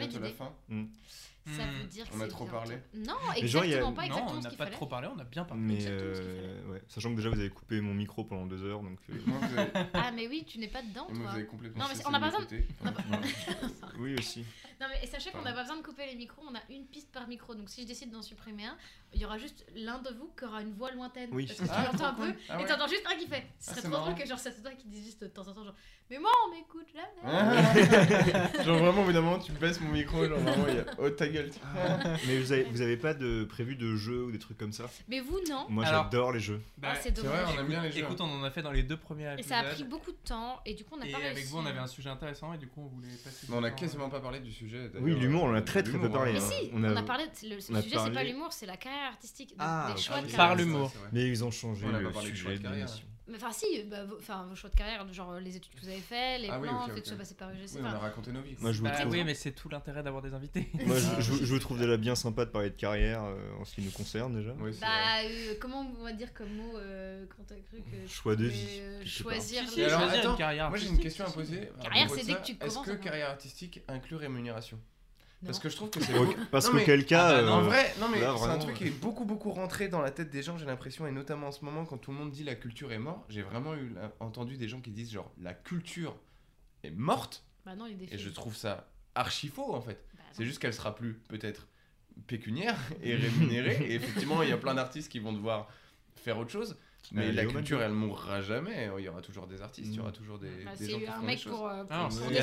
Ça Hmm. veut dire que On a trop parlé. Non, exactement pas non, exactement on ce n'a pas fallait. trop parlé, on a bien parlé. mais euh, ouais, sachant que déjà vous avez coupé mon micro pendant deux heures donc euh, [LAUGHS] Moi, avez, Ah mais oui, tu n'es pas dedans moi, toi. vous avez complètement Non, mais on a de pas on a pas- [LAUGHS] oui aussi. Non mais et sachez qu'on n'a pas besoin de couper les micros, on a une piste par micro. Donc si je décide d'en supprimer un, il y aura juste l'un de vous qui aura une voix lointaine. Oui. Parce que tu Ah, l'entends un peu. Ah et ouais. t'entends juste un qui fait. Ce Ah, serait c'est trop drôle que genre c'est toi qui dis juste de temps en temps genre Mais moi on m'écoute jamais. [LAUGHS] Genre vraiment au bout d'un moment tu baisses mon micro genre vraiment il y a ta gueule. [LAUGHS] Mais vous avez, vous avez pas de prévu de jeux ou des trucs comme ça? Mais vous, non. Moi Alors- j'adore les jeux. Bah, Ah, c'est vrai, dommage. on aime bien les jeux. Écoute, on en a fait dans les deux premiers Et épisodes. ça a pris beaucoup de temps, et du coup, on n'a Et pas réussi. avec vous, on avait un sujet intéressant et du coup, on voulait passer. Mais on a quasiment euh, pas parlé du sujet. Oui, l'humour, on en a très, très peu parlé, Mais hein. si, On on a- parlé. de- Le, sujet, c'est pas l'humour, c'est la carrière artistique. donc Ah, les choix de oui. carrière. Par l'humour. Mais ils ont changé On a le pas parlé de choix sujet de l'émission. Mais Enfin, si, bah, vos, enfin, vos choix de carrière, genre les études que vous avez fait, les Ah oui, plans, ok, le fait de ok. se passer par UGC. Oui, on a raconté nos vies. Moi, je vous Bah trouve- oui, mais c'est tout l'intérêt d'avoir des invités. [LAUGHS] Moi, je, Ah, je- oui. je vous trouve déjà bien sympa de parler de carrière euh, en ce qui nous concerne déjà. Oui, Bah, euh, comment on va dire comme mot euh, quand t'as cru que. Choix de vie, euh, choisir. Si, si, alors, choisir attends, une carrière Moi j'ai une question à poser. Carrière, c'est dès que tu Est-ce commences que à- carrière artistique inclut rémunération? Parce que je trouve que c'est beaucoup- Parce Non, que mais- quel cas. Ah bah non, En euh, vrai, non mais c'est un truc euh. qui est beaucoup beaucoup rentré dans la tête des gens, j'ai l'impression, et notamment en ce moment quand tout le monde dit la culture est morte, j'ai vraiment eu entendu des gens qui disent genre la culture est morte, Bah non, et je trouve ça archi faux en fait. Bah. C'est juste qu'elle sera plus peut-être pécuniaire [LAUGHS] et rémunérée, et effectivement il y a plein d'artistes qui vont devoir faire autre chose. Mais Allez, la culture, elle mourra jamais. Il y aura toujours des artistes, il y aura toujours des, Bah, des gens qui choses. euh, Ah s'il y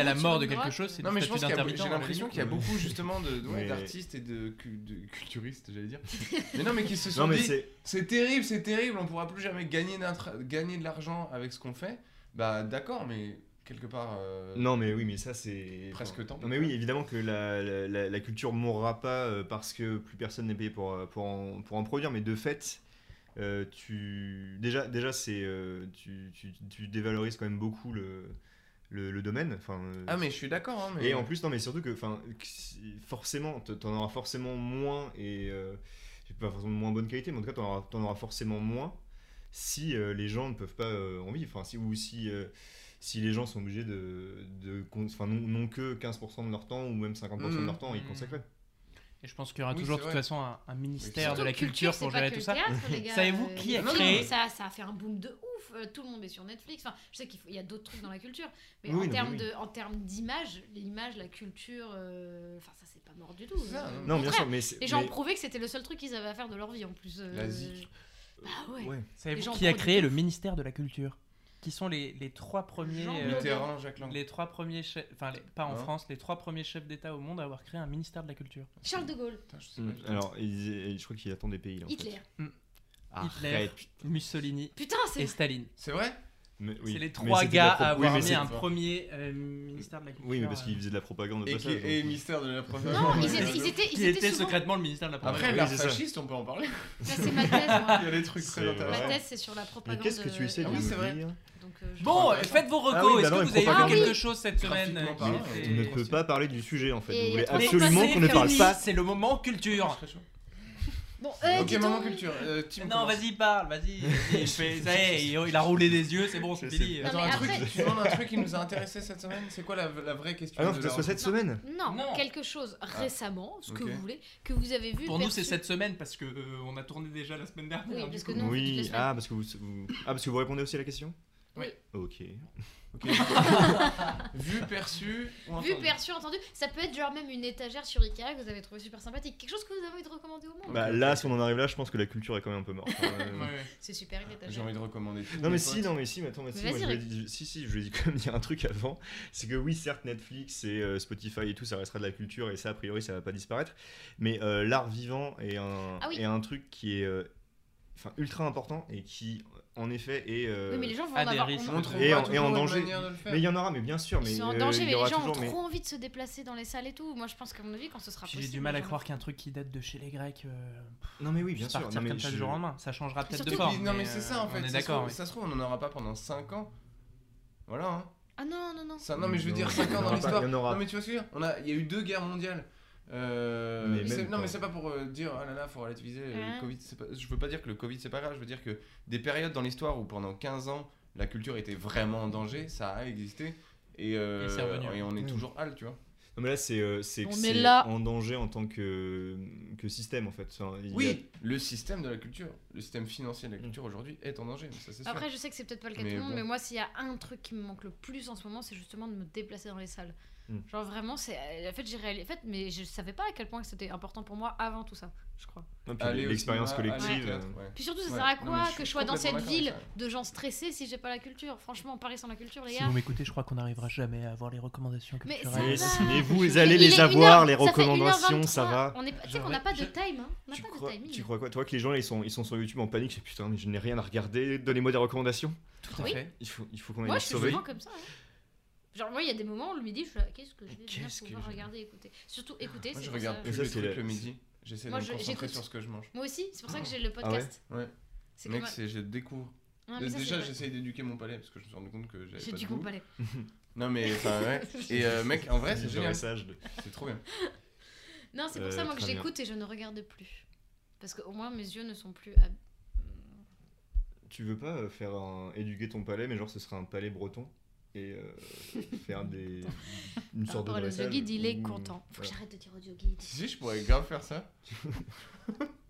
a la- mort de quelque chose, c'est Non mais je pense qu'il y a- d'intermittent, j'ai l'impression qu'il y a limite. beaucoup justement d'artistes et de, cu- de culturistes, j'allais dire. [LAUGHS] mais non mais qui se sont dit, c'est. terrible, c'est terrible, on pourra plus jamais gagner, de l'argent avec ce qu'on fait. Bah d'accord, mais quelque part... euh, Non, mais oui, mais ça c'est. Presque pis, Non, mais oui, évidemment que la, la, la- culture mourra pas euh, parce que plus personne n'est payé pour, euh, pour, en, pour en produire, mais de fait, euh, tu. Déjà, déjà c'est. euh, tu, tu, tu dévalorises quand même beaucoup le, le, le domaine. Enfin, euh, Ah mais je suis d'accord, hein, mais... Et en plus, non, mais surtout que, enfin, forcément, t'en auras forcément moins et pas forcément moins bonne qualité, mais en tout cas, t'en auras, auras forcément moins si les gens ne peuvent pas en vivre, enfin, si, ou si, si les gens sont obligés de, de enfin, non, non que 15% de leur temps ou même 50% de Mhm. leur temps y Mhm. consacrer. Et je pense qu'il y aura Oui, toujours de toute façon un, un ministère de la culture pour gérer tout ça. Savez-vous qui a créé- ça, ça a fait un boom de ouf. Euh, Tout le monde est sur Netflix. Enfin, je sais qu'il y a d'autres trucs dans la culture, mais Oui, en termes oui. de, en termes d'image, l'image, la culture, euh, enfin ça c'est pas mort du tout. Ça, Euh, non, bien sûr, mais Les gens mais- ont prouvé que c'était le seul truc qu'ils avaient à faire de leur vie en plus. euh. Bah ouais. ouais. Savez-vous gens qui a créé le ministère de la culture? Qui sont les, les trois premiers. Jean euh, Jacques Lang. les trois premiers chefs, enfin les- pas en Non. France, les trois premiers chefs d'État au monde à avoir créé un ministère de la culture. Charles de Gaulle, Putain, je Mm. Alors, il- je crois qu'il attend des pays. là, en fait. Hitler. Hitler, Arrête. Mussolini Putain, c'est et Staline. C'est vrai? Oui. C'est les trois de gars à oui, avoir mais mis un premier euh, ministère de la culture. Oui, mais parce euh, qu'il faisait de la propagande au et, passage. qui- et donc- mystère de la [LAUGHS] première. Non, ils étaient, ils étaient, ils qui étaient était souvent- secrètement le ministère de la Après, propagande. l'art c'est ça. fasciste, on peut en parler. Ça, c'est ma thèse, moi. Il y a des trucs très vrai. Ma intéressants. thèse, c'est sur la Mais propagande. qu'est-ce que tu essaies de euh, oui, nous c'est vrai. dire donc, euh, Bon, faites vos recos. Ah oui, bah Est-ce que vous avez vu propagande. quelque chose cette semaine On ne Et peut pas parler du sujet en fait. Et Vous voulez absolument qu'on ne parle pas. C'est le moment culture. Bon, euh, Ok, dis maman culture. euh, Tim, Non, commence. vas-y, parle, vas-y. [LAUGHS] Ça y est, il il a roulé des yeux, c'est bon, c'est fini. Attends, mais un après- truc, tu demandes un truc qui nous a intéressé cette semaine C'est quoi la, la vraie question Ah non, de c'était la sur cette semaine Non, Non. quelque chose récemment, ce que vous voulez, que vous avez vu. Pour nous, c'est cette semaine parce que euh, on a tourné déjà la semaine dernière. Oui, parce que Oui, ah parce que vous, vous- ah parce que vous répondez aussi à la question? Oui. Ok. [LAUGHS] Vu, perçu ou entendu Vu, perçu, entendu, ça peut être genre même une étagère sur Ikea que vous avez trouvé super sympathique. Quelque chose que vous avez envie de recommander au monde. Bah là, si on en arrive là, je pense que la culture est quand même un peu morte. hein. [LAUGHS] Ouais, ouais. C'est super une J'ai étagère. envie de recommander tout. Non mais si, non mais si, mais attends, mais Mais si, moi, je voulais dire- si, si, je voulais quand même dire un truc avant, c'est que oui, certes, Netflix et euh, Spotify et tout, ça restera de la culture et ça, a priori, ça va pas disparaître, mais euh, l'art vivant est un, Ah oui. est un truc qui est euh, ultra important et qui, en effet, est... euh, Oui, mais les gens vont à en avoir. risques. Et pas en- et danger. Mais il y en aura, mais bien sûr, mais Ils sont en euh, danger, il y mais les aura gens toujours... ont mais- trop envie de se déplacer dans les salles et tout. Moi, je pense qu'à mon avis, quand ce sera Puis possible. J'ai du mal à croire qu'un truc qui date de chez les Grecs euh, Non mais oui, bien sûr. partir non, mais comme ça du je- jour au lendemain. Ça changera peut-être de forme. Non mais c'est ça en fait. On est ça se d'accord. Ça se trouve, on en aura pas pendant 5 ans. Voilà. Hein. Ah non, non, non. Ça- non mais je veux dire il 5 y en ans dans l'histoire. il y en aura. Non mais tu vois ce que je veux dire On a, il y a eu deux guerres mondiales. Euh, Mais non mais c'est pas pour euh, dire ah là là faut relativiser euh, Hein le Covid pas, je veux pas dire que le Covid c'est pas grave je veux dire que des périodes dans l'histoire où pendant 15 ans la culture était vraiment en danger ça a existé et, euh, Et c'est revenu. et on est Oui. toujours hal tu vois Non mais là, c'est euh, c'est en danger en tant que, que système, en fait. Enfin, a- oui le système de la culture le système financier de la culture aujourd'hui est en danger ça c'est sûr Après, je sais que c'est peut-être pas le cas de Mais tout le monde, bon. mais moi, s'il y a un truc qui me manque le plus en ce moment, c'est justement de me déplacer dans les salles. Mm. Genre vraiment, c'est. euh, En fait, j'ai réalisé. En fait, mais je savais pas à quel point c'était important pour moi avant tout ça, je crois. L'expérience aller collective. théâtre, euh, ouais. Puis surtout, ça Ouais. sert à Non, quoi je que je sois dans cette ville de gens stressés si j'ai pas la culture? Franchement, Paris sans la culture, les Si gars. vous m'écoutez, je crois qu'on n'arrivera jamais à avoir les recommandations Mais culturelles. Mais, mais vous allez les avoir, les heure- ça fait recommandations, ça 1h23. va. On est, tu sais qu'on n'a pas de time, hein. On n'a Tu pas crois, de timing. tu crois quoi? Toi que les gens ils sont, ils sont sur YouTube en panique, c'est putain, mais je n'ai rien à regarder, donnez-moi des recommandations. Tout à fait. Il faut, il faut qu'on aille Moi, les je suis comme ça. Genre, moi, il y a des moments où le midi, je suis là, qu'est-ce que je vais que pouvoir je- regarder, écouter. Surtout écouter, Moi, c'est je pour regarde ça- plus les trucs le midi. J'essaie de Moi, me je- concentrer sur ce que je mange. Moi aussi, c'est pour ça que j'ai le podcast. Ouais. C'est Mec, je découvre. Ah, Déjà, j'essaye d'éduquer mon palais parce que je me suis rendu compte que j'avais J'ai pas du goût palais. [LAUGHS] Non mais enfin ouais. [LAUGHS] Et euh, mec, en vrai, c'est Le génial. message de- C'est trop bien. Non, c'est pour Euh, ça moi que j'écoute et je ne regarde plus. Parce qu'au moins mes yeux ne sont plus. Tu veux pas euh, faire un... éduquer ton palais, mais genre ce serait un palais breton? Et euh, [LAUGHS] faire des une sorte de dressage l'audio guide, il est où- content. Faut que j'arrête de dire audio guide. Si si, je pourrais grave faire ça. [LAUGHS]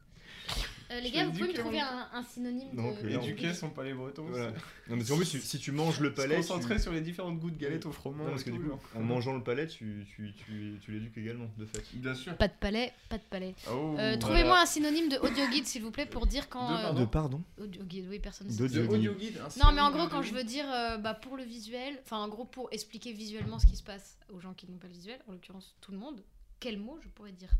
Euh, les gars, vous pouvez me trouver un, un synonyme Donc, de. Et en Éduquer son palais breton. Voilà. Non mais en plus si, si tu manges le Se palais, tu... concentrer sur les différentes gouttes de galettes au froment. Non, parce que du coup, en mangeant le palais, tu, tu, tu, tu l'éduques également, de fait. Bien sûr. Pas de palais, pas de palais. Oh, Euh, voilà. Trouvez-moi un synonyme de audio guide, s'il vous plaît, pour dire quand. De euh, pardon. De pardon audio guide, oui, personne ne sait. De audio guide. Non, mais en gros, quand je veux dire euh, bah, pour le visuel, enfin en gros pour expliquer visuellement ce qui se passe aux gens qui n'ont pas le visuel, en l'occurrence tout le monde, quel mot je pourrais dire?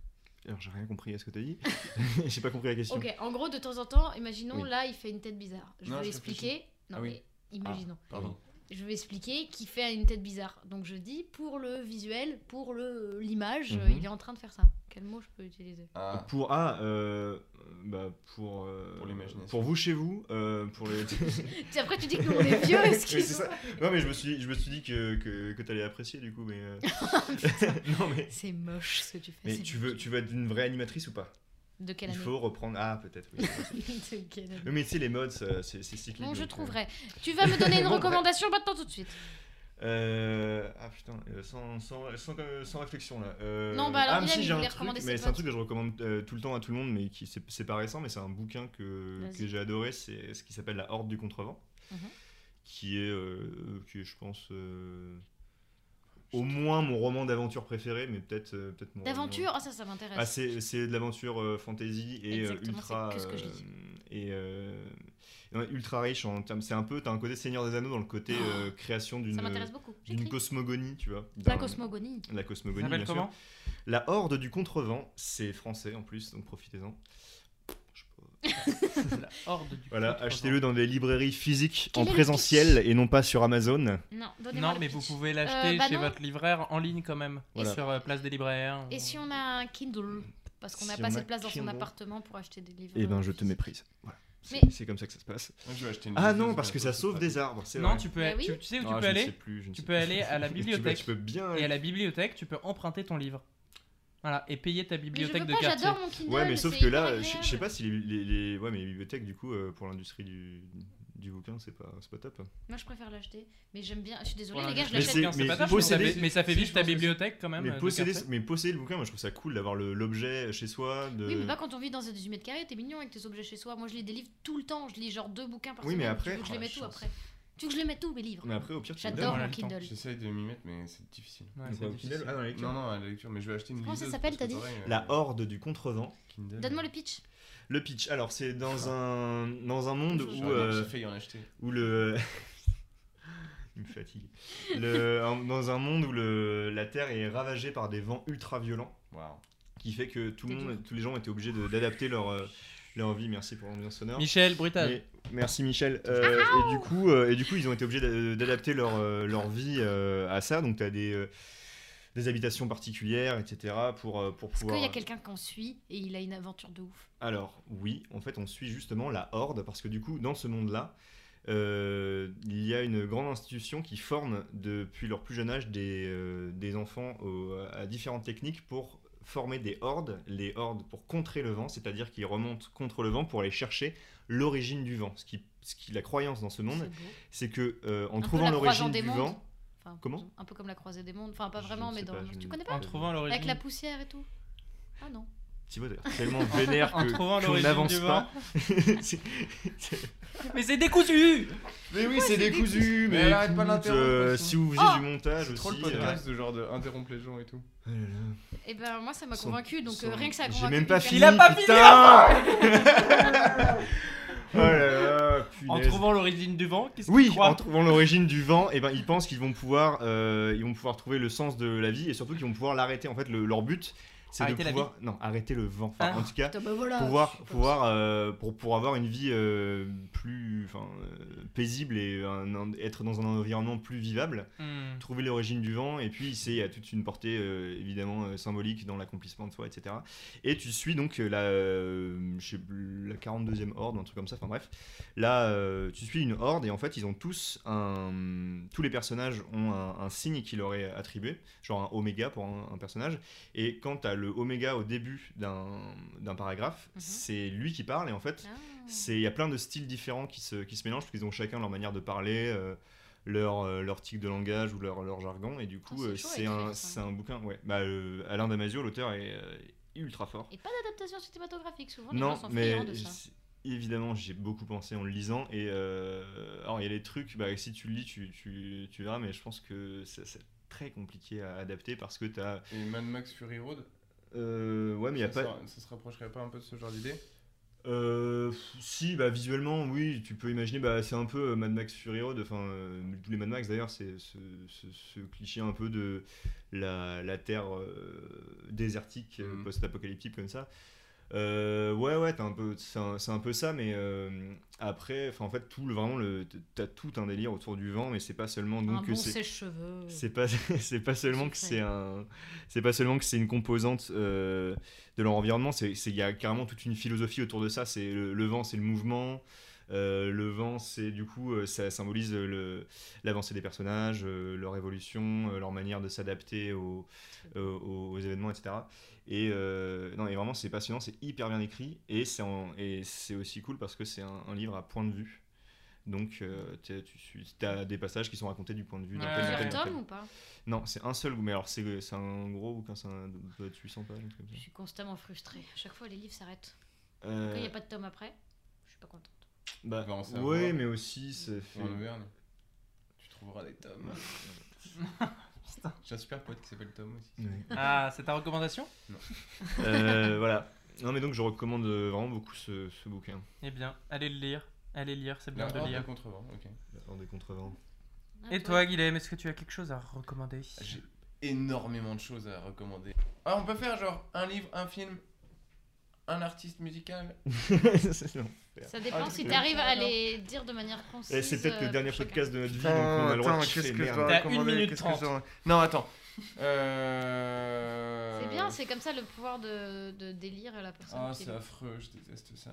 Alors j'ai rien compris à ce que t'as dit. [LAUGHS] j'ai pas compris la question. Ok, en gros, de temps en temps, imaginons Oui. là, il fait une tête bizarre. Je Non, vais je expliquer. Non, Ah oui. mais imaginons. Pardon. Je vais expliquer qu'il fait une tête bizarre. Donc je dis pour le visuel, pour le l'image, Mhm. il est en train de faire ça. Quel mot je peux utiliser? Ah, Pour ah euh, bah pour euh, Pour l'imagination. Pour vous chez vous euh, pour les. [LAUGHS] Après, tu dis que nous on est vieux, [LAUGHS] Oui, ça. Non mais je me suis je me suis dit que que, que t'allais apprécier du coup mais. euh, [LAUGHS] non mais. C'est moche ce que tu fais. Mais tu veux tu veux être une vraie animatrice ou pas? De quelle Il année faut reprendre ah peut-être oui. [LAUGHS] De quelle année mais tu sais les modes c'est cyclique. Bon, je donc, euh, trouverai. Tu vas me donner une [LAUGHS] recommandation maintenant tout de suite. Euh, ah putain, euh, sans, sans, sans, sans réflexion là. Euh, Non, bah alors, ah, mais si, il j'ai un truc, mais c'est un truc que je recommande tout le temps à tout le monde, mais qui c'est pas récent, mais c'est un bouquin que, que j'ai adoré, c'est ce qui s'appelle La Horde du Contrevent, Mhm. qui est, qui est, je pense, au moins mon roman d'aventure préféré, mais peut-être euh, peut-être mon roman- D'aventure Ah, ça, ça m'intéresse. Ah, c'est c'est de l'aventure euh, fantasy et euh, Exactement, ultra c'est que ce que je lis. et euh, ultra riche en termes. C'est un peu, t'as un côté Seigneur des Anneaux dans le côté euh, création d'une Ça m'intéresse beaucoup. d'une cosmogonie, tu vois. La cosmogonie. La cosmogonie, bien sûr. La Horde du Contrevent, c'est français en plus, donc profitez-en. Je sais [LAUGHS] pas. La horde du Voilà, achetez-le dans des librairies physiques Quel en présentiel et non pas sur Amazon. Non, Non, mais vous pouvez l'acheter Euh, bah chez non. votre libraire en ligne quand même. Voilà. Sur euh, Place des libraires. Et si on a un Kindle Parce qu'on n'a Si pas de place dans son appartement pour acheter des livres. Et ben, je te méprise. Voilà. C'est Mais- comme ça que ça se passe. Moi, je vais acheter une Ah non, parce que ça sauve des arbres, c'est Non, vrai. tu peux, oui. tu, tu sais où Ah, tu peux aller sais plus, Tu sais peux plus. aller à la bibliothèque. [LAUGHS] Tu peux bien. Et à la bibliothèque, tu peux emprunter ton livre. Voilà, et payer ta Mais je bibliothèque veux de pas, quartier. j'adore mon Kindle. Ouais, mais sauf que là, je sais pas si les, les- les- ouais, mais les bibliothèques, du coup, euh, pour l'industrie du, du bouquin, c'est pas, c'est pas top. Moi, je préfère l'acheter. Mais j'aime bien. Je suis désolée, Voilà, les gars, je l'achète. mais posséder- mais ça fait- mais ça fait vivre ta bibliothèque quand même. mais, euh, de posséder, mais posséder le bouquin, moi je trouve ça cool d'avoir l'objet chez soi. De... Oui, mais pas quand on vit dans un 18 mètres carrés, t'es mignon avec tes objets chez soi. Moi, je lis des livres tout le temps. Je lis genre deux bouquins par Oui, mais semaine. après- je Oh, les mette où chance. après? Tu veux que je les mette où, mes livres Mais après, au pire, tu J'adore mon. Kindle. J'essaye de m'y mettre, mais c'est difficile. Ouais, c'est difficile. Ah, dans la lecture. Non, non, à la lecture, mais je vais acheter une Comment ça s'appelle, t'as dit euh, La Horde du Contrevent. Kindle. Donne-moi le pitch. Le pitch, alors c'est dans un, dans un monde où, euh, J'ai failli en acheter. où le. [LAUGHS] Il me fatigue. Le, un- dans un monde où le, la Terre est ravagée par des vents ultra violents, Waouh. qui fait que tout le monde, tous les gens étaient obligés de- d'adapter leur, euh, leur vie. Merci pour l'ambiance sonore. Michel, brutal. Mais- merci Michel. Euh, et, du coup, euh, et du coup, ils ont été obligés d'a- d'adapter leur, euh, leur vie euh, à ça. Donc, tu as des, euh, des habitations particulières, etc. pour, euh, pour Est-ce pouvoir. qu'il y a quelqu'un qu'on suit et il a une aventure de ouf? Alors, oui, en fait, on suit justement la Horde parce que du coup, dans ce monde-là, euh, il y a une grande institution qui forme depuis leur plus jeune âge des, euh, des enfants au- à différentes techniques pour former des hordes, les hordes pour contrer le vent, c'est-à-dire qu'ils remontent contre le vent pour aller chercher l'origine du vent. Ce qui, ce qui, la croyance dans ce monde, C'est que euh, en Un trouvant l'origine du mondes. vent, Enfin, Comment Un peu comme la croisée des mondes. Enfin, pas vraiment, mais dans. pas, Tu connais pas En trouvant l'origine. Avec la poussière et tout Ah non. Thibaut d'ailleurs, tellement [LAUGHS] vénère En que trouvant qu'on l'origine n'avance du pas. [LAUGHS] C'est- Mais c'est décousu mais oui, c'est décousu. Mais Mais, elle arrête pas écoute, d'interrompre euh, si vous faisiez Oh du montage C'est aussi. trop le euh, podcast de genre de interrompre les gens et tout. oh. Et ben moi ça m'a Son- convaincu donc son- euh, rien que ça a J'ai convaincu. même pas fini. Il a pas fini, putain [LAUGHS] Oh là là, En punaise. trouvant l'origine du vent, qu'est-ce que Oui, tu crois en trouvant l'origine du vent, et ben ils pensent qu'ils vont pouvoir, euh, ils vont pouvoir trouver le sens de la vie et surtout qu'ils vont pouvoir l'arrêter. En fait, le- leur but, c'est de pouvoir, non, arrêter le vent. Enfin, Ah. en tout cas, bah voilà, pouvoir, pouvoir, euh, pour, pour avoir une vie euh, plus, euh, paisible et un- un- être dans un environnement plus vivable. Hmm. Trouver l'origine du vent et puis c'est il y a toute une portée euh, évidemment symbolique dans l'accomplissement de soi, etc. Et tu suis donc la, je sais plus, la 42e horde, un truc comme ça. Enfin bref, là tu suis une horde et en fait ils ont tous un, tous les personnages ont un, un signe qui leur est attribué, genre un oméga pour un, un personnage. Et quand tu as le oméga au début d'un d'un paragraphe, Mhm. c'est lui qui parle et en fait Ah. c'est il y a plein de styles différents qui se, qui se mélangent parce qu'ils ont chacun leur manière de parler euh, leur, euh, leur tic de langage ou leur, leur jargon et du coup Oh, c'est euh, un, un bouquin ouais bah, euh, Alain Damasio l'auteur est euh, ultra fort Et pas d'adaptation cinématographique souvent les non gens sont mais de ça. évidemment j'ai beaucoup pensé en le lisant et euh, alors il y a des trucs bah, si tu le lis tu, tu, tu verras mais je pense que c'est c'est très compliqué à adapter parce que tu as Et Mad Max Fury Road, ouais mais il a ça, pas ça se rapprocherait pas un peu de ce genre d'idée? Euh, si, bah visuellement, oui, tu peux imaginer, bah c'est un peu euh, Mad Max Fury Road, enfin euh, tous les Mad Max d'ailleurs, c'est ce, ce- ce cliché un peu de la, la terre euh, désertique, euh, Mhm. post-apocalyptique comme ça. Euh, ouais, ouais, un peu, c'est un, peu ça, mais euh, après, en fait, tout le vraiment, le, t'as tout un délire autour du vent, mais c'est pas seulement Un donc bon c'est sèche-cheveux. c'est pas [LAUGHS] c'est pas seulement que c'est un c'est pas seulement que c'est une composante euh, de leur environnement c'est il y a carrément toute une philosophie autour de ça c'est le, le vent c'est le mouvement euh, le vent c'est du coup euh, ça symbolise l'avancée des personnages euh, leur évolution euh, leur manière de s'adapter aux, aux, aux événements etc et non et vraiment c'est passionnant c'est hyper bien écrit et c'est en- et c'est aussi cool parce que c'est un, un livre à point de vue donc, euh, tu as des passages qui sont racontés du point de vue d'un d'un tel. tomes ou pas? Non, c'est un seul, mais alors c'est c'est un gros bouquin, c'est un doit être 800 pages. Je suis constamment frustrée. À chaque fois les livres s'arrêtent. Euh, Quand il n'y a pas de tome après, je suis pas contente. bah, ouais, mais aussi ça fait. En Auvergne. Tu trouveras des tomes. [LAUGHS] Putain. J'ai un super pote qui s'appelle Tom aussi. Ouais. Ah, c'est ta recommandation Euh, [LAUGHS] voilà. Non, mais donc je recommande euh, vraiment beaucoup ce, ce bouquin. Eh bien, allez le lire. Allez lire, c'est bien de lire. de Contrevent, ok. Des contrevents. Et toi, Guilhem, est-ce que tu as quelque chose à recommander? J'ai énormément de choses à recommander. Ah, on peut faire genre un livre, un film, un artiste musical? [LAUGHS] [LAUGHS] C'est non. Ça dépend Ah, si tu arrives à les dire de manière concise. Et c'est peut-être euh, le dernier pour chacun. podcast de notre vie, donc on a le droit de qu'est-ce que je merde. dois T'as recommander Non, attends. Euh... C'est bien, c'est comme ça le pouvoir de, de délire à la personne. Ah, qui c'est affreux, je déteste ça.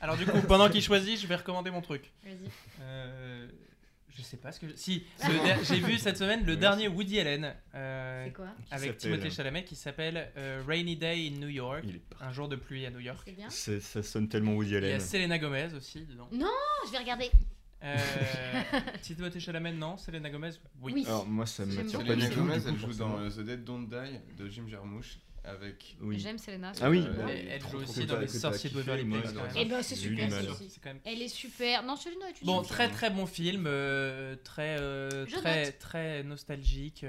Alors du coup, pendant qu'il choisit, je vais recommander mon truc. Vas-y. Euh, je sais pas ce que... je- Si, [LAUGHS] j'ai vu cette semaine le dernier Woody Allen euh, C'est quoi avec Timothée Chalamet qui s'appelle euh, Rainy Day in New York. Il est pas- Un jour de pluie à New York. Bien Ça sonne tellement Woody Il y a Allen. Selena Gomez aussi dedans. Oh, je vais regarder. Euh, [LAUGHS] Timothée Chalamet, non. Selena Gomez, oui. Oui. Alors moi ça m'attire pas du Selena tout. Gomez, du coup, elle joue dans euh, The Dead Don't Die de Jim Jarmusch avec. Oui. J'aime Selena. Ah oui. Euh. Elle, joue aussi dans Les Sorciers de Beverly Hills. même. ben, c'est super, même Elle est super. Non, celui-là est Bon, très très bon film, euh, très euh, très très nostalgique,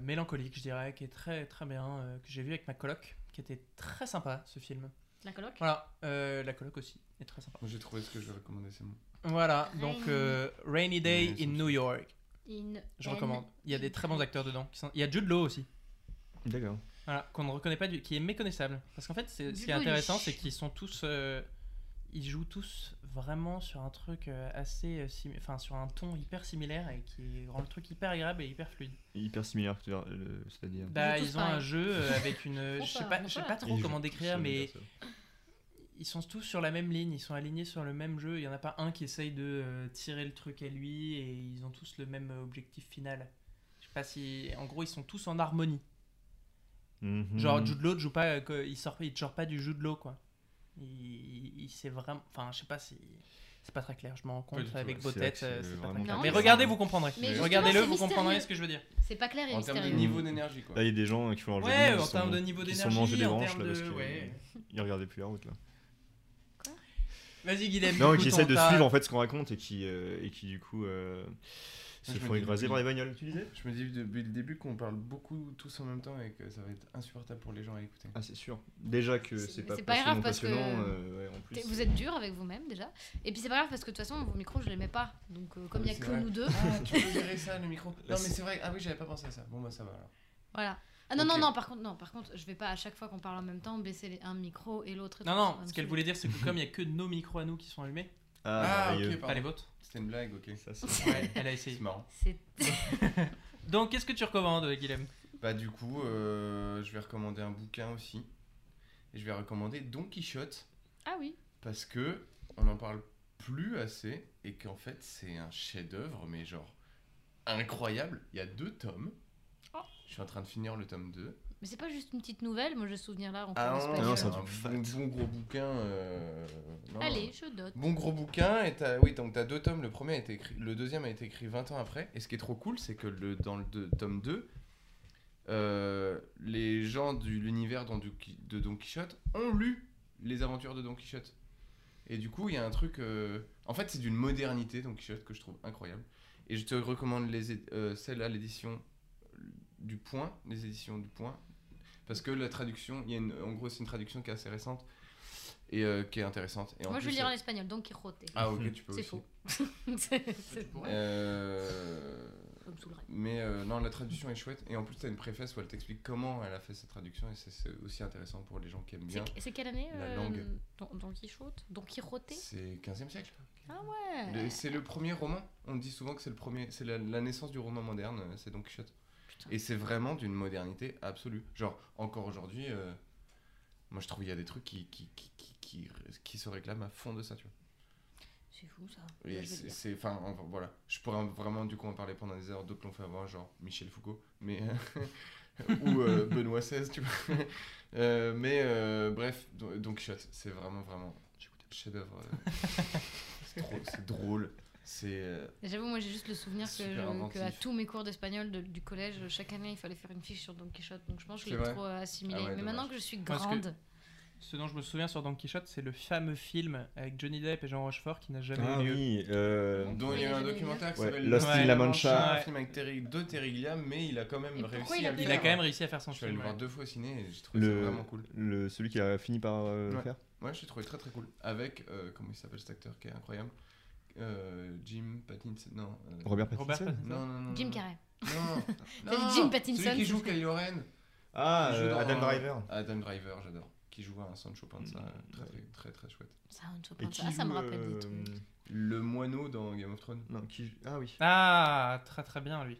mélancolique, je dirais, qui est très très bien, que j'ai vu avec ma coloc, qui était très sympa ce film. La coloc? Voilà, la coloc aussi est très sympa. Moi j'ai trouvé ce que je vais recommander, c'est bon. Voilà, donc Rainy. Day in New York, In je recommande. Il y a des très bons acteurs dedans. Il y a Jude Law aussi. D'accord. Voilà, qu'on ne reconnaît pas, du... qui est méconnaissable. Parce qu'en fait, c'est- ce qui est intéressant, ch- c'est qu'ils sont tous. euh, Ils jouent tous vraiment sur un truc euh, assez. euh, simi- Enfin, sur un ton hyper similaire et qui rend le truc hyper agréable et hyper fluide. Hyper similaire, c'est-à-dire. Bah, ils ont pareil. un jeu avec une. [LAUGHS] Je sais pas- je sais pas. trop Ils comment décrire, mais ils sont tous sur la même ligne, ils sont alignés sur le même jeu. Il y en a pas un qui essaye de euh, tirer le truc à lui et ils ont tous le même objectif final. Je sais pas si. En gros, ils sont tous en harmonie. Mhm. Genre Jude Law ne joue pas, euh, il sort, il sort pas du Jude Law quoi. Il, il, il sait vraiment, enfin je sais pas si. C'est pas très clair, je me rends compte tout, avec vos C'est têtes, euh, c'est c'est pas vraiment très clair. Non, Mais regardez, c'est- vous comprendrez. Regardez-le, c'est vous comprendrez ce que je veux dire. C'est pas clair et En termes de niveau d'énergie, quoi. Là, il y a des gens qui font leur Ouais, ils en termes de niveau Ils d'énergie, sont mangés des en branches là parce de- que ouais. ils regardaient plus la route là. Vas-y, Guilhem. Non, qui ton de suivre en fait ce qu'on raconte et qui euh, et qui du coup euh, se Je me font écraser oui. par les bagnoles. Tu disais Je me dis depuis le début qu'on parle beaucoup tous en même temps et que ça va être insupportable pour les gens à écouter. Ah c'est sûr. Déjà que C'est- pas c'est pas grave passionnant, parce que euh, ouais, en plus. T'es- Vous êtes dur avec vous-même déjà. Et puis c'est pas grave parce que de toute façon vos micros je les mets pas. Donc euh, comme il y a que vrai. nous deux, Ah, tu peux gérer ça, le micro [LAUGHS] Non, mais c'est- vrai. Ah oui, j'avais pas pensé à ça. Bon, bah ça va alors. voilà. Ah non non non par contre non par contre je vais pas à chaque fois qu'on parle en même temps baisser les- un micro et l'autre. Non, non, ce qu'elle voulait dire, c'est que comme il y a que nos micros à nous qui sont allumés, Ah, Ah, ok, pas les vôtres, C'était une blague, ok. Ça, ouais, elle a essayé. C'est marrant. [LAUGHS] Donc, qu'est-ce que tu recommandes, Guilhem? Bah, du coup, euh, je vais recommander un bouquin aussi. Et je vais recommander Don Quichotte. ah oui. parce que on n'en parle plus assez et qu'en fait c'est un chef-d'œuvre mais genre incroyable. Il y a deux tomes. Oh. Je suis en train de finir le tome 2. Mais c'est pas juste une petite nouvelle. Moi j'ai souvenir là en Ah non, c'est un bon, bon gros bouquin. euh, non, Allez je dote. Bon gros bouquin et t'as oui donc t'as deux tomes. Le premier a été écrit, le deuxième a été écrit 20 ans après. Et ce qui est trop cool c'est que le dans le tome 2 euh, les gens de l'univers de Don Quichotte ont lu les aventures de Don Quichotte. Et du coup, il y a un truc. euh, En fait, c'est d'une modernité, Don Quichotte, que je trouve incroyable. Et je te recommande les euh, celle-là, l'édition du Point, les éditions du Point. Parce que la traduction, il y a une- en gros, c'est une traduction qui est assez récente et euh, qui est intéressante. Et en Moi je vais lire en euh, espagnol donc Quijote. Ah, ok, tu peux C'est aussi. faux. [LAUGHS] C'est- c'est- Euh. Mais euh, non, la traduction est chouette. Et en plus, tu as une préface où elle t'explique comment elle a fait sa traduction. Et c'est- c'est aussi intéressant pour les gens qui aiment bien. C'est- C'est quelle année La langue. Don, Don Quichotte Don Quijote? C'est 15e siècle. Ah ouais. Le- C'est le premier roman. On dit souvent que c'est le premier, c'est la, la naissance du roman moderne, c'est Don Quichotte. Putain. Et c'est vraiment d'une modernité absolue. Genre encore aujourd'hui, euh, moi je trouve il y a des trucs qui qui, qui, qui, se réclament à fond de ça, tu vois. C'est fou ça. C'est, enfin en- voilà, je pourrais vraiment du coup en parler pendant des heures. D'autres l'ont fait avant, genre Michel Foucault, mais [LAUGHS] ou euh, Benoît XVI, tu vois. Euh, mais euh, bref, Don Don Quichotte, c'est vraiment vraiment chef-d'œuvre. euh, c'est drôle. C'est euh, J'avoue, moi j'ai juste le souvenir que, je- à tous mes cours d'espagnol de- du collège, chaque année il fallait faire une fiche sur Don Quichotte. Donc je pense que je l'ai trop assimilé. Ah ouais, Mais dommage. maintenant que je suis grande, Ce dont je me souviens sur Don Quichotte, c'est le fameux film avec Johnny Depp et Jean Rochefort qui n'a jamais Ah eu lieu. oui. euh, dont il y a eu un documentaire qui Ouais, s'appelle Lost in La Mancha. un Ouais. film avec Terry, de Terry Gilliam, mais il a quand même réussi il a à Il a quand même réussi à faire son Je suis allé film. le voir ouais. deux fois au ciné et j'ai trouvé ça le, vraiment cool. le celui qui a fini par euh, le Ouais. faire. Ouais, j'ai trouvé très très cool. Avec, euh, comment il s'appelle cet acteur qui est incroyable? Euh, Jim Pattinson. Non. euh, Robert Pattinson. Robert Pattinson. Non, non, non. Jim. Carrey. Non, [LAUGHS] Jim Pattinson, Celui qui joue Kylo Ren. Ah, euh, dans- Adam Driver. Adam Driver, j'adore. Qui joue un Sancho Panza. Mm. Très, très, très très chouette. Qui ça. Ah, ça me joue, rappelle euh, des trucs. Le moineau dans Game of Thrones. Non, qui Ah oui. Ah, très très bien lui.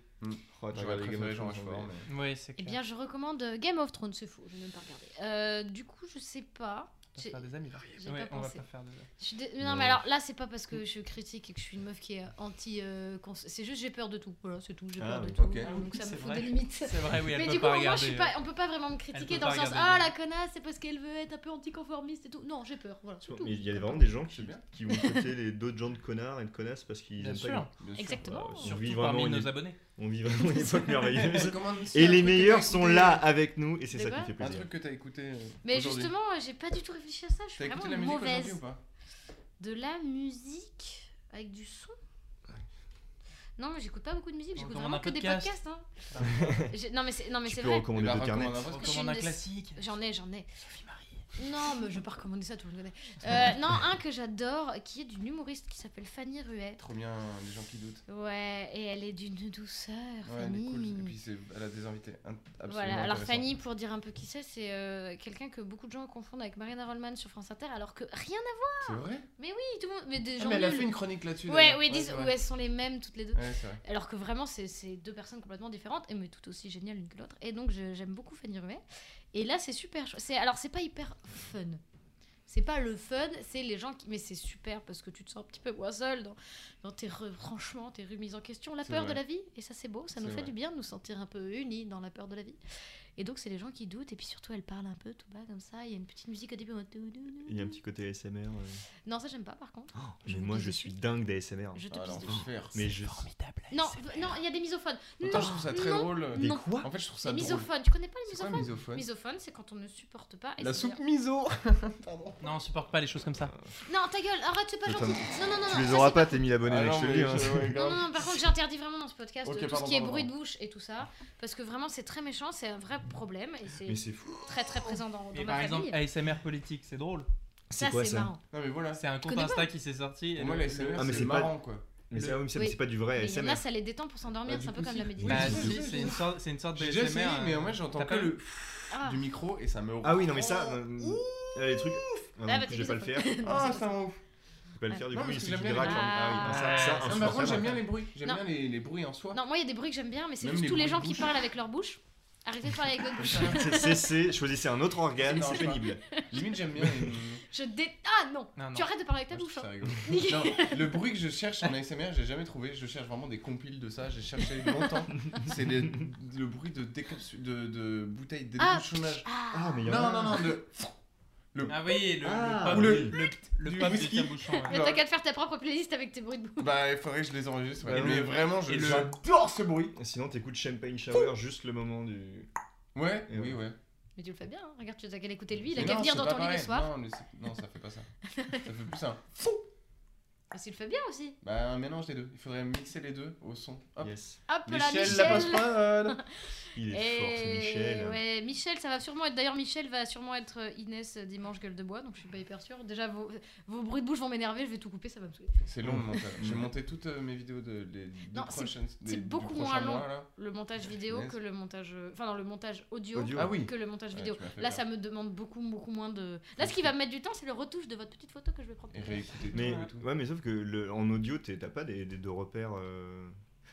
Oh, t'as J'aurais regardé Game of Jean Thrones, Rochefort, mais-. Oui, c'est Eh bien, je recommande Game of Thrones, c'est fou, je n'ai même pas regardé. Euh, du coup, je sais pas. On va J'ai- faire des amis. là. Ouais, pas on va pas faire de. je suis dé- Non. Non, mais alors là, c'est pas parce que je suis critique et que je suis une meuf qui est anti. euh, cons- c'est juste j'ai peur de tout. Voilà, c'est tout. J'ai Ah, peur de tout. Ok. Donc ça me fout vrai. des limites. C'est vrai, oui, elle Mais peut du coup, pas moi, je suis pas, on peut pas vraiment me critiquer dans pas le sens ah la connasse, c'est parce qu'elle veut être un peu anticonformiste et tout. Non, j'ai peur. Voilà, c'est tout. Mais il y a vraiment des gens qui, qui vont [LAUGHS] traiter les d'autres gens de connards et de connasses parce qu'ils aiment pas. Bien sûr. Exactement. Bah, Surtout parmi vraiment nos abonnés. On vit vraiment une [LAUGHS] époque On merveilleuse. Et un les meilleurs sont là avec nous et c'est ça qui fait Un plaisir. truc que t'as écouté. euh, Mais justement, j'ai pas du tout réfléchi à ça. Je suis vraiment mauvaise. ou pas? De la musique avec du son? Non, mais j'écoute pas beaucoup de musique, j'écoute vraiment un que des podcast. podcasts. Hein. J'ai- non, mais c'est non, mais Tu c'est peux vrai. recommander deux carnets. recommande un un des- classique. J'en ai, j'en ai. Non, mais je vais pas recommander ça, tout le monde connaît. Euh, non, un que j'adore, qui est d'une humoriste qui s'appelle Fanny Ruet. Trop bien, les gens qui doutent. Ouais, et elle est d'une douceur, Ouais, elle est cool. Et puis c'est- elle a des invités in- absolument Voilà, alors. Fanny, pour dire un peu qui c'est, c'est euh, quelqu'un que beaucoup de gens confondent avec Marina Rollman sur France Inter, alors que rien à C'est vrai? Mais oui, tout le monde. Mais des Ah, gens mais elle a fait une chronique là-dessus. Ouais, ouais, c'est où elles sont les mêmes toutes les deux. Ouais, vrai. Alors que vraiment, c'est deux personnes complètement différentes, et mais tout aussi géniales l'une que l'autre. Et donc, j'aime beaucoup Fanny Ruet. Et là, c'est super. c'est- Alors, c'est pas hyper fun. C'est pas le fun, c'est les gens qui. Mais c'est super parce que tu te sens un petit peu moins seul dans, dans tes retranchements, tes remises en question, la peur vrai. de la vie. Et ça, c'est beau, ça nous fait vrai. du bien de nous sentir un peu unis dans la peur de la vie. Et donc, c'est les gens qui doutent. Et puis surtout, elle parle un peu tout bas comme ça. Il y a une petite musique au début. Il y a un petit côté ASMR. euh. Non, ça, j'aime pas par contre. Oh, mais moi, je suis dingue d'ASMR. Je te Ah, pisse dessus. Mais je. Formidable. Non, v- non, il y a des misophones. Attends, non, je trouve ça très non, drôle. Des non. quoi En fait, je trouve ça Les drôle. misophones. Tu connais pas les misophones misophone Misophone, c'est quand on ne supporte pas. La c'est- soupe miso [LAUGHS] Non, on supporte pas les choses comme ça. Non, ta gueule, arrête, c'est pas gentil. Non, non, non, Tu non. les auras pas, t'es mis l'abonné, Ah mec, non, je te le mais dis. hein. Non, non, non, par contre, j'interdis vraiment dans ce podcast tout ce qui est bruit de bouche et tout ça. Parce que vraiment, c'est très méchant, c'est un vrai problème et Mais c'est très très présent dans, dans Et ma par exemple. ASMR politique, c'est drôle. C'est ça, quoi ça marrant. Non, mais voilà. C'est un compte Insta qui s'est sorti. moi, le- la SMR, Ah, mais c'est pas- marrant, quoi. Mais c'est oui, mais pas du vrai Mais ASMR. a, ça les détend pour s'endormir, Bah, c'est un peu comme la méditation. Bah c'est si, une sorte, une sorte de J'ai déjà essayé, ASMR, mais euh, en fait, j'entends que pas le Ah. du micro et ça me. Ah oui, non, mais ça. euh, là, les trucs. Je vais pas le faire. Ah, ça m'en ouf. Je vais pas le faire du Non, coup, il gratte. les- Ah oui, ça, ça, Ah, mais j'aime bien les bruits. J'aime bien les, les bruits en soi. Non, moi, il y a des bruits que j'aime bien, mais c'est juste les tous les gens de qui parlent avec leur bouche. Arrêtez de parler avec votre [LAUGHS] bouche. C'est- Cessez, choisissez un autre organe, Non, c'est pénible. Limite, j'aime bien les. Je dé... Ah non, Non, non. Tu arrêtes de parler avec ta Moi, bouche. hein. rigolo. [LAUGHS] Non, le bruit que je cherche en ASMR, j'ai jamais trouvé. Je cherche vraiment des compiles de ça. J'ai cherché longtemps. C'est le, le bruit de, décapsu- de, de bouteilles de Ah. Ah, mais il y en Non, a. non, non, de. Ah oui, le, Ah, le le- le, le, le whisky. du tire-bouchon, ouais. Mais t'as qu'à te faire ta propre playlist avec tes bruits de bouche. Bah, il faudrait que je les enregistre. ouais. Bah, mais vraiment, je- Et le- j'adore ce bruit. Sinon, t'écoutes Champagne Shower juste le moment du. Ouais, Et oui, ouais. ouais. Mais tu le fais bien, hein. regarde, tu t'as qu'à l'écouter lui, il a qu'à venir dans ton lit le pareil. soir. Non, non, ça fait pas ça. ça fait plus un. Mais tu le fais bien aussi. Bah, un mélange des deux. Il faudrait mixer les deux au son. Hop. Yes. Hop là, Michel, Michel. la passe [LAUGHS] Il est Et fort, ce Michel. ouais, Michel, ça va sûrement être. D'ailleurs, Michel va sûrement être euh, Inès euh, dimanche gueule de bois, donc je suis pas hyper sûre. Déjà, vos, vos bruits de bouche vont m'énerver, je vais tout couper, ça va me saouler. C'est long le montage. [LAUGHS] J'ai monté toutes euh, mes vidéos de, des deux Non, c'est- prochaines. beaucoup moins long. mois. Le montage vidéo que le montage. Enfin, non, le montage audio, Audio. Ah oui. que le montage vidéo. Là, peur. ça me demande beaucoup, beaucoup moins de. Là, ce qui va me mettre du temps, c'est le retouche de votre petite photo que je vais prendre. Et réécouter Mais, tout et tout. ouais, mais sauf que le, en audio, t'as pas des, des, de repères. euh,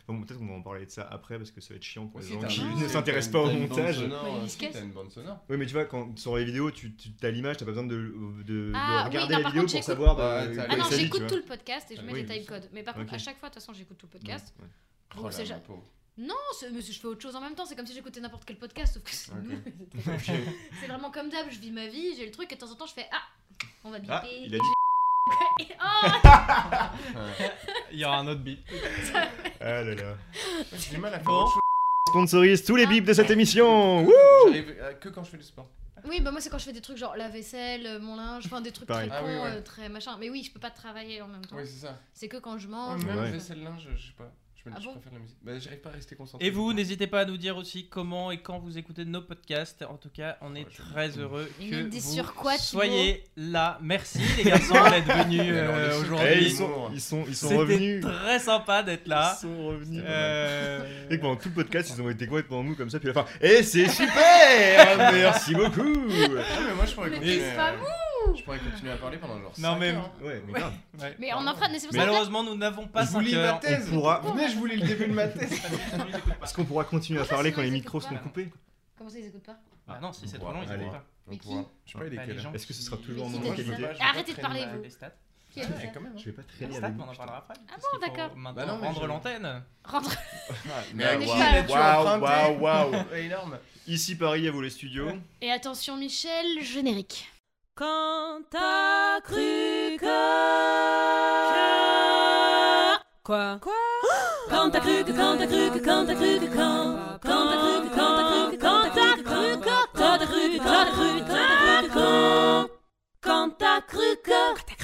Bon, peut-être qu'on va en parler de ça après parce que ça va être chiant pour les gens qui ne s'intéressent pas au montage. T'as une bande sonore. Oui, mais tu vois, quand sur les vidéos, tu, as l'image, t'as pas besoin de, Ah, regarder la vidéo pour savoir quoi Ah non, j'écoute tout le podcast et je mets Oui, des timecodes. Mais par contre, à chaque fois, de toute façon, j'écoute tout le podcast. Oh. Non, mais je fais autre chose en même temps. C'est comme si j'écoutais n'importe quel podcast, sauf que c'est Ok. nous. [LAUGHS] C'est vraiment comme d'hab. Je vis ma vie, j'ai le truc, et de temps en temps, je fais Ah, on va biper. Ah, il a dit. Ouais. Il y aura un autre beat. Ah là là. J'ai du mal à faire Bon. autre chose. Sponsorise tous les bips de cette émission. Wouh J'arrive euh, que quand je fais du sport. Oui, bah moi, c'est quand je fais des trucs genre la vaisselle, euh, mon linge, enfin des trucs Pareil. très Ah cons, oui, ouais. euh, très machin. Mais oui, je peux pas travailler en même temps. Oui, c'est ça. C'est que quand je Ouais, mange. même Ouais. vaisselle linge, je sais pas. Ah je bon préfère la musique. Bah, j'arrive pas à rester concentré. Et vous, n'hésitez pas à nous dire aussi comment et quand vous écoutez nos podcasts. En tout cas, on est Ouais, je- très heureux Une que idée vous sur quoi, soyez là. Merci les [LAUGHS] garçons d'être venus euh, aujourd'hui. ils, sont, ils, sont, ils sont C'était revenus. très sympa d'être là. Ils sont revenus. Euh, Et que pendant tout le podcast, ils ont été complètement mou comme ça, puis à la fin, et c'est super [LAUGHS] Merci beaucoup Ah, mais moi je pourrais continuer. Pas Je pourrais continuer à parler pendant genre. Non, mais- heures, hein. Ouais, mais grave. ouais. Mais on en fera. mais c'est pour Malheureusement, nous n'avons pas Je vous 5 lis ma heures. thèse. on pourra- Venez, je vous lis le début de ma thèse. [LAUGHS] Est-ce qu'on pourra continuer à parler quand les micros seront pas coupés Comment ça, ils écoutent pas Ah non, si c'est trop long, ils écoutent pas. On Mais qui pourra- Je sais pas, il est quelle Est-ce que ce sera toujours en qualité pas Arrêtez de parler, vous. Ouais, quand même. hein. Je vais pas Les traîner stats, avec on en parlera après. Ah parce bon, d'accord. Maintenant Bah rendre l'antenne. Rentre. [LAUGHS] Ah, Mais waouh, pas- Waouh, waouh, [LAUGHS] énorme. Ici Paris, à vous les studios. Et attention, Michel, générique. Quand t'as cru que... Quoi Quoi Quand t'as cru que, quand t'as cru que, quand t'as cru que, quand... Quand t'as cru que, quand t'as cru que, quand t'as cru que... Quand t'as cru que, quand t'as cru que, quand t'as cru que... Quand t'as cru que...